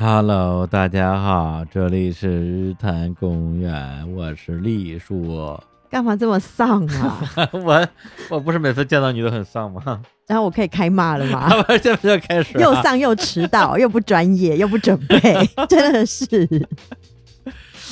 Hello，大家好，这里是日坛公园，我是栗树。干嘛这么丧啊？我我不是每次见到你都很丧吗？然后我可以开骂了吗？现在就开始了，又丧又迟到，又不专业，又不准备，真的是。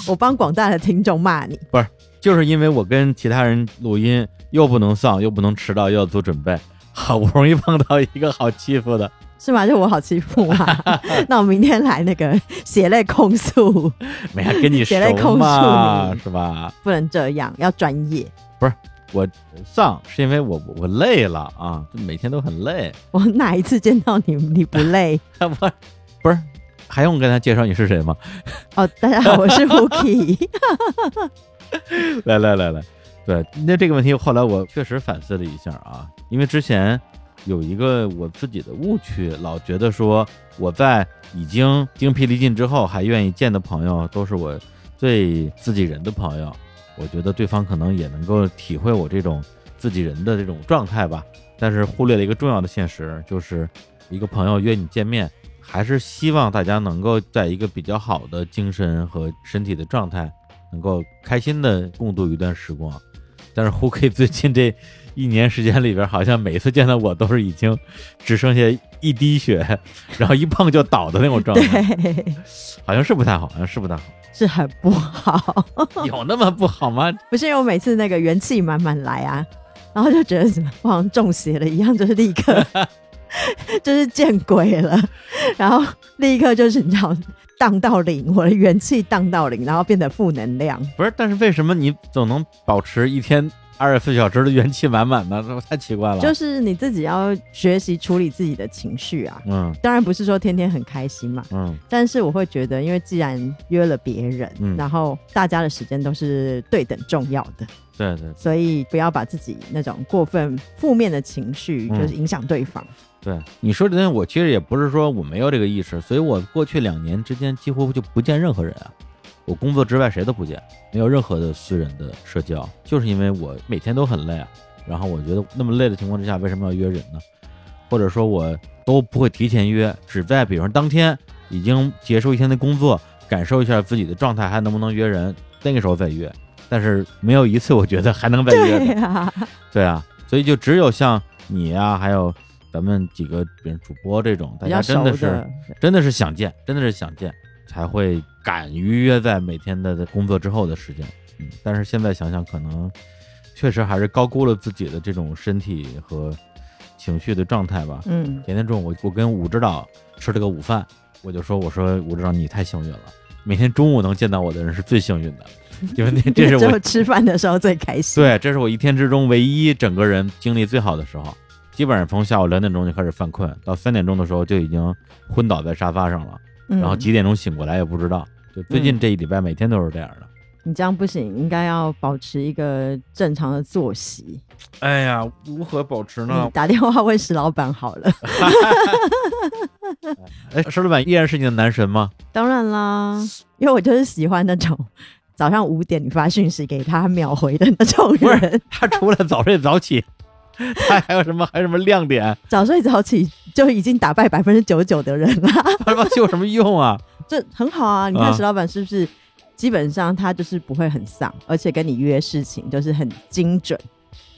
我帮广大的听众骂你，不是，就是因为我跟其他人录音，又不能丧，又不能迟到，又要做准备，好不容易碰到一个好欺负的。是吗？就我好欺负吗？那我明天来那个血泪控诉，没跟你血泪控诉你是吧？不能这样，要专业。不是我丧，是因为我我累了啊，每天都很累。我哪一次见到你你不累？不不是，还用跟他介绍你是谁吗？哦，大家好，我是 Hooky。来来来来，对，那这个问题后来我确实反思了一下啊，因为之前。有一个我自己的误区，老觉得说我在已经精疲力尽之后还愿意见的朋友都是我最自己人的朋友。我觉得对方可能也能够体会我这种自己人的这种状态吧。但是忽略了一个重要的现实，就是一个朋友约你见面，还是希望大家能够在一个比较好的精神和身体的状态，能够开心的共度一段时光。但是胡可以最近这。一年时间里边，好像每次见到我都是已经只剩下一滴血，然后一碰就倒的那种状态，好像是不太好，好像是不太好，是很不好。有那么不好吗？不是因为我每次那个元气满满来啊，然后就觉得怎么好像中邪了一样，就是立刻 就是见鬼了，然后立刻就是你知道荡到零，我的元气荡到零，然后变得负能量。不是，但是为什么你总能保持一天？二十四小时的元气满满的，这太奇怪了。就是你自己要学习处理自己的情绪啊。嗯，当然不是说天天很开心嘛。嗯，但是我会觉得，因为既然约了别人，然后大家的时间都是对等重要的。对对。所以不要把自己那种过分负面的情绪，就是影响对方。对你说的，我其实也不是说我没有这个意识，所以我过去两年之间几乎就不见任何人啊。我工作之外谁都不见，没有任何的私人的社交，就是因为我每天都很累啊。然后我觉得那么累的情况之下，为什么要约人呢？或者说我都不会提前约，只在比如说当天已经结束一天的工作，感受一下自己的状态还能不能约人，那个时候再约。但是没有一次我觉得还能再约的。对啊，所以就只有像你啊，还有咱们几个比如主播这种，大家真的是真的是想见，真的是想见。才会敢于约在每天的工作之后的时间，嗯，但是现在想想，可能确实还是高估了自己的这种身体和情绪的状态吧。嗯，前天中午我我跟武指导吃了个午饭，我就说我说武指导你太幸运了，每天中午能见到我的人是最幸运的，因为那 这是我吃饭的时候最开心。对，这是我一天之中唯一整个人精力最好的时候，基本上从下午两点钟就开始犯困，到三点钟的时候就已经昏倒在沙发上了。然后几点钟醒过来也不知道，就最近这一礼拜每天都是这样的。你这样不行，应该要保持一个正常的作息。哎呀，如何保持呢？打电话问石老板好了。哎，石老板依然是你的男神吗？当然啦，因为我就是喜欢那种早上五点你发讯息给他秒回的那种人。他除了早睡早起。他还有什么？还有什么亮点？早睡早起就已经打败百分之九十九的人了。有什么用啊？这很好啊！你看石老板是不是基本上他就是不会很丧，而且跟你约事情就是很精准，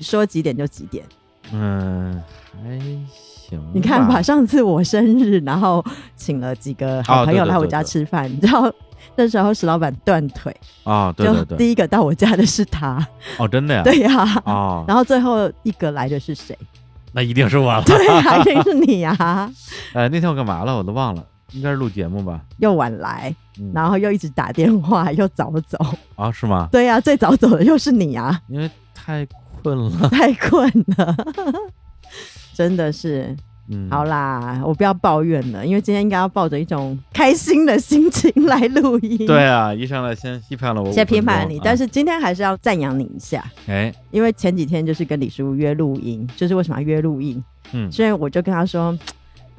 说几点就几点。嗯，还行。你看吧，上次我生日，然后请了几个好朋友来我家吃饭，你知道。那时候石老板断腿啊，对对对，第一个到我家的是他哦，真的呀，对呀，哦，然后最后一个来的是谁？那一定是我了，对呀，一定是你呀。哎，那天我干嘛了？我都忘了，应该是录节目吧？又晚来，然后又一直打电话，又早走啊？是吗？对呀，最早走的又是你啊，因为太困了，太困了，真的是。好啦，我不要抱怨了，因为今天应该要抱着一种开心的心情来录音。对啊，一上来先批判了我，先批判了你，但是今天还是要赞扬你一下。哎，因为前几天就是跟李叔约录音，就是为什么要约录音？嗯，所以我就跟他说，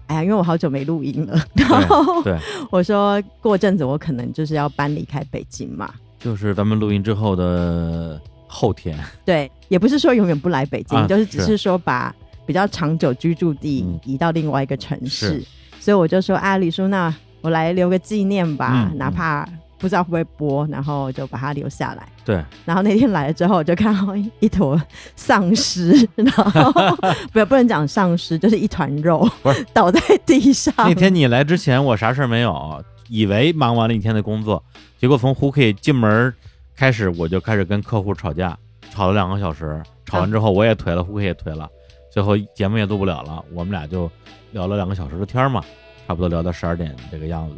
哎呀，因为我好久没录音了，然后对，我说过阵子我可能就是要搬离开北京嘛，就是咱们录音之后的后天。对，也不是说永远不来北京，就是只是说把。比较长久居住地移到另外一个城市，所以我就说啊，李叔，那我来留个纪念吧，嗯哪怕不知道会不会播，然后就把它留下来。对，然后那天来了之后，我就看到一坨丧尸，然后不不能讲丧尸，就是一团肉 倒在地上。那天你来之前，我啥事儿没有，以为忙完了一天的工作，结果从 Hooky 进门开始，我就开始跟客户吵架，吵了两个小时。吵完之后，我也颓了，Hooky 也颓了，最后节目也录不了了。我们俩就聊了两个小时的天儿嘛，差不多聊到十二点这个样子。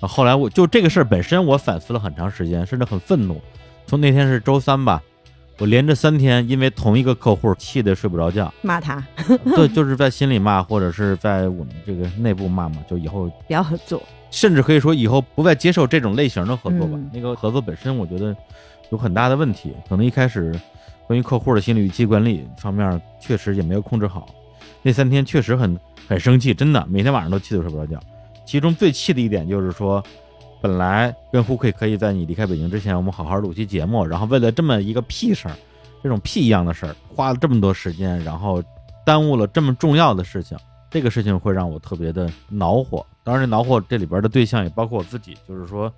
然后后来我就这个事儿本身，我反思了很长时间，甚至很愤怒。从那天是周三吧，我连着三天因为同一个客户气得睡不着觉。骂他对，就是在心里骂，或者是在我们这个内部骂嘛，就以后不要合作。甚至可以说以后不再接受这种类型的合作吧。嗯那个合作本身，我觉得有很大的问题，可能一开始关于客户的心理预期管理方面确实也没有控制好。那三天确实很很生气，真的每天晚上都气得睡不着觉。其中最气的一点就是说，本来跟胡奎可以在你离开北京之前，我们好好录期节目，然后为了这么一个屁事儿，这种屁一样的事儿，花了这么多时间，然后耽误了这么重要的事情，这个事情会让我特别的恼火。当然，这恼火这里边的对象也包括我自己，就是说，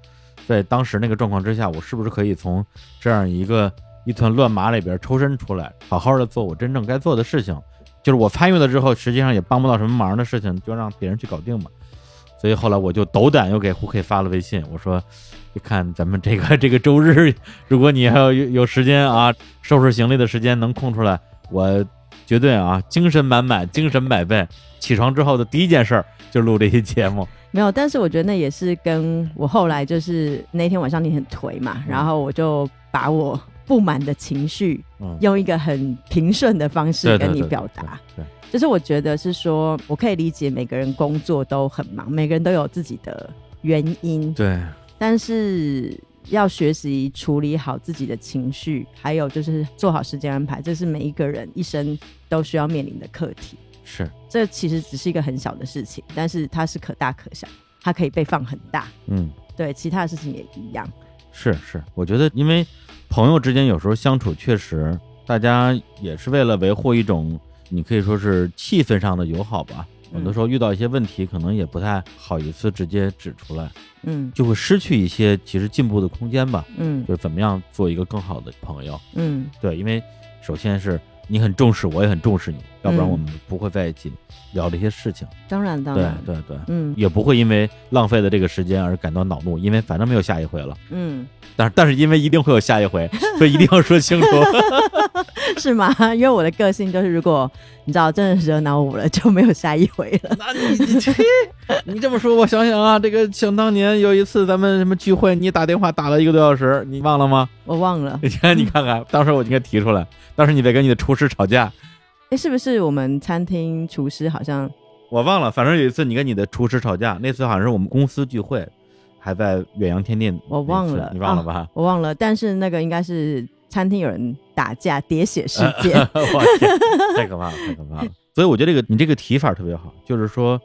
在当时那个状况之下，我是不是可以从这样一个一团乱麻里边抽身出来，好好的做我真正该做的事情？就是我参与了之后，实际上也帮不到什么忙的事情，就让别人去搞定嘛。所以后来我就斗胆又给胡 K 发了微信，我说：“你看咱们这个这个周日，如果你还有有时间啊，收拾行李的时间能空出来，我绝对啊精神满满，精神百倍。起床之后的第一件事儿就录这些节目。没有，但是我觉得那也是跟我后来就是那天晚上你很颓嘛，嗯然后我就把我不满的情绪嗯，用一个很平顺的方式跟你对对对表达。对，就是我觉得是说，我可以理解每个人工作都很忙，每个人都有自己的原因，对但是要学习处理好自己的情绪，还有就是做好时间安排，这是每一个人一生都需要面临的课题。是，这其实只是一个很小的事情，但是它是可大可小，它可以被放很大。嗯。对，其他的事情也一样。是是，我觉得因为朋友之间有时候相处，确实大家也是为了维护一种你可以说是气氛上的友好吧。有的时候遇到一些问题，可能也不太好意思直接指出来，嗯就会失去一些其实进步的空间吧。嗯就是怎么样做一个更好的朋友。嗯对，因为首先是你很重视，我也很重视你，要不然嗯我们不会在一起聊这些事情。当然当对然，对对，嗯也不会因为浪费了这个时间而感到恼怒，因为反正没有下一回了。嗯，但是但是因为一定会有下一回，所以一定要说清楚。是吗？因为我的个性就是，如果你知道真的惹恼我了，就没有下一回了。那你 这么说，我想想啊，这个想当年有一次咱们什么聚会，你打电话打了一个多小时，你忘了吗？我忘了，你看你看看，当时我应该提出来，当时你在跟你的厨师吵架，哎，是不是我们餐厅厨师好像我忘了，反正有一次你跟你的厨师吵架，那次好像是我们公司聚会，还在远洋天地，我忘了你忘了吧？我忘了，但是那个应该是餐厅有人打架喋血事件。太可怕了，太可怕了。所以我觉得这个你这个提法特别好，就是说，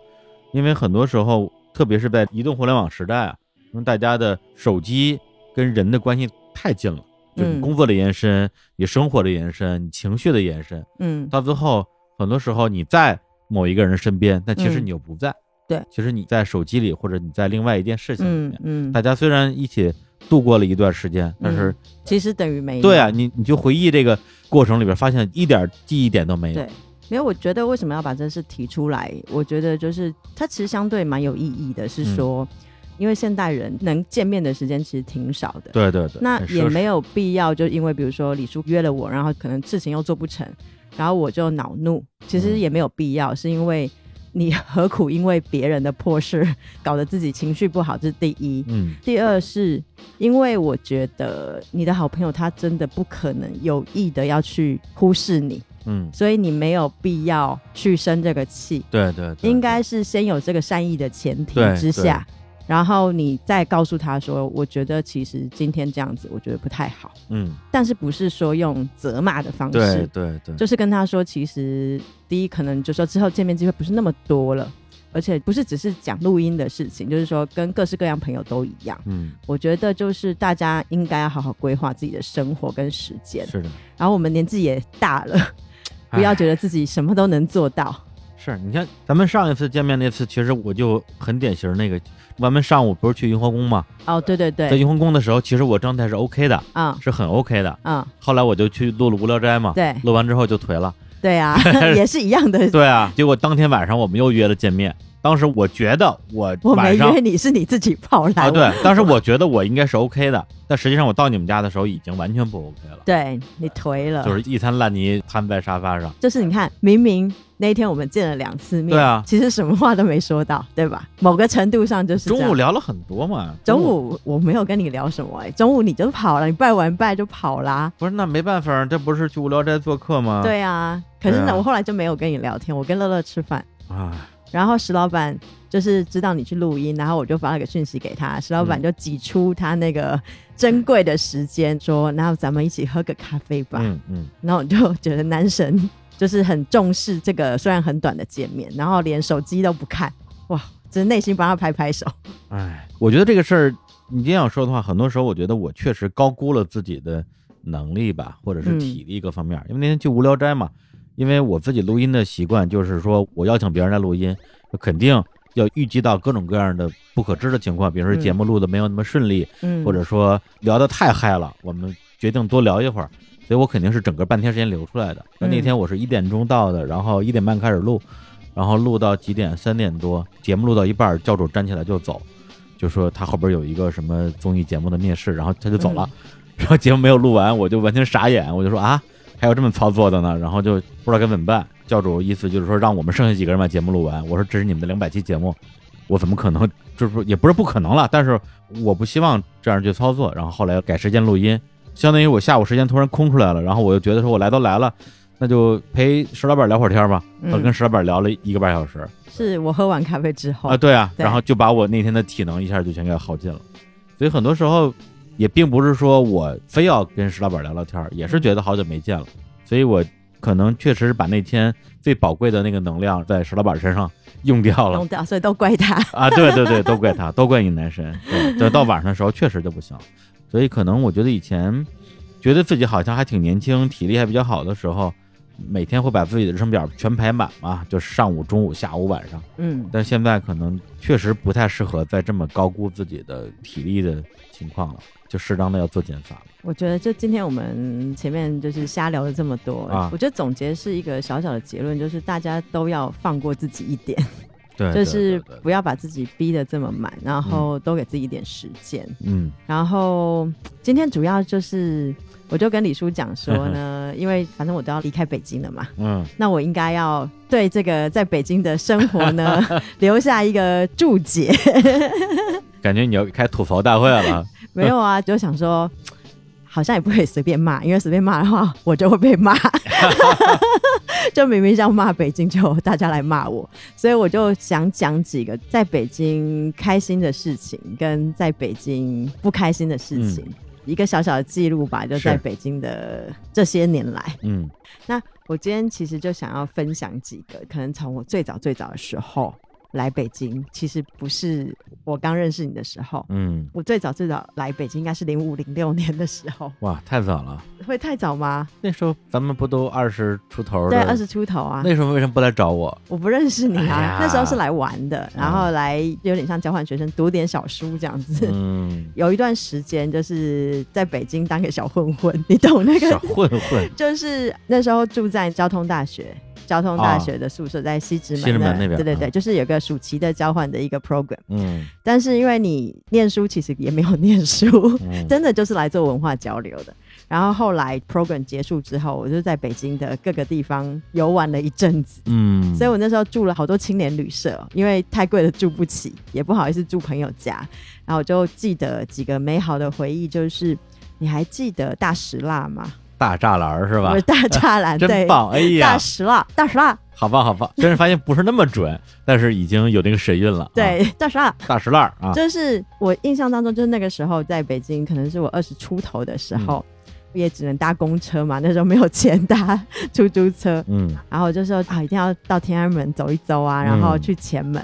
因为很多时候，特别是在移动互联网时代啊，因为大家的手机跟人的关系太近了，就是工作的延伸，你生活的延伸，你情绪的延伸，嗯到最后，很多时候你在某一个人身边，但其实嗯你又不在。对，其实你在手机里，或者你在另外一件事情里面，嗯嗯，大家虽然一起度过了一段时间，但是其实等于没有。对啊，你你就回忆这个过程里边，发现一点记忆点都没有。对，没有，我觉得为什么要把这事提出来？我觉得就是它其实相对蛮有意义的，是说，因为现代人能见面的时间其实挺少的。对对对，那也没有必要，就因为比如说李叔约了我，然后可能事情又做不成，然后我就恼怒，其实嗯也没有必要，是因为你何苦因为别人的破事搞得自己情绪不好？这是第一。嗯第二是因为我觉得你的好朋友他真的不可能有意的要去忽视你，嗯，所以你没有必要去生这个气，对对对，应该是先有这个善意的前提之下，然后你再告诉他说，我觉得其实今天这样子，我觉得不太好，嗯，但是不是说用责骂的方对式，对对，就是跟他说，其实第一可能就说之后见面机会不是那么多了。而且不是只是讲录音的事情，就是说跟各式各样朋友都一样。嗯我觉得就是大家应该要好好规划自己的生活跟时间。是的，然后我们年纪也大了，不要觉得自己什么都能做到。是你看咱们上一次见面那次，其实我就很典型那个，咱们上午不是去雍和宫吗？哦，对对对在对，雍和宫的时候，其实我状态是 OK 的，嗯是很 OK 的。嗯，后来我就去录了无聊斋嘛，对录完之后就颓了。对啊，也是一样的。对啊，结果当天晚上我们又约了见面。当时我觉得我我没约你是你自己跑来。啊，对，当时我觉得我应该是 OK 的，但实际上我到你们家的时候已经完全不 OK 了，对你颓了，就是一滩烂泥瘫在沙发上。就是你看，明明那一天我们见了两次面，对啊其实什么话都没说到，对吧？某个程度上就是中午聊了很多嘛，中午我没有跟你聊什么哎、中午你就跑了，你拜完拜就跑啦。不是那没办法，这不是去无聊斋做客吗？对啊，可是呢，啊我后来就没有跟你聊天，我跟乐乐吃饭，啊，然后石老板就是知道你去录音，然后我就发了个讯息给他，石老板嗯就挤出他那个珍贵的时间，说：“那咱们一起喝个咖啡吧。嗯嗯，然后我就觉得男神就是很重视这个虽然很短的见面，然后连手机都不看，哇，真的内心帮他拍拍手。哎，我觉得这个事儿，你这样说的话，很多时候我觉得我确实高估了自己的能力吧，或者是嗯体力各方面。因为那天去无聊斋嘛，因为我自己录音的习惯就是说我邀请别人来录音，肯定要预计到各种各样的不可知的情况，比如说嗯节目录的没有那么顺利，嗯，或者说聊得太嗨了，我们决定多聊一会儿，所以我肯定是整个半天时间留出来的。那天我是一点钟到的，然后一点半开始录，然后录到几点？三点多，节目录到一半儿，教主站起来就走，就说他后边有一个什么综艺节目的面试，然后他就走了，然后节目没有录完，我就完全傻眼，我就说啊，还有这么操作的呢，然后就不知道该怎么办。教主意思就是说让我们剩下几个人把节目录完，我说这是你们的两百期节目，我怎么可能就是说也不是不可能了，但是我不希望这样去操作。然后后来改时间录音，相当于我下午时间突然空出来了，然后我又觉得说我来都来了，那就陪石老板聊会儿天吧。我跟嗯，石老板聊了一个半小时是我喝完咖啡之后啊，对啊，对然后就把我那天的体能一下就全给耗尽了。所以很多时候也并不是说我非要跟石老板聊聊天儿，也是觉得好久没见了，所以我可能确实是把那天最宝贵的那个能量在石老板身上用掉了用掉，所以都怪他。啊！对 对对，都怪他，都怪你男神。对，就到晚上的时候确实就不行，所以可能我觉得以前觉得自己好像还挺年轻，体力还比较好的时候，每天会把自己的日程表全排满嘛，就是上午、中午、下午、晚上。嗯，但现在可能确实不太适合再这么高估自己的体力的情况了，就适当的要做减法了。我觉得就今天我们前面就是瞎聊了这么多，啊我觉得总结是一个小小的结论，就是大家都要放过自己一点，对，对就是不要把自己逼得这么满，然后多给自己一点时间。嗯然后今天主要就是，我就跟李叔讲说呢，因为反正我都要离开北京了嘛，嗯，那我应该要对这个在北京的生活呢 留下一个注解。感觉你要开吐槽大会了。没有啊，就想说。好像也不可以随便骂，因为随便骂的话，我就会被骂。就明明是要骂北京，就大家来骂我，所以我就想讲几个在北京开心的事情，跟在北京不开心的事情，一个小小的记录吧。就在北京的这些年来，嗯那我今天其实就想要分享几个，可能从我最早最早的时候来北京，其实不是我刚认识你的时候。嗯，我最早最早来北京应该是零五零六年的时候，哇，太早了。会太早吗？那时候咱们不都二十出头对，的？二十出头啊。那时候为什么不来找我？我不认识你啊，哎那时候是来玩的，然后来有点像交换学生，读点小书这样子。嗯，有一段时间就是在北京当个小混混，你懂那个小？混混。就是那时候住在交通大学，交通大学的宿舍在西直门西直门那边对对对，嗯。就是有个暑期的交换的一个 program，嗯。但是因为你念书其实也没有念书，嗯，真的就是来做文化交流的。然后后来 program 结束之后，我就在北京的各个地方游玩了一阵子，嗯，所以我那时候住了好多青年旅社，因为太贵了住不起，也不好意思住朋友家。然后我就记得几个美好的回忆，就是你还记得大石蜡吗？大栅栏是吧？大栅栏，对真，棒！哎呀大，石蜡，大石蜡，好棒好棒！真是发现不是那么准，但是已经有那个神韵了。啊，对，大石蜡。大石烂儿啊，就是我印象当中，就是那个时候在北京，可能是我二十出头的时候，也只能搭公车嘛，那时候没有钱搭出租车，嗯然后我就说啊，一定要到天安门走一走啊，然后嗯去前门，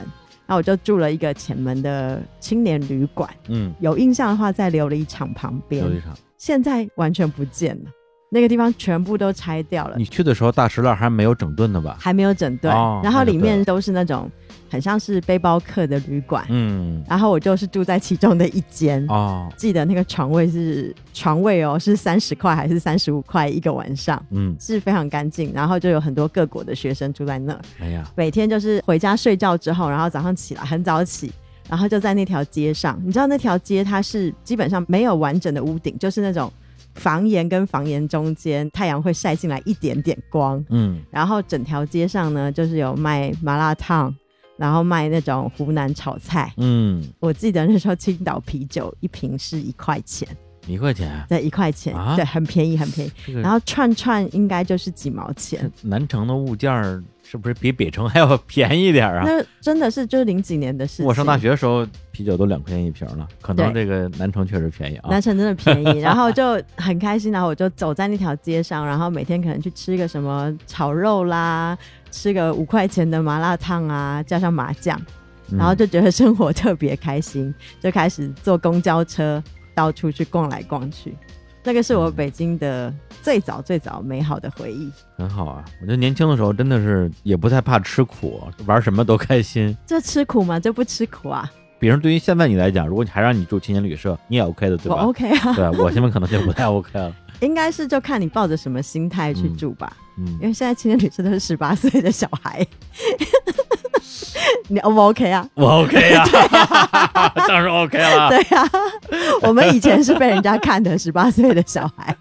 然后我就住了一个前门的青年旅馆，嗯，有印象的话在琉璃厂旁边琉璃厂。现在完全不见了。那个地方全部都拆掉了你，去的时候大石烂还没有整顿的吧？还没有整顿，哦然后里面都是那种很像是背包客的旅馆，嗯，然后我就是住在其中的一间。哦，记得那个床位是床位哦，是三十块还是三十五块一个晚上，嗯，是非常干净。然后就有很多各国的学生住在那儿，哎呀，每天就是回家睡觉之后，然后早上起来很早起，然后就在那条街上。你知道那条街它是基本上没有完整的屋顶，就是那种房檐跟房檐中间太阳会晒进来一点点光，嗯，然后整条街上呢就是有卖麻辣烫，然后卖那种湖南炒菜。嗯，我记得那时候青岛啤酒一瓶是一块钱，一块钱，啊？对，一块钱，啊？对，很便宜，很便宜。然后串串应该就是几毛钱，南城的物件儿是不是比北城还要便宜点儿啊？那真的是就是零几年的事情。我上大学的时候，啤酒都两块钱一瓶了，可能这个南城确实便宜啊南。城真的便宜，然后就很开心，然后我就走在那条街上，然后每天可能去吃个什么炒肉啦，吃个五块钱的麻辣烫啊，加上麻酱，嗯然后就觉得生活特别开心，就开始坐公交车到处去逛来逛去。那个是我北京的最早最早美好的回忆。很好啊。我觉得年轻的时候真的是也不太怕吃苦，玩什么都开心。这吃苦吗？这不吃苦啊，比如对于现在你来讲，如果你还让你住青年旅社，你也 OK 的，对我吧？OK 啊，对我现在可能就不太 OK 了。应该是就看你抱着什么心态去住吧。嗯因，为现在青年旅社都是十八岁的小孩，你 O 不 OK 啊？我 OK 啊、当然 OK 了。对啊，我们以前是被人家看的十八岁的小孩，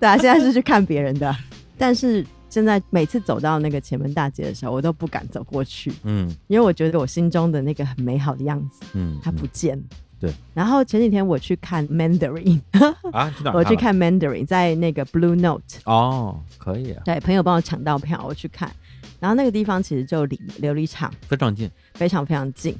对啊，现在是去看别人的。但是现在每次走到那个前门大街的时候，我都不敢走过去，嗯因为我觉得我心中的那个很美好的样子嗯，它不见了。对。然后前几天我去看 Mandarin，嗯 啊，我去看 Mandarin，在那个 Blue Note，哦，可以啊，对，朋友帮我抢到票，我去看。然后那个地方其实就离琉璃厂非常近。非常非常近，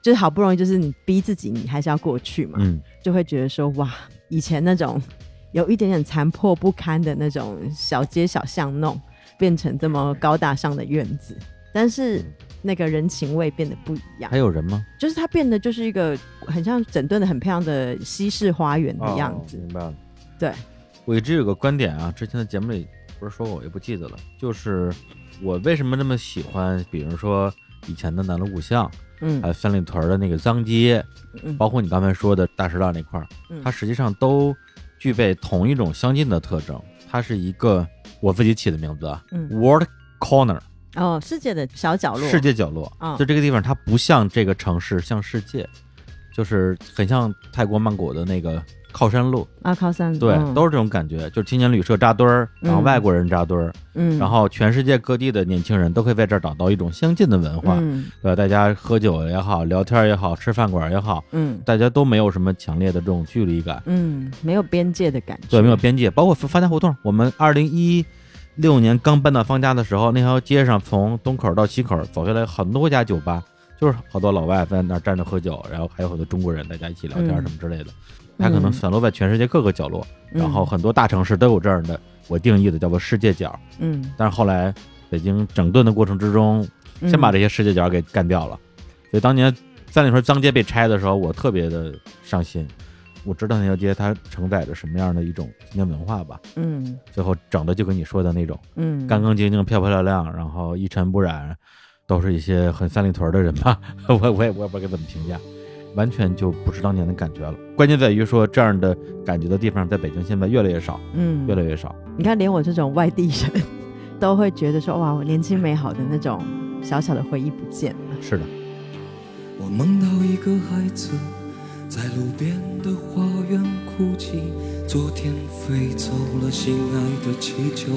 就是好不容易就是你逼自己，你还是要过去嘛，嗯。就会觉得说哇，以前那种有一点点残破不堪的那种小街小巷弄，变成这么高大上的院子，但是那个人情味变得不一样。还，有人吗？就是它变得就是一个很像整顿的很漂亮的西式花园的样子，哦明白了。对，我一直有个观点啊，之前的节目里不是说过，我也不记得了，就是我为什么那么喜欢，比如说以前的南锣鼓巷，嗯。还有三里屯的那个脏街，嗯。包括你刚才说的大石栏那块儿，嗯。它实际上都具备同一种相近的特征。它是一个我自己起的名字啊嗯，World Corner，哦，世界的小角落，世界角落。嗯就这个地方，它不像这个城市，像世界，就是很像泰国曼谷的那个靠山路，啊，靠山，对，嗯。都是这种感觉，就是青年旅社扎堆儿，然后嗯外国人扎堆儿，嗯，然后全世界各地的年轻人都可以在这儿找到一种相近的文化，嗯。对吧？大家喝酒也好，聊天也好，吃饭馆也好，嗯。大家都没有什么强烈的这种距离感，嗯，没有边界的感觉，对，没有边界。包括方家胡同，我们二零一六年刚搬到方家的时候，那条街上从东口到西口走下来很多家酒吧，就是好多老外在那儿站着喝酒，然后还有很多中国人大家一起聊天嗯。什么之类的。它可能嗯散落在全世界各个角落，嗯，然后很多大城市都有这样的，我定义的叫做世界角。嗯，但是后来北京整顿的过程之中，嗯先把这些世界角给干掉了。所以当年三里屯脏街被拆的时候，我特别的伤心。我知道那条街它承载着什么样的一种新疆文化吧。嗯最后整的就跟你说的那种嗯，干干净净、漂漂亮亮，然后一尘不染，都是一些很三里屯的人吧。我我也我也不知道该怎么评价，完全就不是当年的感觉了。关键在于说这样的感觉的地方在北京现在越来越少，嗯越来越少。你看，连我这种外地人都会觉得说，哇，我年轻美好的那种小小的回忆不见了。是的，我梦到一个孩子在路边的花园哭泣，昨天飞走了心爱的气球，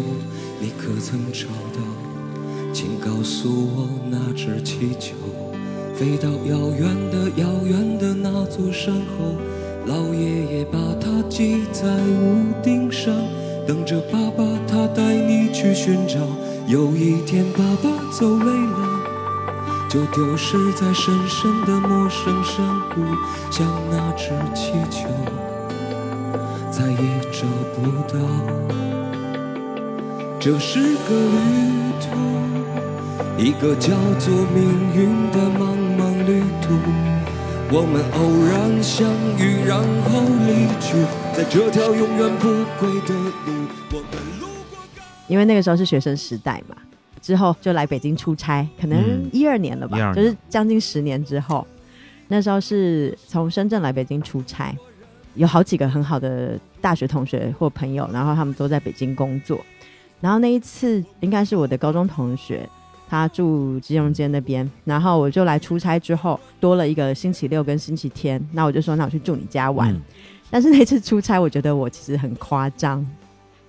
你可曾找到？请告诉我那只气球飞到遥远的遥远的那座山后，老爷爷把它系在屋顶上，等着爸爸他带你去寻找。有一天爸爸走累了。就丢失在深深的陌生山谷，像那只气球，再也找不到。这是个旅途，一个叫做命运的茫茫旅途。我们偶然相遇，然后离去，在这条永远不归的路，我们路过。因为那个时候是学生时代嘛，之后就来北京出差，可能嗯一二年了吧，12年就是将近十年之后，那时候是从深圳来北京出差，有好几个很好的大学同学或朋友，然后他们都在北京工作，然后那一次应该是我的高中同学。他住金融街那边，然后我就来出差之后，多了一个星期六跟星期天，那我就说那我去住你家玩。嗯但是那次出差，我觉得我其实很夸张，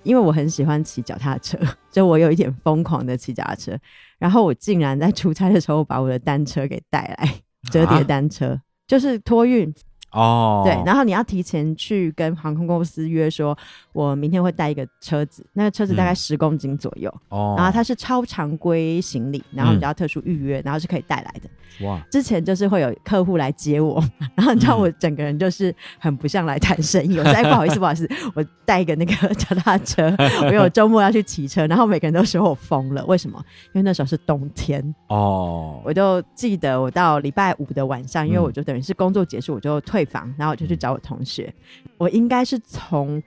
因为我很喜欢骑脚踏车，就我有一点疯狂的骑脚踏车。然后我竟然在出差的时候把我的单车给带来，折叠单车，就是托运。哦，对，然后你要提前去跟航空公司约说，我明天会带一个车子，那个车子大概嗯。十公斤左右，哦，然后它是超常规行李，然后你嗯。就要特殊预约，然后是可以带来的。哇，之前就是会有客户来接我，然后你知道嗯。我整个人就是很不像来谈生意，我说哎不好意思不好意思，我带一个那个 脚踏车，我有周末要去骑车，然后每个人都说我疯了，为什么？因为那时候是冬天，哦，我就记得我到礼拜五的晚上，因为嗯。我就等于是工作结束，我就退房，然后我就去找我同学，我应该是从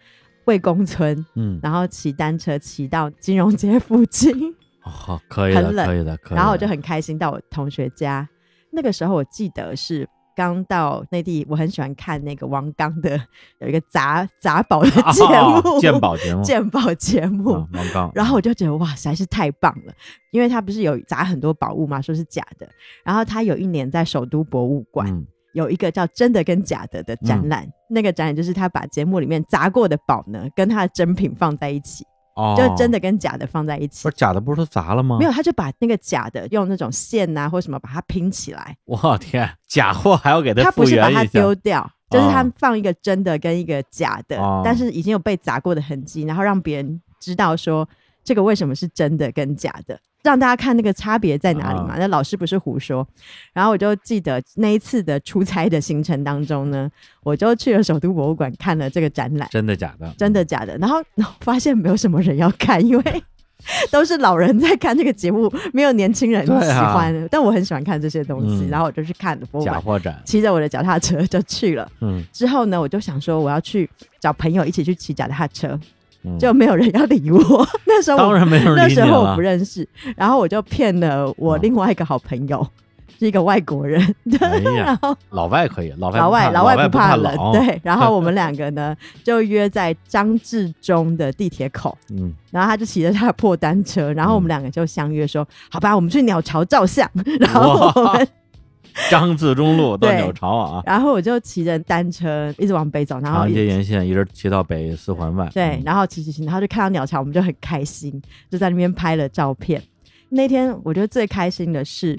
魏公村，嗯，然后骑单车骑到金融街附近。好，可以的，很冷可以的，可以。然后我就很开心到我同学家。那个时候我记得是刚到内地，我很喜欢看那个王刚的有一个杂杂宝的节目，哦鉴宝节目，鉴宝节目。啊王刚，然后我就觉得哇，实在是太棒了，因为他不是有砸很多宝物嘛，说是假的。然后他有一年在首都博物馆、嗯有一个叫“真的跟假的”的展览，那个展览就是他把节目里面砸过的宝呢，跟他的真品放在一起，哦，就真的跟假的放在一起。不是。假的，不是都砸了吗？没有，他就把那个假的用那种线啊或什么把它拼起来，我天，假货还要给它复他不是把它原一下。丢掉，就是他哦放一个真的跟一个假的，哦。但是已经有被砸过的痕迹，然后让别人知道说这个为什么是真的跟假的，让大家看那个差别在哪里嘛。啊那老师不是胡说，然后我就记得那一次的出差的行程当中呢，我就去了首都博物馆看了这个展览，真的假的？真的假的，然后 发现没有什么人要看，因为。都是老人在看这个节目，没有年轻人喜欢。但我很喜欢看这些东西，嗯然后我就去看博物馆，假货展，骑着我的脚踏车就去了。嗯，之后呢，我就想说我要去找朋友一起去骑脚踏车，嗯就没有人要理我。那时候当然没有人那时候我不认识，然后我就骗了我哦另外一个好朋友，是一个外国人，哎然后老外可以，老外老外不怕外不怕冷，冷，，对，然后我们两个呢 就约在张治中的地铁口。嗯，然后他就骑着他的破单车，然后我们两个就相约说：“好吧，我们去鸟巢照相。”然后我们 张自忠路到鸟巢啊，然后我就骑着单车一直往北走，然后长一街沿线一直骑到北四环外，对，嗯然后骑骑骑，然后就看到鸟巢，我们就很开心，就在那边拍了照片。那天我觉得最开心的是，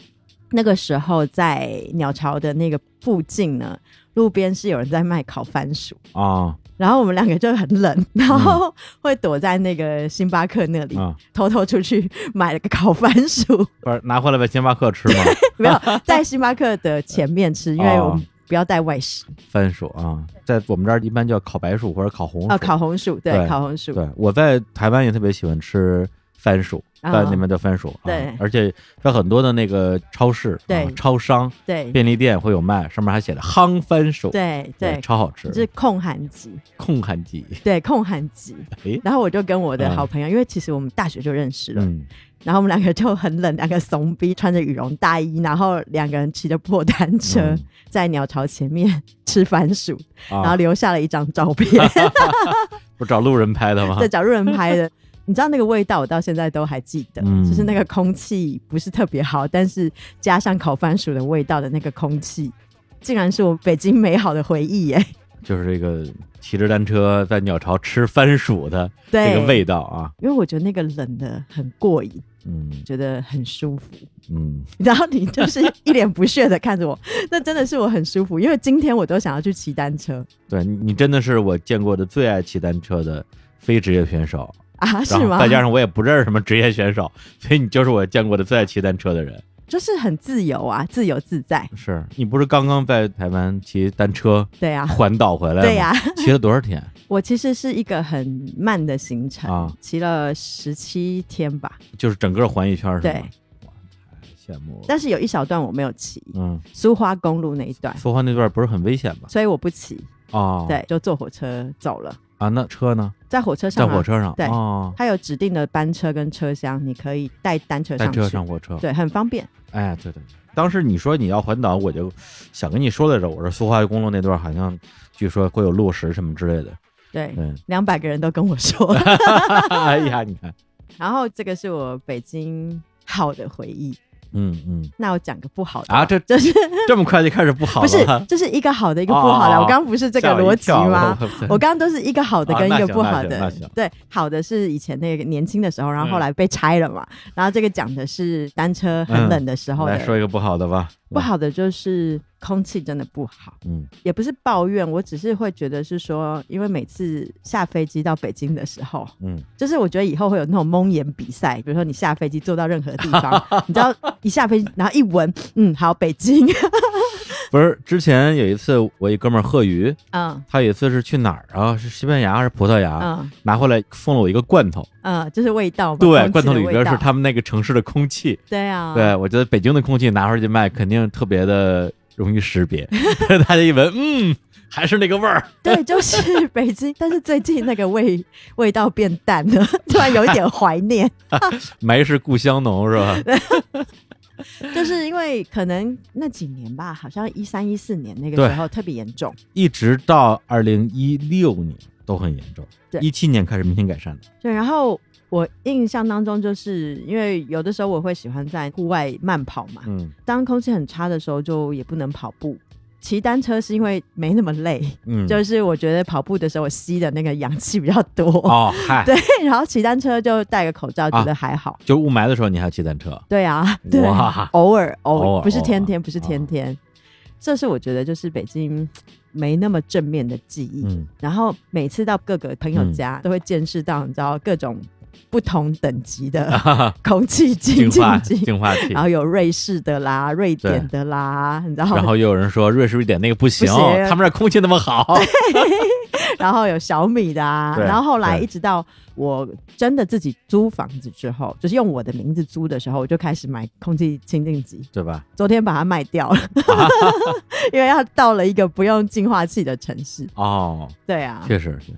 那个时候在鸟巢的那个附近呢，路边是有人在卖烤番薯，啊然后我们两个就很冷，然后会躲在那个星巴克那里，啊，偷偷出去买了个烤番薯，不是拿回来在星巴克吃吗？没有在星巴克的前面吃，因为哦我们不要带外食。番薯啊，在我们这儿一般叫烤白薯或者烤红薯。哦，烤红薯，对，对烤红薯，对，我在台湾也特别喜欢吃番薯，啊在那边的番薯，啊对。而且在很多的那个超市、对。啊超商、对。便利店会有卖，上面还写着夯番薯，对对，超好吃，是控寒级，控寒剂，对，控寒级。诶，然后我就跟我的嗯。好朋友，因为其实我们大学就认识了，嗯，然后我们两个就很冷，两个怂逼，穿着羽绒大衣，然后两个人骑着破单车，嗯在鸟巢前面 吃番薯，啊，然后留下了一张照片 不找路人拍的吗？对？找路人拍的。你知道那个味道，我到现在都还记得，嗯。就是那个空气不是特别好，但是加上烤番薯的味道的那个空气，竟然是我北京美好的回忆耶！就是这个骑着单车在鸟巢吃番薯的对，这个味道啊，因为我觉得那个冷的很过瘾，嗯。觉得很舒服。嗯，然后你就是一脸不屑的看着我，那真的是我很舒服，因为今天我都想要去骑单车。对你你真的是我见过的最爱骑单车的非职业选手，啊，是吗？再加上我也不认识什么职业选手，所以你就是我见过的最爱骑单车的人。就是很自由啊，自由自在。是你不是刚刚在台湾骑单车对啊，环岛回来吗？对呀、骑了多少天？我其实是一个很慢的行程，啊骑了十七天吧。就是整个环一圈是吗？但是有一小段我没有骑，嗯，苏花公路那一段，苏花那段不是很危险吗？所以我不骑，哦，对，就坐火车走了。啊，那车呢？在火车上、啊，在火车上，对哦，它有指定的班车跟车厢，你可以带单车上去，车上火车，对，很方便。哎，对对。当时你说你要环岛，我就想跟你说来着。我说苏花公路那段好像据说会有落石什么之类的。对，对，两百个人都跟我说。哎呀，你看，然后这个是我北京好的回忆。嗯嗯，那我讲个不好的啊，这 就是这么快就开始不好不是了，这是一个好的，一个不好的。我刚刚不是这个逻辑吗？？我我刚 刚都是一个好的啊跟一个不好的。对，好的是以前那个年轻的时候，然后后嗯来被拆了嘛。然后这个讲的是单车很冷的时候的。来说一个不好的吧。不，好的就是空气真的不好，嗯。也不是抱怨，我只是会觉得是说，因为每次下飞机到北京的时候，嗯，就是我觉得以后会有那种蒙眼比赛，比如说你下飞机坐到任何地方，你知道一下飞机，然后一闻，嗯，好，北京，不是，之前有一次我一哥们儿贺宇，嗯。他有一次是去哪儿啊？是西班牙还是葡萄牙？嗯。拿回来送了我一个罐头，嗯，就是味道嘛，对，罐头里边是他们那个城市的空气。对啊，对，我觉得北京的空气拿回去卖，肯定特别的容易识别。大家一闻，嗯，还是那个味儿。对，就是北京，但是最近那个味味道变淡了，突然有一点 怀念，埋是故乡浓，是吧？就是因为可能那几年吧，好像一三一四年那个时候特别严重，一直到二零一六年都很严重，对一七年开始明显改善的。对，然后我印象当中，就是因为有的时候我会喜欢在户外慢跑嘛，嗯当空气很差的时候，就也不能跑步。骑单车是因为没那么累，嗯，就是我觉得跑步的时候我吸的那个氧气比较多，哦嗨，对，然后骑单车就戴个口罩，啊觉得还好。就雾霾的时候你还骑单车，对啊，对，偶尔偶偶尔尔不是天天，不是天天。这是我觉得就是北京没那么正面的记忆。嗯然后每次到各个朋友家，都会见识到你知道各种不同等级的 空气清净化器然。后有瑞士的啦、瑞典的啦，你知道？然后又有人说瑞士瑞典那个不行，不行他们那空气那么好。然后有小米的啊，然后后来一直到我真的自己租房子之后，就是用我的名字租的时候，我就开始买空气清净机。对吧？昨天把它卖掉了，因为要到了一个不用净化器的城市。哦，对啊，确实确实。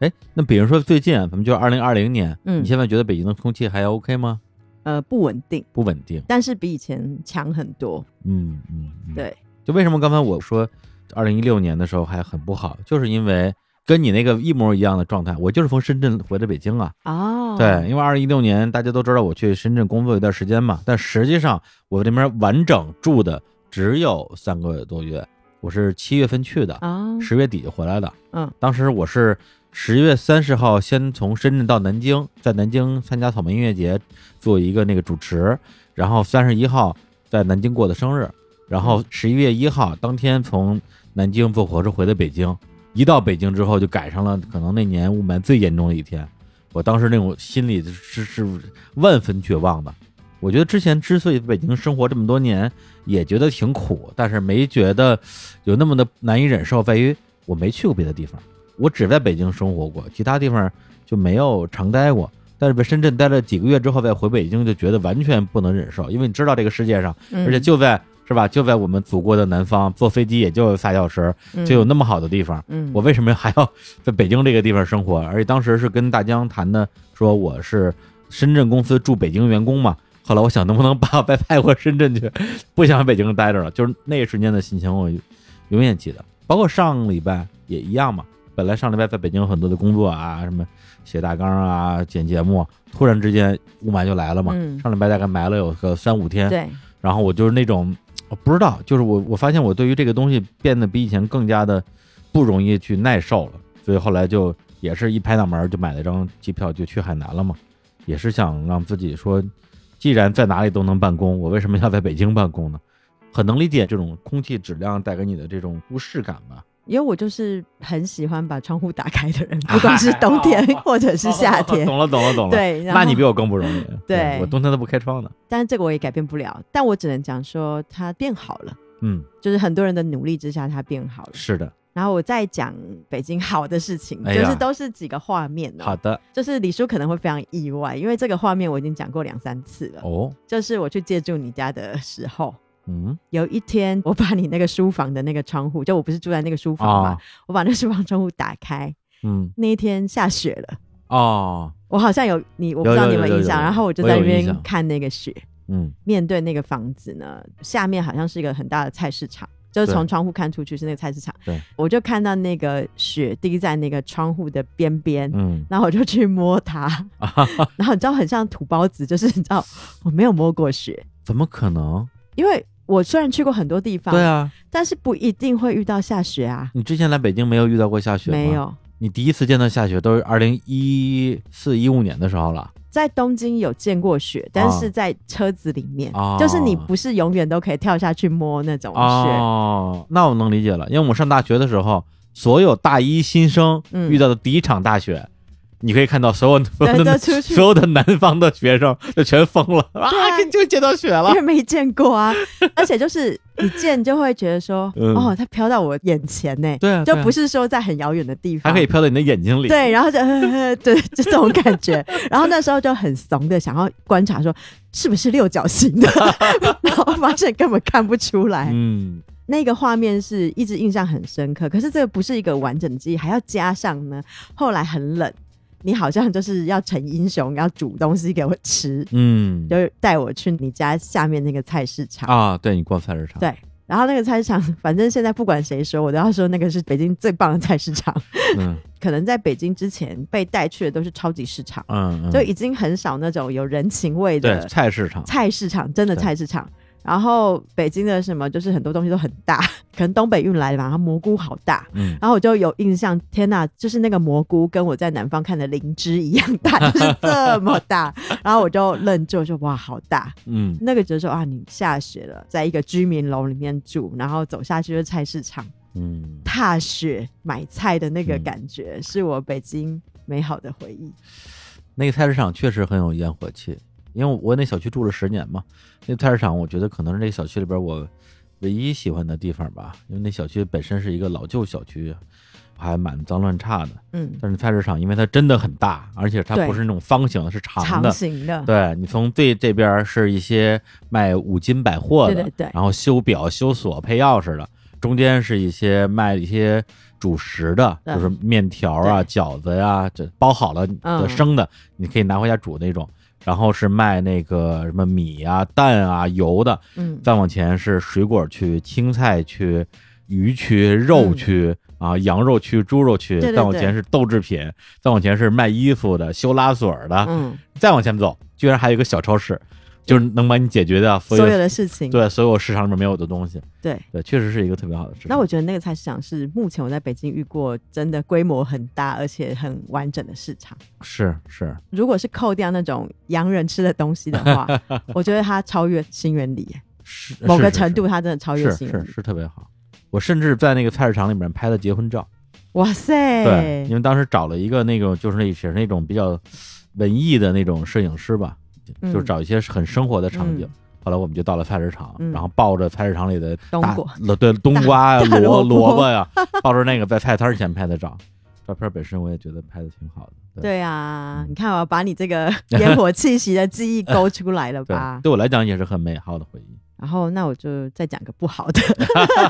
哎，那比如说最近，咱们就二零二零年，嗯你现在觉得北京的空气还 OK 吗？呃，不稳定，不稳定。但是比以前强很多。嗯嗯，嗯。对，就为什么刚才我说二零一六年的时候还很不好，就是因为跟你那个一模一样的状态，我就是从深圳回的北京啊。哦，对，因为二零一六年大家都知道我去深圳工作一段时间嘛，但实际上我这边完整住的只有三个多月，我是七月份去的，啊，十月底就回来的。嗯，当时我是十月三十号先从深圳到南京，在南京参加草莓音乐节做一个那个主持，然后三十一号在南京过的生日，然后十一月一号当天从南京坐火车回的北京。一到北京之后，就赶上了可能那年雾霾最严重的一天。我当时那种心里是是万分绝望的。我觉得之前之所以在北京生活这么多年，也觉得挺苦，但是没觉得有那么的难以忍受，在于我没去过别的地方，我只在北京生活过，其他地方就没有常待过。但是在深圳待了几个月之后，再回北京就觉得完全不能忍受，因为你知道这个世界上，嗯而且就在是吧，就在我们祖国的南方，坐飞机也就仨小时，就有那么好的地方，嗯，我为什么 还要在北京这个地方生活？而且当时是跟大江谈的，说我是深圳公司驻北京员工嘛。后来我想，能不能把我再派回深圳去？不想在北京待着了。就是那一瞬间的心情，我永远记得。包括上礼拜也一样嘛。本来上礼拜在北京有很多的工作啊，什么写大纲啊、剪节目，突然之间雾霾就来了嘛。嗯上礼拜大概埋了有个三五天，对，然后我就是那种，我不知道，就是我我发现我对于这个东西变得比以前更加的不容易去耐受了，所以后来就也是一拍脑门儿就买了张机票就去海南了嘛，也是想让自己说，既然在哪里都能办公，我为什么要在北京办公呢？很能理解这种空气质量带给你的这种不适感吧。因为我就是很喜欢把窗户打开的人，不管是 冬天或者是夏天。懂了懂了懂了。，对，那你比我更不容易。对我冬天都不开窗的。但是这个我也改变不了，但我只能讲说它变好了，嗯，就是很多人的努力之下它变好了。是的，然后我再讲北京好的事情，哎就是都是几个画面哦。好的就是李叔可能会非常意外，因为这个画面我已经讲过两三次了。哦，就是我去借住你家的时候，嗯。有一天我把你那个书房的那个窗户，就我不是住在那个书房嘛，啊我把那书房窗户打开，嗯。那一天下雪了。哦。我好像有你，我不知道你有没有印象。然后我就在那边看那个雪，嗯。面对那个房子呢，下面好像是一个很大的菜市场，就是从窗户看出去是那个菜市场。对，我就看到那个雪滴在那个窗户的边边，嗯。然后我就去摸它，然后你知道很像土包子，就是你知道我没有摸过雪，怎么可能？因为我虽然去过很多地方，对啊，但是不一定会遇到下雪啊，你之前来北京没有遇到过下雪吗？没。有。你第一次见到下雪都是二零一四一五年的时候了。在东京有见过雪，但是在车子里面，哦就是你不是永远都可以跳下去摸那种雪。哦，那我能理解了，因为我们上大学的时候，所有大一新生嗯遇到的第一场大雪，你可以看到所有所有，的 所有的南方的学生就全疯了啊，对啊就见到雪了因为。没见过啊，而且就是你见就会觉得说，嗯哦，它飘到我眼前呢，对啊，对啊就不是说在很遥远的地方，还可以飘到你的眼睛里。对，然后就呵呵对，就这种感觉。然后那时候就很怂的想要观察说是不是六角形的，然后发现根本看不出来。嗯，那个画面是一直印象很深刻，可是这个不是一个完整的记忆，还要加上呢，后来很冷。你好像就是要成英雄，要煮东西给我吃，嗯就是带我去你家下面那个菜市场。啊，对你逛菜市场，对，然后那个菜市场，反正现在不管谁说，我都要说那个是北京最棒的菜市场。嗯 可能在北京之前被带去的都是超级市场，嗯，嗯就已经很少那种有人情味的菜市场，菜市场，真的菜市场。然后北京的什么，就是很多东西都很大，可能东北运来的吧，然后蘑菇好大。嗯然后我就有印象，天呐，就是那个蘑菇跟我在南方看的灵芝一样大，就是这么大。然后我就愣住，说哇，好大。嗯那个就是说啊，你下雪了，在一个居民楼里面住，然后走下去就是菜市场，嗯，踏雪买菜的那个嗯感觉，是我北京美好的回忆。那个菜市场确实很有烟火气，因为我那小区住了十年嘛，那菜市场我觉得可能是这小区里边我唯一喜欢的地方吧，因为那小区本身是一个老旧小区，还蛮脏乱差的。嗯，但是菜市场因为它真的很大，而且它不是那种方形的，是长长的。形的，对你从最这边是一些卖五金百货的，对对对然后修表、修锁、配钥匙的，中间是一些卖一些主食的，就是面条啊、饺子呀、这包好了的嗯生的，你可以拿回家煮那种。然后是卖那个什么米啊、蛋啊、油的，嗯，再往前是水果区、青菜区、鱼区、肉嗯。区、啊、羊肉区、猪肉区，对对对。再往前是豆制品，再往前是卖衣服的、修拉锁的，嗯，再往前走，居然还有一个小超市，就是能帮你解决掉所所有有的事情，对所有市场里面没有的东西。对。对，确实是一个特别好的市场。那我觉得那个菜市场是目前我在北京遇过真的规模很大而且很完整的市场。是是，如果是扣掉那种洋人吃的东西的话，我觉得它超越新源里，是某个程度它真的超越是是是新源里。是特别好。我甚至在那个菜市场里面拍了结婚照，哇塞！对，因为当时找了一个那种就是那也是那种比较文艺的那种摄影师吧，嗯就是找一些很生活的场景。嗯后来我们就到了菜市场，嗯然后抱着菜市场里的大冬瓜对冬瓜呀、萝萝卜呀，抱着那个在菜摊前拍的照，照片本身我也觉得拍的挺好的。对啊，你看我把你这个 烟火气息的记忆勾出来了对吧？对我来讲也是很美好的回忆。然后那我就再讲个不好的，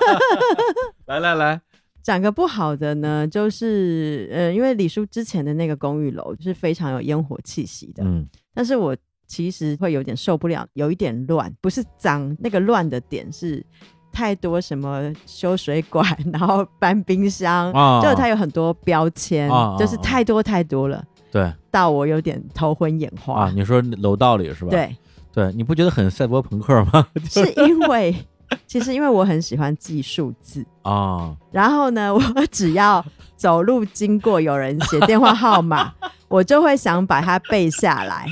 来来来，讲个不好的呢，就是呃，因为李叔之前的那个公寓楼是非常有烟火气息的，嗯但是我其实会有点受不了，有一点乱，不是脏，那个乱的点是太多什么修水管，然后搬冰箱，啊，就它有很多标签，就是太多太多了，对到我有点头昏眼花。啊，你说楼道里是吧？对，对，你不觉得很赛博朋克吗？是因为其实因为我很喜欢记数字，啊，然后呢，我只要走路经过有人写电话号码，我就会想把它背下来。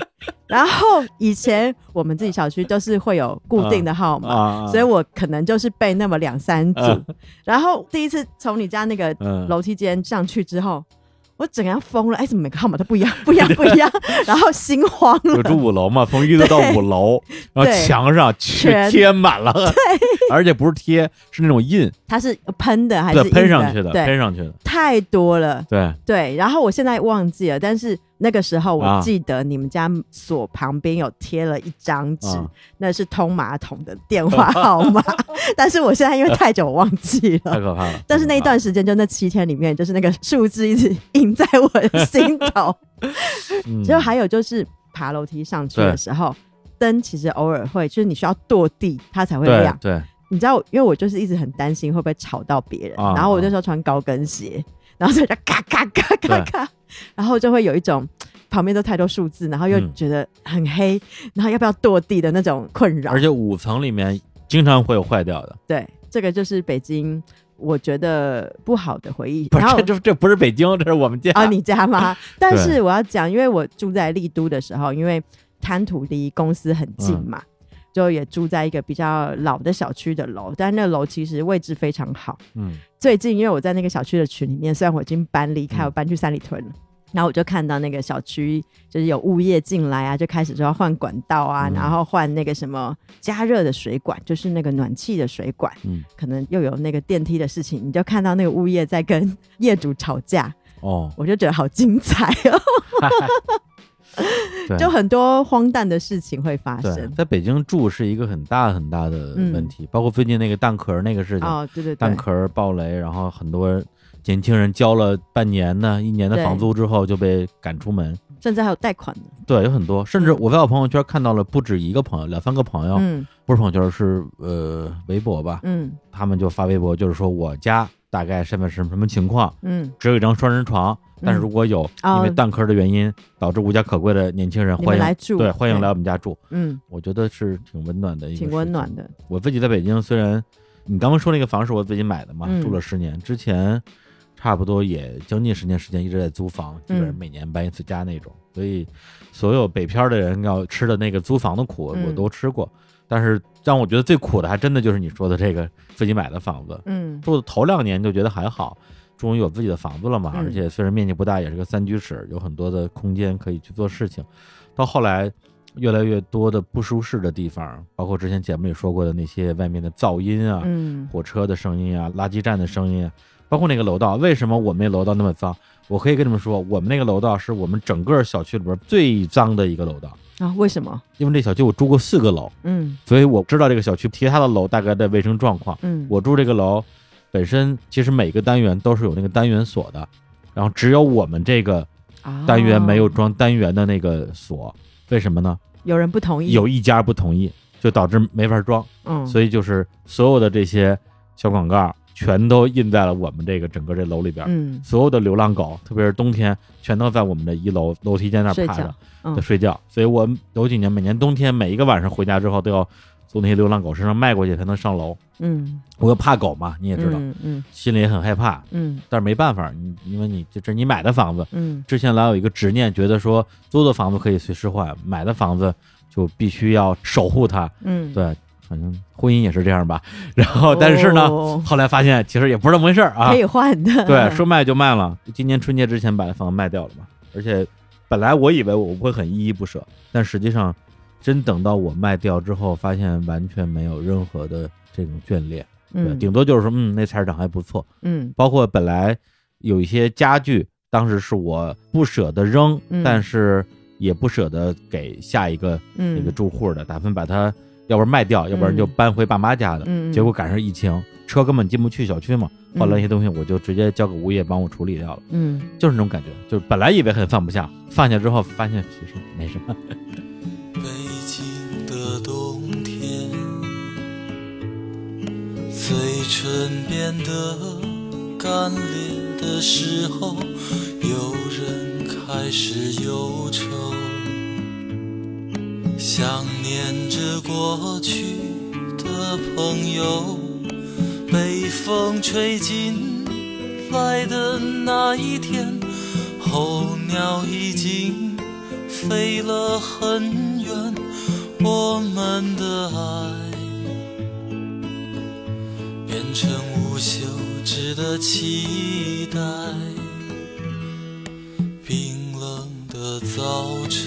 然后以前我们自己小区都是会有固定的号码，啊，所以我可能就是背那么两三组。嗯然后第一次从你家那个嗯楼梯间上去之后，我整个人疯了，哎，怎么每个号码都不一样，不一样，不一样，然后心慌有了。住五楼嘛，从一楼到五楼，然后墙上全全贴满了，对。而且不是贴，是那种印，它是喷的还是对，喷上去的，喷上去的，太多了。对，对，然后我现在忘记了，但是那个时候啊我记得你们家锁旁边有贴了一张纸，啊那是通马桶的电话号码，但是我现在因为太久我忘记了。太可怕了。但是那一段时间，就那七天里面，就是那个数字一直印在我的心头。嗯，就还有就是爬楼梯上去的时候，灯其实偶尔会，就是你需要跺地，它才会亮。对，你知道，因为我就是一直很担心会不会吵到别人，啊然后我那时候穿高跟鞋，然后就咔咔咔咔咔，然后就会有一种旁边都太多数字，然后又嗯觉得很黑，然后要不要落地的那种困扰而。且五层里面经常会有坏掉的，对，这个就是北京我觉得不好的回忆。不是然后这这这不是北京，这是我们家啊，你家吗？但是我要讲，因为我住在丽都的时候，因为滩涂离公司很近嗯嘛。就也住在一个比较老的小区的楼，但那楼其实位置非常好，嗯。最近因为我在那个小区的群里面，虽然我已经搬离开，嗯。我搬去三里屯了。然后我就看到那个小区就是有物业进来啊，就开始说要换管道啊，嗯。然后换那个什么加热的水管，就是那个暖气的水管，嗯。可能又有那个电梯的事情，你就看到那个物业在跟业主吵架，哦，我就觉得好精彩哦，对 就很多荒诞的事情会发，生。在北京住是一个很大很大的问题，包括最近那个蛋壳那个事情，哦，对对对。蛋，壳爆雷，然后很多年轻人交了半年呢、一年的房租之后就被赶出门。甚至还有贷款的，对，有很多，甚至我在我朋友圈看到了不止一个朋友，两三个朋友，嗯。不是朋友圈是呃微博吧，嗯。他们就发微博，就是说我家大概现在是什么情况，嗯，只有一张双人床，但是如果有因为哦蛋壳的原因导致无家可归的年轻人，欢迎来住，对欢迎来我们家住，嗯，我觉得是挺温暖的一个，挺温暖。的，我自己在北京，虽然你刚刚说那个房是我自己买的嘛，嗯。住了十年，之前差不多也将近十年时间一直在租房，基本上嗯每年搬一次家那种，所以所有北漂的人要吃的那个租房的苦嗯。我都吃过，但是让我觉得最苦的还真的就是你说的这个自己买的房子，嗯住的头两年就觉得还好。终于有自己的房子了嘛，嗯而且虽然面积不大，也是个三居室，有很多的空间可以去做事情。到后来，越来越多的不舒适的地方，包括之前节目里说过的那些外面的噪音啊，嗯火车的声音啊，垃圾站的声音啊，包括那个楼道。为什么我们那楼道那么脏？我可以跟你们说，我们那个楼道是我们整个小区里边最脏的一个楼道。啊，为什么？因为这小区我住过四个楼，嗯所以我知道这个小区其他的楼大概的卫生状况。嗯，我住这个楼本身其实每个单元都是有那个单元锁的，然后只有我们这个单元没有哦装单元的那个锁，为什么呢？有人不同意，有一家不同意，就导致没法装。嗯，所以就是所有的这些小广告全都印在了我们这个整个这楼里边。嗯所有的流浪狗，特别是冬天，全都在我们的一楼楼梯间那趴着嗯在睡觉。所以我有几年每年冬天每一个晚上回家之后都要从那些流浪狗身上迈过去才能上楼。嗯我又怕狗嘛，你也知道，嗯嗯心里也很害怕，嗯但是没办法，你因为你这这是你买的房子，嗯之前老有一个执念，觉得说租的房子可以随时换，买的房子就必须要守护它。嗯，对，反正婚姻也是这样吧。然后，但是呢，哦后来发现其实也不是那么回事儿啊可。以换的，对，说卖就卖了。今年春节之前把房子卖掉了嘛。而且本来我以为我会很依依不舍，但实际上真等到我卖掉之后，发现完全没有任何的这种眷恋。嗯顶多就是说，嗯，那菜市场还不错。嗯包括本来有一些家具，当时是我不舍得扔，嗯但是也不舍得给下一个嗯那个住户的，打算把它要不然卖掉，要不然就搬回爸妈家的。嗯，结果赶上疫情，车根本进不去小区嘛，嗯。后来那些东西我就直接交给物业帮我处理掉了，嗯。就是那种感觉，就是本来以为很放不下，放下之后发现其实没什么。北京的冬天，嘴唇变得干裂的时候，有人开始忧愁，想念着过去的朋友，被风吹进来的那一天，候鸟已经飞了很远，我们的爱变成无休止的期待。冰冷的早晨，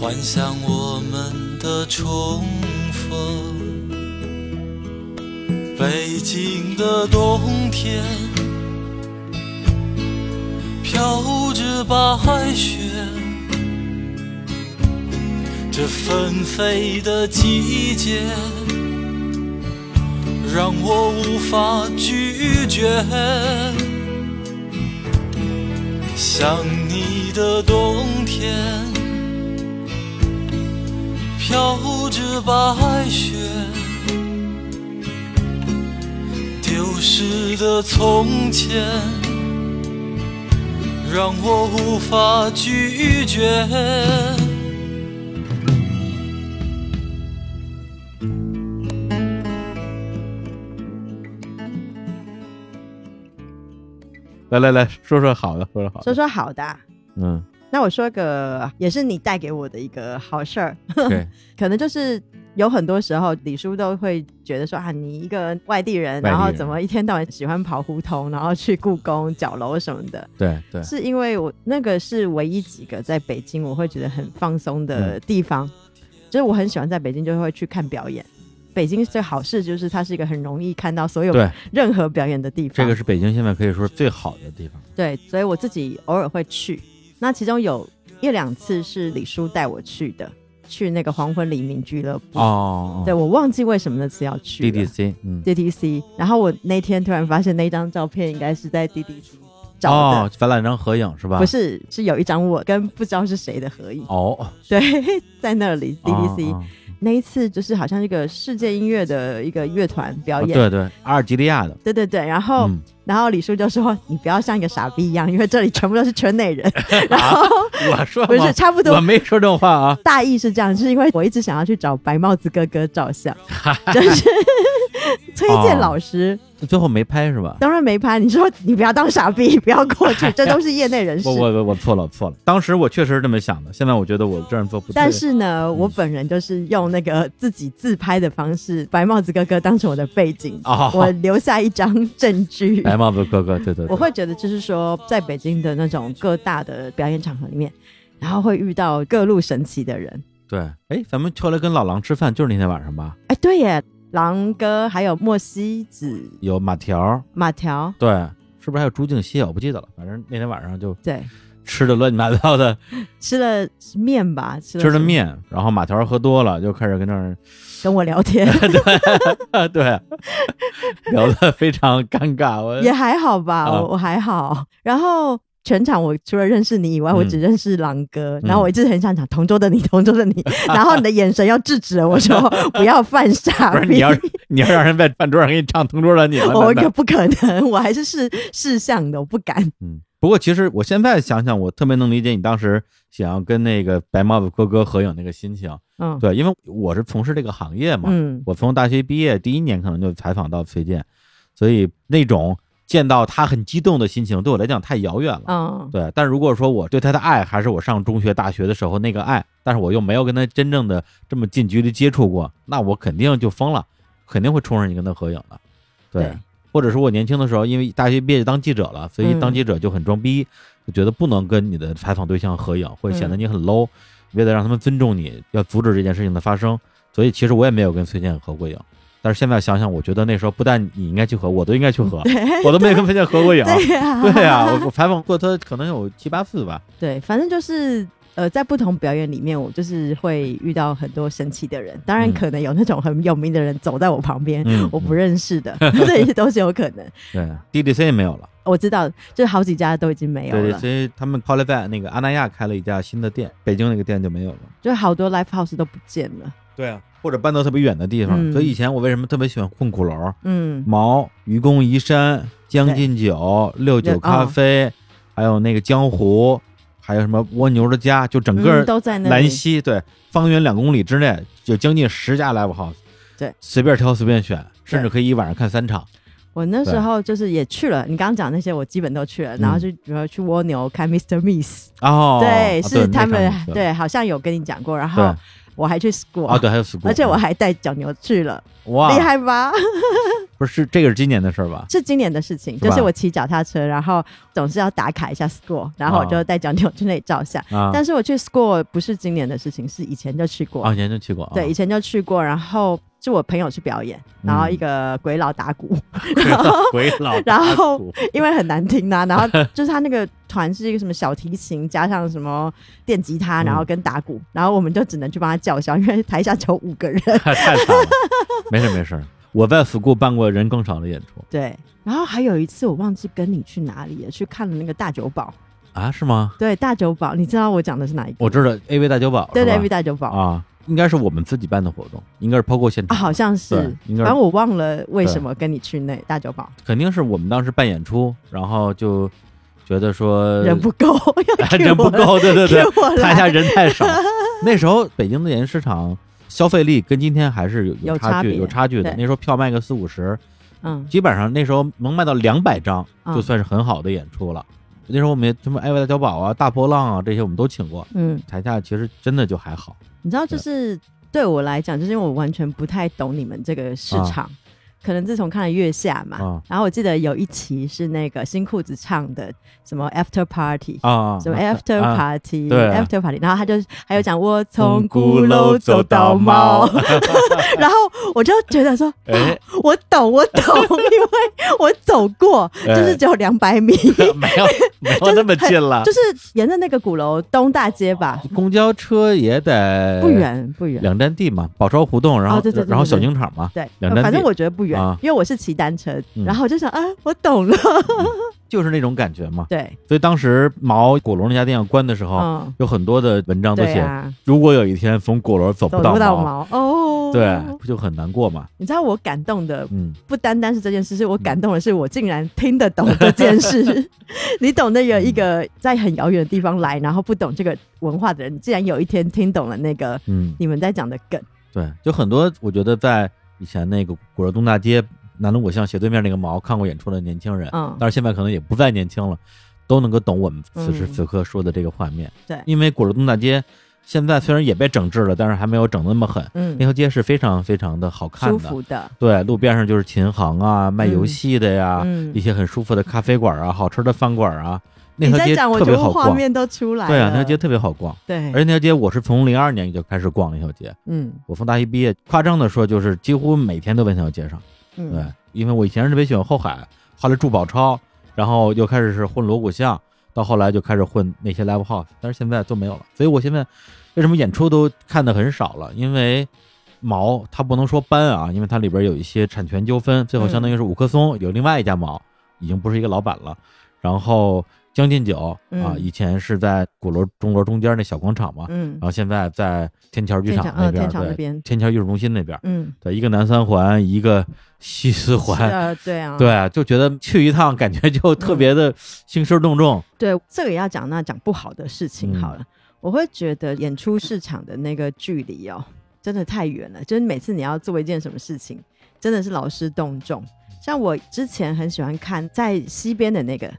幻想我们的重逢。北京的冬天，飘着白雪。这纷飞的季节，让我无法拒绝。想你的冬天，飘着白雪，丢失的从前，让我无法拒绝。来来来说说好的，说说好的，说说好的。啊、嗯，那我说个也是你带给我的一个好事儿，对，可能就是有很多时候李叔都会觉得说啊，你一个外地人，地人。然后怎么一天到晚喜欢跑胡同，然后去故宫、角楼什么的，对对，是因为我那个是唯一几个在北京我会觉得很放松的嗯。地方，就是我很喜欢在北京就会去看表演。北京最好事就是它是一个很容易看到所有任何表演的地方，这个是北京现在可以说最好的地方。对，所以我自己偶尔会去。那其中有一两次是李叔带我去的，去那个黄昏黎明俱乐部。哦，对我忘记为什么那次要去 DDC，嗯，DDC，然后我那天突然发现那张照片应该是在 DDC 找的，哦，咱俩一张合影是吧？不是，是有一张我跟不知道是谁的合影。哦。对，在那里 DDC、哦。那一次就是好像一个世界音乐的一个乐团表演。哦对对，阿尔及利亚的，对对对，然后、嗯，然后李叔就说：“你不要像一个傻逼一样，因为这里全部都是圈内人。”然后我说不是差不多我没说这种话啊。大意是这样，就是因为我一直想要去找白帽子哥哥照相，就是崔健老师，最后没拍是吧？当然没拍。你说你不要当傻逼，不要过去，这都是业内人士我。我我我错了，我错了。当时我确实是这么想的，现在我觉得我这样做不对。但是呢，我本人就是用那个自己自拍的方式，白帽子哥哥当成我的背景，哦我留下一张证据。白帽子哥哥，对对对，我会觉得，就是说，在北京的那种各大的表演场合里面，然后会遇到各路神奇的人。对。哎，咱们后来跟老狼吃饭，就是那天晚上吧？哎，对耶，狼哥还有莫西子、有马条，马条，对，是不是还有朱静熙？我不记得了。反正那天晚上就对，吃的乱七八糟的，吃了面吧，吃了，吃的面，然后马条喝多了，就开始跟那儿跟我聊天 对，聊得非常尴尬。我也还好吧，啊我我还好。然后全场我除了认识你以外，嗯我只认识狼哥。嗯然后我一直很想讲同桌的你，同桌的你。然后你的眼神要制止了我说不要犯傻逼不是你。要你要让人在饭桌上给你唱同桌的你了，我可不可能，我还是视视相的，我不敢。嗯，不过其实我现在想想，我特别能理解你当时想要跟那个白帽子哥哥合影那个心情。嗯，对，因为我是从事这个行业嘛，嗯，我从大学毕业第一年可能就采访到崔健，所以那种见到他很激动的心情对我来讲太遥远了。嗯，对，但如果说我对他的爱还是我上中学、大学的时候那个爱，但是我又没有跟他真正的这么近距离接触过，那我肯定就疯了，肯定会冲上去跟他合影的。对，对或者是我年轻的时候，因为大学毕业就当记者了，所以嗯当记者就很装逼，就觉得不能跟你的采访对象合影，会显得嗯你很 low。为了让他们尊重你，要阻止这件事情的发生，所以其实我也没有跟崔健合过影。但是现在想想，我觉得那时候不但你应该去合，我都应该去合，我都没有跟崔健合过影。对呀，对呀、我我采访过他可能有七八次吧。对，反正就是呃，在不同表演里面，我就是会遇到很多神奇的人。当然，嗯可能有那种很有名的人走在我旁边，嗯我不认识的，这些都是有可能。对，DDC 也没有了。我知道，就是好几家都已经没有对，了，所以他们后来在那个阿那亚开了一家新的店，北京那个店就没有了。就好多 live house 都不见了。对啊，或者搬到特别远的地方。嗯所以以前我为什么特别喜欢混鼓楼？嗯，毛、愚公移山、将进酒、六九咖啡，还有那个江湖，还有什么蜗牛的家，就整个嗯都在那里。兰溪，对，方圆两公里之内有将近十家 live house，对，随便挑随便选，甚至可以一晚上看三场。我那时候就是也去了，你刚刚讲那些我基本都去了，然后就比如说去蜗牛看 Mr. Miss，、哦，对，啊是他们对，好像有跟你讲过，然后我还去 school，、啊，对，还有 school，而且我还带脚牛去了，哇，厉害吧？不是这个是今年的事儿吧？是今年的事情，是就是我骑脚踏车，然后总是要打卡一下 school，然后我就带脚牛去那里照相。啊，但是我去 school 不是今年的事情，是以前就去过，啊，以前就去过，啊对，以前就去过，然后是我朋友去表演，然后一个鬼佬打鼓，鬼佬，然后因为很难听呐、然后就是他那个团是一个什么小提琴加上什么电吉他，嗯。然后跟打鼓，然后我们就只能去帮他叫嚣，因为台下只有五个人。太太惨了，没事没事，我在 school 办过人更少的演出。对，然后还有一次我忘记跟你去哪里了，去看了那个大酒保。啊，是吗？对，大酒保，你知道我讲的是哪一个？我知道 A V 大酒保，对对，AV 大酒保啊啊，应该是我们自己办的活动，应该是 POGO 现场，好像是。对，应该是。反正我忘了为什么跟你去那大酒保，肯定是我们当时办演出，然后就觉得说人不够，人不够，对对对台下人太少。那时候北京的演艺市场消费力跟今天还是有，有差距有差距的。那时候票卖个四五十，嗯。基本上那时候能卖到两百张，嗯。就算是很好的演出了。那时候我们什么艾薇大小宝啊、大波浪啊这些我们都请过，嗯，台下其实真的就还好。你知道，就是对我来讲，就是因为我完全不太懂你们这个市场。可能自从看了月下嘛，啊。然后我记得有一期是那个新裤子唱的什么 After Party，、啊，什么 After 啊 Party，、对。After Party，然后他就还有讲我从从鼓鼓楼楼走走到到猫。猫，然后我就觉得说，哎，我懂，我懂，因为我走过，哎。就是只有两百米，没有没有那么近了，就是沿着那个鼓楼东大街吧，公交车也得不远不远。两站地嘛，宝钞胡同，然后、哦对对对然后小对对。警场嘛，对，两站地。反正我觉得不远，啊。因为我是骑单车，嗯。然后我就想啊，我懂了，就是那种感觉嘛。对，所以当时毛果龙那家店要关的时候，嗯，有很多的文章都写，啊，如果有一天从鼓楼走走不到不到毛哦，对，不就很难过嘛？你知道我感动的嗯，不单单是这件事，是我感动的是我竟然听得懂这件事。你懂那个一个在很遥远的地方来，然后不懂这个文化的人，竟然有一天听懂了那个嗯，你们在讲的梗。对，就很多，我觉得在以前那个鼓楼东大街南锣鼓巷斜对面那个毛看过演出的年轻人，嗯但是现在可能也不再年轻了，都能够懂我们此时嗯此刻说的这个画面。对因为鼓楼东大街现在虽然也被整治了，但是还没有整那么狠。嗯那，条街是非常非常的好看的，舒服的，对，路边上就是琴行啊，卖游戏的呀，嗯一些很舒服的咖啡馆啊，好吃的饭馆啊，那你条街在讲，我觉得特别好逛。画面都出来了。对啊，那条街特别好逛，对，而且那条街我是从零二年就开始逛那条街，嗯我从大一毕业，夸张的说就是几乎每天都在那条街上。嗯，对，因为我以前是特别喜欢后海，后来住宝钞，然后又开始是混锣鼓巷，到后来就开始混那些 live house，但是现在都没有了。所以我现在为什么演出都看的很少了？因为毛它不能说搬啊，因为它里边有一些产权纠纷，最后相当于是五棵松有另外一家毛，已经不是一个老板了。然后将进酒啊，嗯以前是在鼓楼钟楼中间那小广场嘛，嗯然后现在在天桥剧场那边，天桥那边天桥艺术中心那边，嗯，对，一个南三环，一个西四环，呃，对啊，对啊，就觉得去一趟感觉就特别的兴师动众。对，这个也要讲那讲不好的事情嗯好了。我会觉得演出市场的那个距离哦，真的太远了。就是每次你要做一件什么事情，真的是劳师动众。像我之前很喜欢看在西边的那个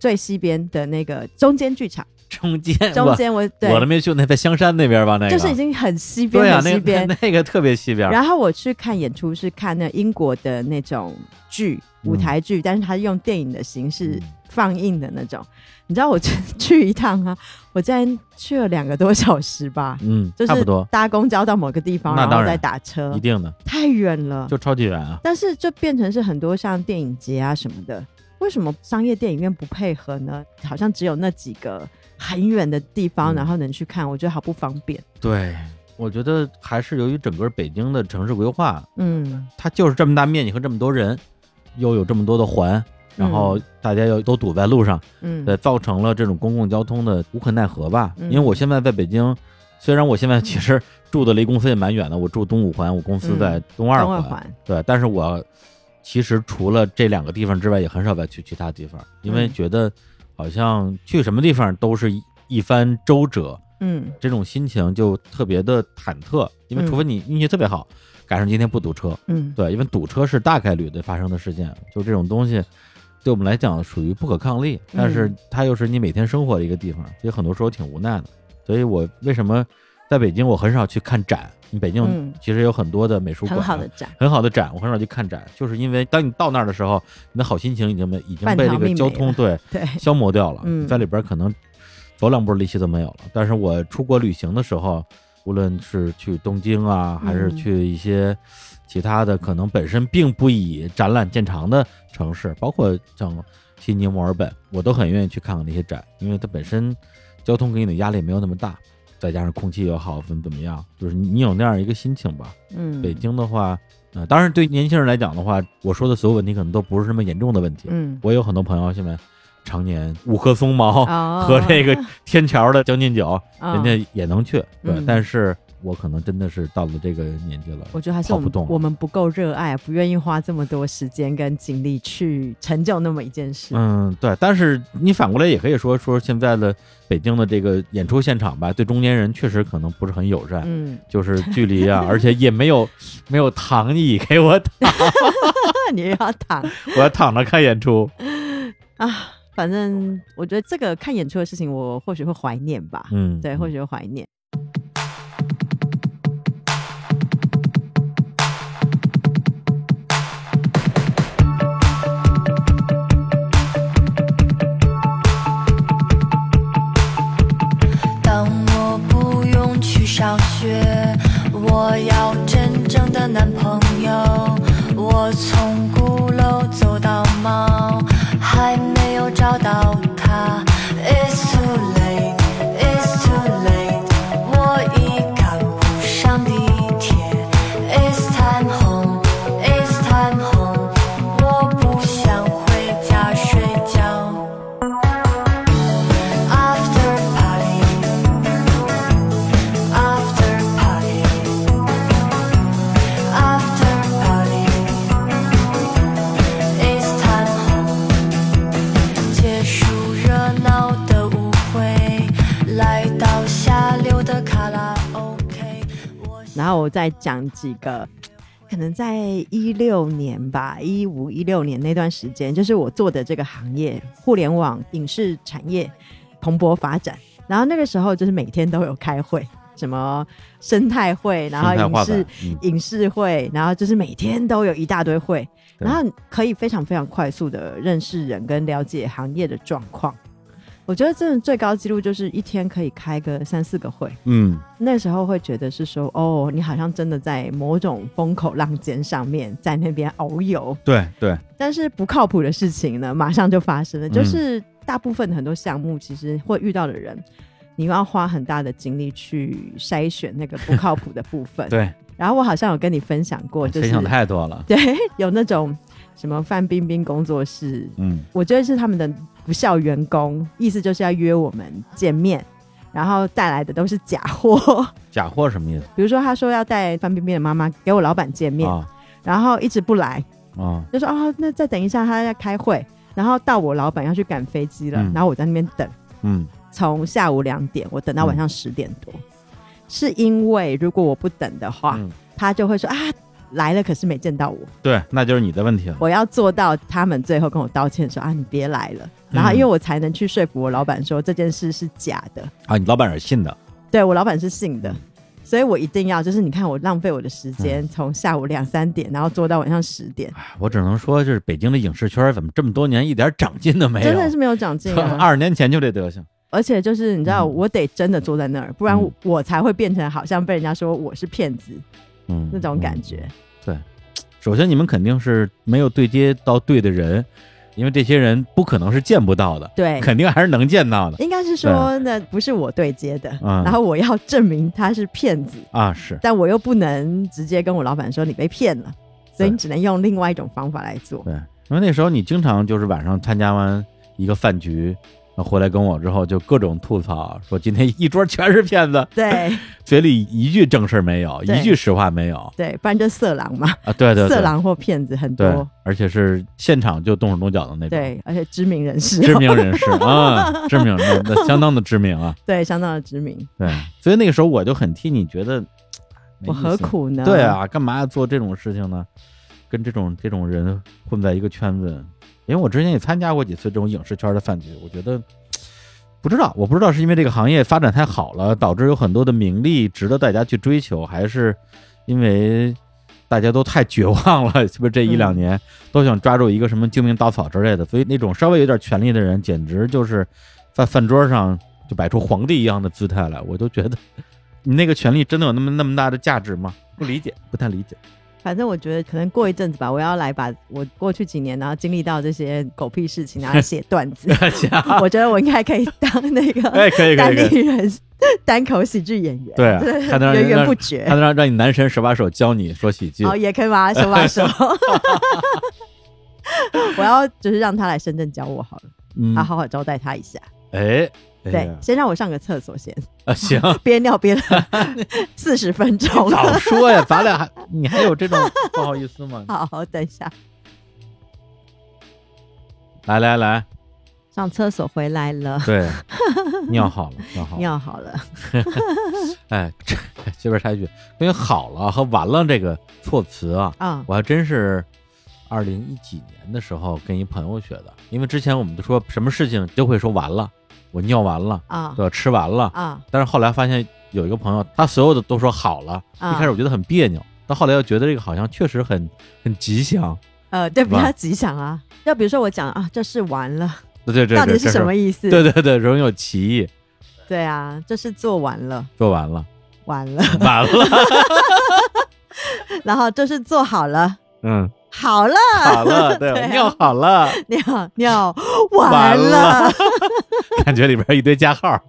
最西边的那个中间剧场，中间，中间我对我都没去，那在香山那边吧？那个就是已经很西边对啊，西边。那个那个特别西边。然后我去看演出是看那英国的那种剧，舞台剧，但是它是用电影的形式嗯放映的那种。你知道我去去一趟啊，我竟然去了两个多小时吧，嗯，就是差不多，搭公交到某个地方，然然后再打车一，定的，太远了。就超级远啊。但是就变成是很多像电影节啊什么的，为什么商业电影院不配合呢？好像只有那几个很远的地方，嗯。然后能去看，我觉得好不方便。对，我觉得还是由于整个北京的城市规划，嗯，它就是这么大面积和这么多人，又有这么多的环，然后大家又都堵在路上，嗯，对，造成了这种公共交通的无可奈何吧。嗯。因为我现在在北京虽然我现在 其实住的离公司也蛮远的，我住东五环，我公司在东二环，东二环，对，但是我其实除了这两个地方之外，也很少再去其他地方，因为嗯觉得好像去什么地方都是一一番周折，嗯这种心情就特别的忐忑，因为嗯除非你运气特别好，赶上今天不堵车，嗯，对，因为堵车是大概率的发生的事件，就这种东西。对我们来讲属于不可抗力，但是嗯它又是你每天生活的一个地方，所以很多时候挺无奈的。所以我为什么在北京，我很少去看展。你北京嗯其实有很多的美术馆啊，很好的展，很好的展，我很少去看展，就是因为当你到那儿的时候，你的好心情已经被已经被这个交通对对，消磨掉了，嗯在里边可能走两步力气都没有了。但是我出国旅行的时候，无论是去东京啊，还是嗯去一些其他的可能本身并不以展览见长的城市，包括像悉尼、墨尔本，我都很愿意去看看那些展，因为它本身交通给你的压力没有那么大。再加上空气又好，怎么怎么样，就是你你有那样一个心情吧。嗯，北京的话，呃，当然对年轻人来讲的话，我说的所有问题可能都不是什么严重的问题。嗯，我有很多朋友现在常年五棵松毛哦和这个天桥的将进酒，哦人家也能去。对，嗯但是我可能真的是到了这个年纪了，我觉得还是我们我们不够热爱，不愿意花这么多时间跟精力去成就那么一件事。嗯，对。但是你反过来也可以说说现在的北京的这个演出现场吧，对中年人确实可能不是很友善。嗯，就是距离啊，而且也没有没有躺椅给我躺，你又要躺 我要躺着看演出。啊？反正我觉得这个看演出的事情，我或许会怀念吧。嗯，对，或许会怀念。小学，我要真正的男朋友。我从鼓楼走到猫，还没有找到后我再讲几个，可能在一六年吧，一五一六年那段时间，就是我做的这个行业，互联网影视产业蓬勃发展。然后那个时候就是每天都有开会，什么生态会，然后影视嗯影视会，然后就是每天都有一大堆会，然后可以非常非常快速的认识人跟了解行业的状况。我觉得真的最高纪录就是一天可以开个三四个会，嗯，那时候会觉得是说，哦，你好像真的在某种风口浪尖上面，在那边遨游。对对，但是不靠谱的事情呢，马上就发生了。嗯就是大部分很多项目，其实会遇到的人，你要花很大的精力去筛选那个不靠谱的部分。对，然后我好像有跟你分享过，就是分享太多了。对，有那种什么范冰冰工作室，嗯我觉得是他们的不孝员工，意思就是要约我们见面，然后带来的都是假货。假货什么意思？比如说，他说要带范冰冰的妈妈给我老板见面，啊。然后一直不来，啊？就说哦，那再等一下，他在开会，然后到我老板要去赶飞机了，嗯。然后我在那边等，嗯。从下午两点我等到晚上十点多，是因为如果我不等的话，嗯，他就会说啊来了，可是没见到我，对，那就是你的问题了。我要做到他们最后跟我道歉说啊你别来了，然后因为我才能去说服我老板说这件事是假的，啊，你老板是信的，对我老板是信的。嗯。所以我一定要，就是你看我浪费我的时间，从下午两三点，然后做到晚上十点，哎我只能说，就是北京的影视圈怎么这么多年一点长进都没有？真的是没有长进啊！二十年前就这德行。而且就是你知道，嗯。我得真的坐在那儿，不然嗯。我才会变成好像被人家说我是骗子嗯，那种感觉。对首先，你们肯定是没有对接到对的人，因为这些人不可能是见不到的，对，肯定还是能见到的应该是说那不是我对接的，嗯然后我要证明他是骗子，啊。是，但我又不能直接跟我老板说你被骗了，所以你只能用另外一种方法来做。对，因为那时候你经常就是晚上参加完一个饭局，回来跟我之后就各种吐槽，说今天一桌全是骗子，对嘴里一句正事儿没有，一句实话没有对，不然就色狼嘛，啊！对对对，色狼或骗子很多，，而且是现场就动手动脚的那种，对，而且知名人士，知名人士啊，知名那那相当的知名啊，对，相当的知名，对，所以那个时候我就很替你觉得，我何苦呢？对，啊，干嘛要做这种事情呢？跟这种这种人混在一个圈子，因为我之前也参加过几次这种影视圈的饭局，我觉得不知道，我不知道是因为这个行业发展太好了，导致有很多的名利值得大家去追求，还是因为大家都太绝望了，是不是这一两嗯年都想抓住一个什么救命稻草之类的，所以那种稍微有点权力的人，简直就是在饭桌上就摆出皇帝一样的姿态来，我都觉得你那个权力真的有那么那么大的价值吗？不理解，不太理解。反正我觉得可能过一阵子吧，我要来把我过去几年然后经历到这些狗屁事情，然后写段子。我觉得我应该可以当那个 哎，可以可单以可以，立人单口喜剧演员，对啊还能源源不绝还。能让让你男神手把手教你说喜剧。哦，也可以把他手把手。我要就是让他来深圳教我好了，嗯啊，好好招待他一下。哎，哎对呀，先让我上个厕所先，啊，行，憋尿憋了 四十分钟早。说呀，咱俩还你还有这种 不好意思吗？好，等一下来来来，上厕所回来了，对，尿好了，尿好了。尿好了。哎，这这边插一句，关于“好了”和“完了”这个措辞啊，啊我还真是二零一几年的时候跟一朋友学的，因为之前我们都说什么事情都会说完了，我尿完了，啊。对吧？吃完了，啊。但是后来发现有一个朋友，他所有的都说好了，啊。一开始我觉得很别扭，到后来又觉得这个好像确实很很吉祥，呃，对，比较吉祥啊。要比如说我讲啊，这是完了，对对对，到底是什么意思？对对对，容易有歧义，对啊，这是做完了，做完了，完了，完了，然后这是做好了，嗯，好了，好了，对，尿好了，尿尿完了，感觉里边一堆加号，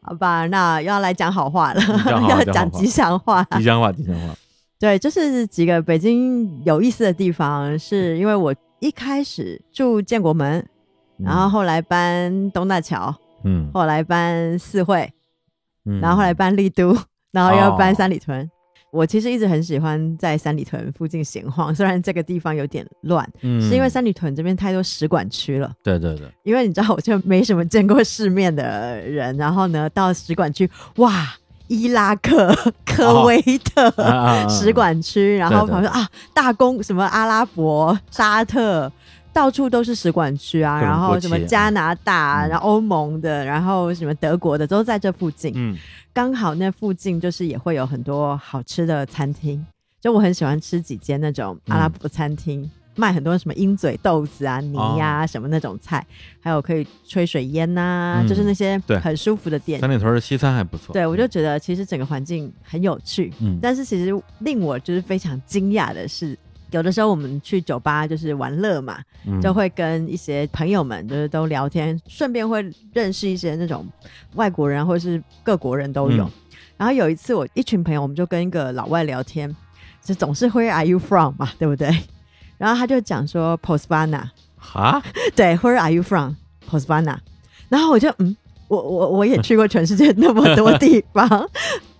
好吧，那要来讲好话了讲，要讲吉祥话。吉祥话，吉祥话，对，就是几个北京有意思的地方，是因为我一开始住建国门，嗯。然后后来搬东大桥，嗯，后来搬四惠，嗯。然后后来搬丽都，然后又搬哦。三里屯。我其实一直很喜欢在三里屯附近闲晃，虽然这个地方有点乱，嗯是因为三里屯这边太多使馆区了。对对对，因为你知道，我就没什么见过世面的人，然后呢，到使馆区，哇，伊拉克、科威特、使馆区，然后对对旁边啊，大公什么阿拉伯、沙特。到处都是使馆区啊，然后什么加拿大，嗯然后欧盟的，然后什么德国的，都在这附近。嗯刚好那附近就是也会有很多好吃的餐厅，就我很喜欢吃几间那种阿拉伯餐厅，卖很多什么鹰嘴豆子啊、泥呀、什么那种菜，还有可以吹水烟呐、嗯就是那些对。很舒服的店。三里屯的西餐还不错，对，我就觉得其实整个环境很有趣，嗯。但是其实令我就是非常惊讶的是，有的时候我们去酒吧就是玩乐嘛，嗯就会跟一些朋友们就是都聊天，顺便会认识一些那种外国人或者是各国人都有。嗯然后有一次我一群朋友，我们就跟一个老外聊天，就总是 Where are you from 嘛，对不对？然后他就讲说 Postvana，哈，对，Where are you from Postvana？然后我就嗯，我我我也去过全世界那么多地方，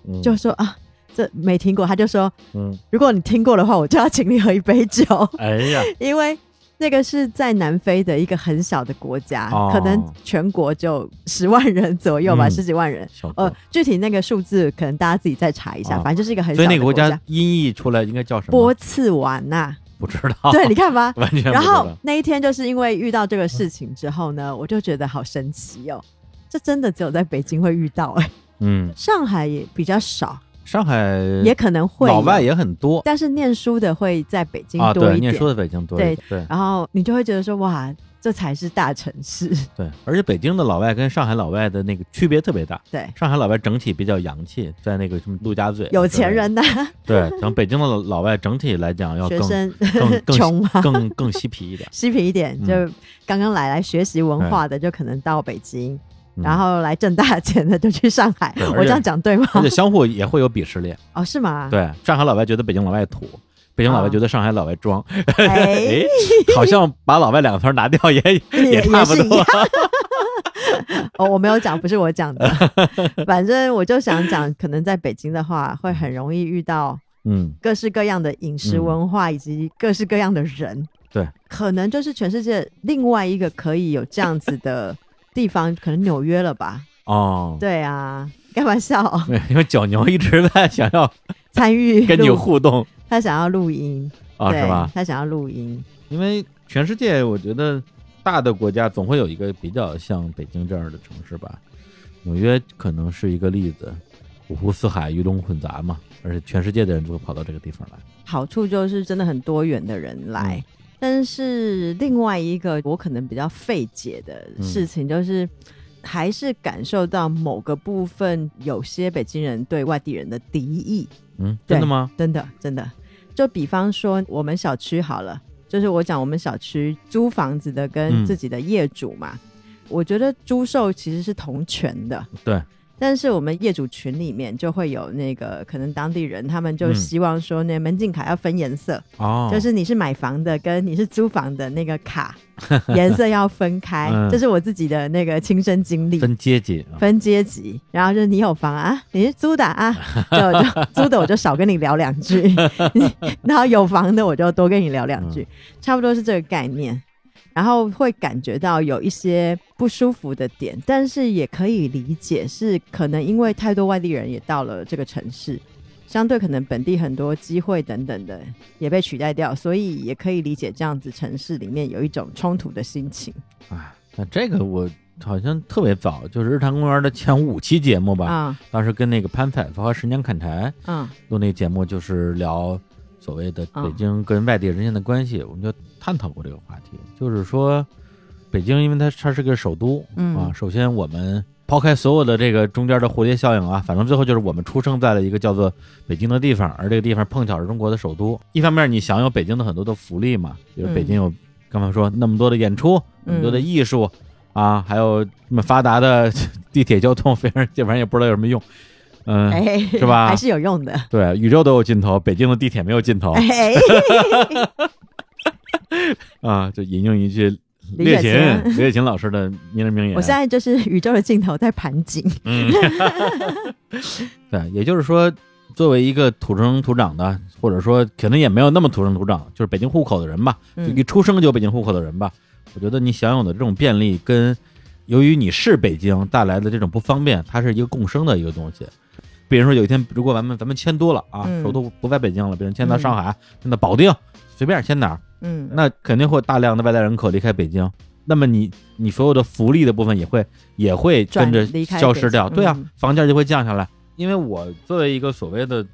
嗯就说啊，这没听过。他就说，嗯，如果你听过的话，我就要请你喝一杯酒。哎呀，因为那个是在南非的一个很小的国家，哦可能全国就十万人左右吧，嗯十几万人。呃，具体那个数字可能大家自己再查一下，哦反正就是一个很小所以那个国家。音译出来应该叫什么？波茨瓦纳，不知道，对，你看吧。完全然后。那一天就是因为遇到这个事情之后呢，我就觉得好神奇哦，这真的只有在北京会遇到，哎，嗯，上海也比较少，上海也可能会老外，也很多。但是念书的会在北京多一点。念书的北京多一点，对然后你就会觉得说，哇，这才是大城市。对，而且北京的老外跟上海老外的那个区别特别大。对，上海老外整体比较洋气，在那个什么陆家嘴，有钱人呐、对，然后北京的老老外整体来讲要更 学生更更穷嘛，更 更嬉皮一点，嬉皮一点，嗯。就刚刚来来学习文化的，就可能到北京，嗯然后来挣大钱的就去上海我这样讲对吗？而且相互也会有鄙视链。哦，是吗？，对，上海老外觉得北京老外土，北京老外啊觉得上海老外装，哎 哎，好像把老外两个词儿拿掉也也也差不多。哦，我没有讲，不是我讲的。反正我就想讲，可能在北京的话，会很容易遇到嗯，各式各样的饮食嗯文化以及各式各样的人。对，可能就是全世界另外一个可以有这样子的地方，可能纽约了吧？哦，对啊，开玩笑？对，因为角牛一直在想要参与跟你互动他想要录音啊，对是吧？他想要录音，因为全世界，我觉得大的国家总会有一个比较像北京这样的城市吧。纽约可能是一个例子，五湖四海，鱼龙混杂嘛，而且全世界的人都会跑到这个地方来。好处就是真的很多元的人来。嗯但是另外一个我可能比较费解的事情就是，还是感受到某个部分有些北京人对外地人的敌意，嗯，真的吗？真的真的。就比方说我们小区好了，就是我讲我们小区租房子的跟嗯自己的业主嘛，我觉得租售其实是同权的。对，但是我们业主群里面就会有那个可能当地人，他们就嗯希望说那门禁卡要分颜色，哦，就是你是买房的跟你是租房的那个卡 颜色要分开，嗯这是我自己的那个亲身经历。分阶级啊。分阶级，然后就是你有房啊，你是租的啊，就就 租的我就少跟你聊两句，然后有房的我就多跟你聊两句，嗯差不多是这个概念。然后会感觉到有一些不舒服的点，但是也可以理解，是可能因为太多外地人也到了这个城市，相对可能本地很多机会等等的也被取代掉，所以也可以理解这样子城市里面有一种冲突的心情。哎，那这个我好像特别早，就是日坛公园的前五期节目吧，啊，当时跟那个潘采夫和十年砍柴嗯。录那节目，就是聊所谓的嗯北京跟外地人之间的关系，我们就探讨过这个话题，就是说北京因为它它是个首都，嗯。啊，首先我们抛开所有的这个中间的蝴蝶效应啊，反正最后就是我们出生在了一个叫做北京的地方，而这个地方碰巧是中国的首都。一方面你享有北京的很多的福利嘛，比如北京有刚才说那么多的演出，那么多的艺术。啊，还有那么发达的 地铁交通，反正这玩意儿也不知道有什么用，嗯，哎，是吧还是有用的。对，宇宙都有尽头，北京的地铁没有尽头哎，啊！就引用一句李雪琴琴李雪琴老师的名人名言。我现在就是宇宙的尽头在盘锦。嗯，对，也就是说，作为一个土生土长的，或者说可能也没有那么土生土长，就是北京户口的人吧，一出生就有北京户口的人吧，我觉得你享有的这种便利，跟由于你是北京带来的这种不方便，它是一个共生的一个东西。比如说有一天，如果咱们咱们迁多了啊，嗯首都不在北京了，比如迁到上海、迁到保定，随便迁哪儿，嗯，那肯定会大量的外来人口离开北京。那么你你所有的福利的部分也会也会跟着消失掉，对啊嗯，房价就会降下来。因为我作为一个所谓的，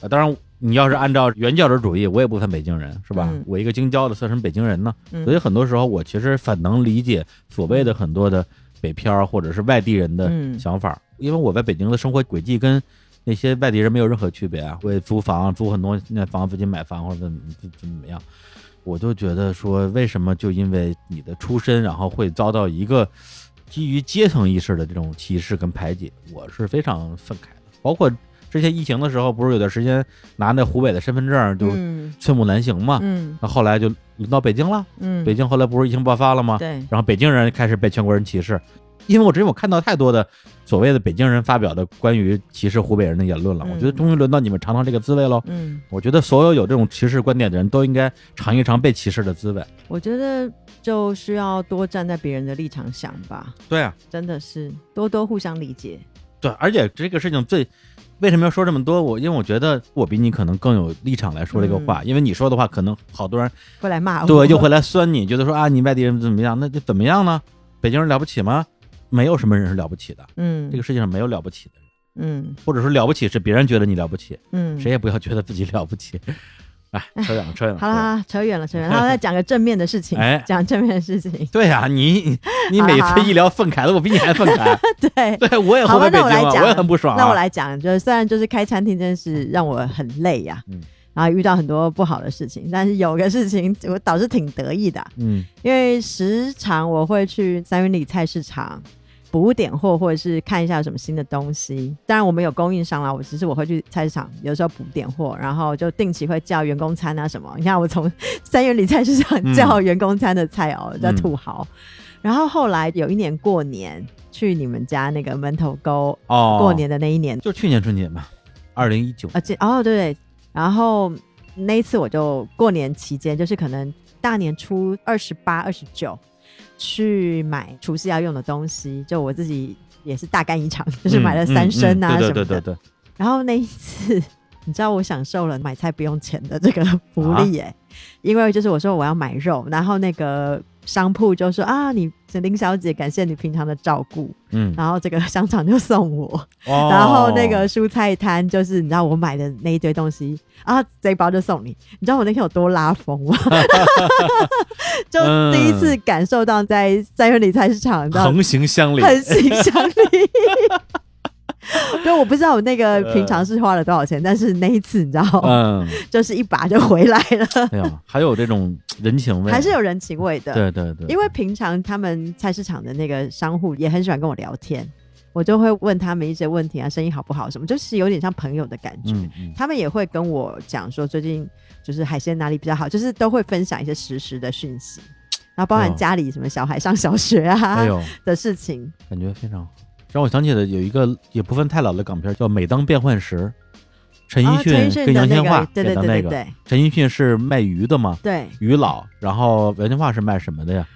呃，当然你要是按照原教旨主义，我也不算北京人，是吧？嗯我一个京郊的算什么北京人呢？嗯所以很多时候我其实反能理解所谓的很多的北漂或者是外地人的嗯。想法，因为我在北京的生活轨迹跟那些外地人没有任何区别啊，会租房，租很多那房自己买房或者怎么怎怎么样，我就觉得说，为什么就因为你的出身，然后会遭到一个基于阶层意识的这种歧视跟排挤，我是非常愤慨的。包括之前疫情的时候，不是有段时间拿那湖北的身份证就嗯。寸步难行嘛，嗯。那后来就轮到北京了，嗯，北京后来不是疫情爆发了吗？对，然后北京人开始被全国人歧视，因为我之前我看到太多的所谓的北京人发表的关于歧视湖北人的言论了，嗯我觉得终于轮到你们尝尝这个滋味喽。嗯，我觉得所有有这种歧视观点的人都应该尝一尝被歧视的滋味。我觉得就需要多站在别人的立场想吧，对啊，真的是多多互相理解。对，而且这个事情最为什么要说这么多？我因为我觉得我比你可能更有立场来说这个话，因为你说的话可能好多人会来骂我，对又会来酸你，觉得说啊你外地人怎么样？那就怎么样呢？北京人了不起吗？没有什么人是了不起的，嗯，这个世界上没有了不起的人，嗯或者说了不起是别人觉得你了不起，嗯，谁也不要觉得自己了不起。哎，扯远了，扯远了。好了，好了，扯远了，扯远了。然后再讲个正面的事情，哎讲正面的事情。对呀、你你每次一聊愤慨的，我比你还愤慨。对，对，我也好吧那我来讲我也很不爽、啊。那我来讲，就是虽然就是开餐厅这件事让我很累呀、嗯然后遇到很多不好的事情，但是有个事情我倒是挺得意的，嗯因为时常我会去三元里菜市场，补点货，或者是看一下有什么新的东西。当然我们有供应商啦，我只是我会去菜市场，有时候补点货，然后就定期会叫员工餐啊什么。你看我从 三元里菜市场嗯叫员工餐的菜哦，叫嗯土豪。然后后来有一年过年去你们家那个门头沟哦，过年的那一年，就去年春节嘛，二零一九，啊，这哦对对，然后那一次我就过年期间，就是可能大年初二十八、二十九去买厨师要用的东西，就我自己也是大干一场，就是买了三升啊什么的。对对对对对，然后那一次，你知道我享受了买菜不用钱的这个福利耶、因为就是我说我要买肉，然后那个商铺就说啊，你林小姐，感谢你平常的照顾，嗯，然后这个 商场就送我。哦然后那个蔬菜摊就是你知道我买的那一堆东西啊，这一包就送你。你知道我那天有多拉风吗？就第一次感受到在三元里菜市场，横行乡里。就我不知道我那个 平常是花了多少钱，但是那一次你知道，嗯，就是一把就回来了，哎呀，还有这种人情味，还是有人情味的。对对对，因为平常他们菜市场的那个商户也很喜欢跟我聊天，我就会问他们一些问题啊，生意好不好什么，就是有点像朋友的感觉。嗯嗯他们也会跟我讲说最近就是海鲜哪里比较好，就是都会分享一些实时的讯息，然后包含哦家里什么小孩上小学啊、的事情。感觉非常好。让我想起了有一个也不算太老的港片，叫《每当变幻时》，陈哦奕迅跟杨千嬅演的那个。陈奕迅是卖鱼的嘛，对，鱼佬，然后杨千嬅是卖什么的呀？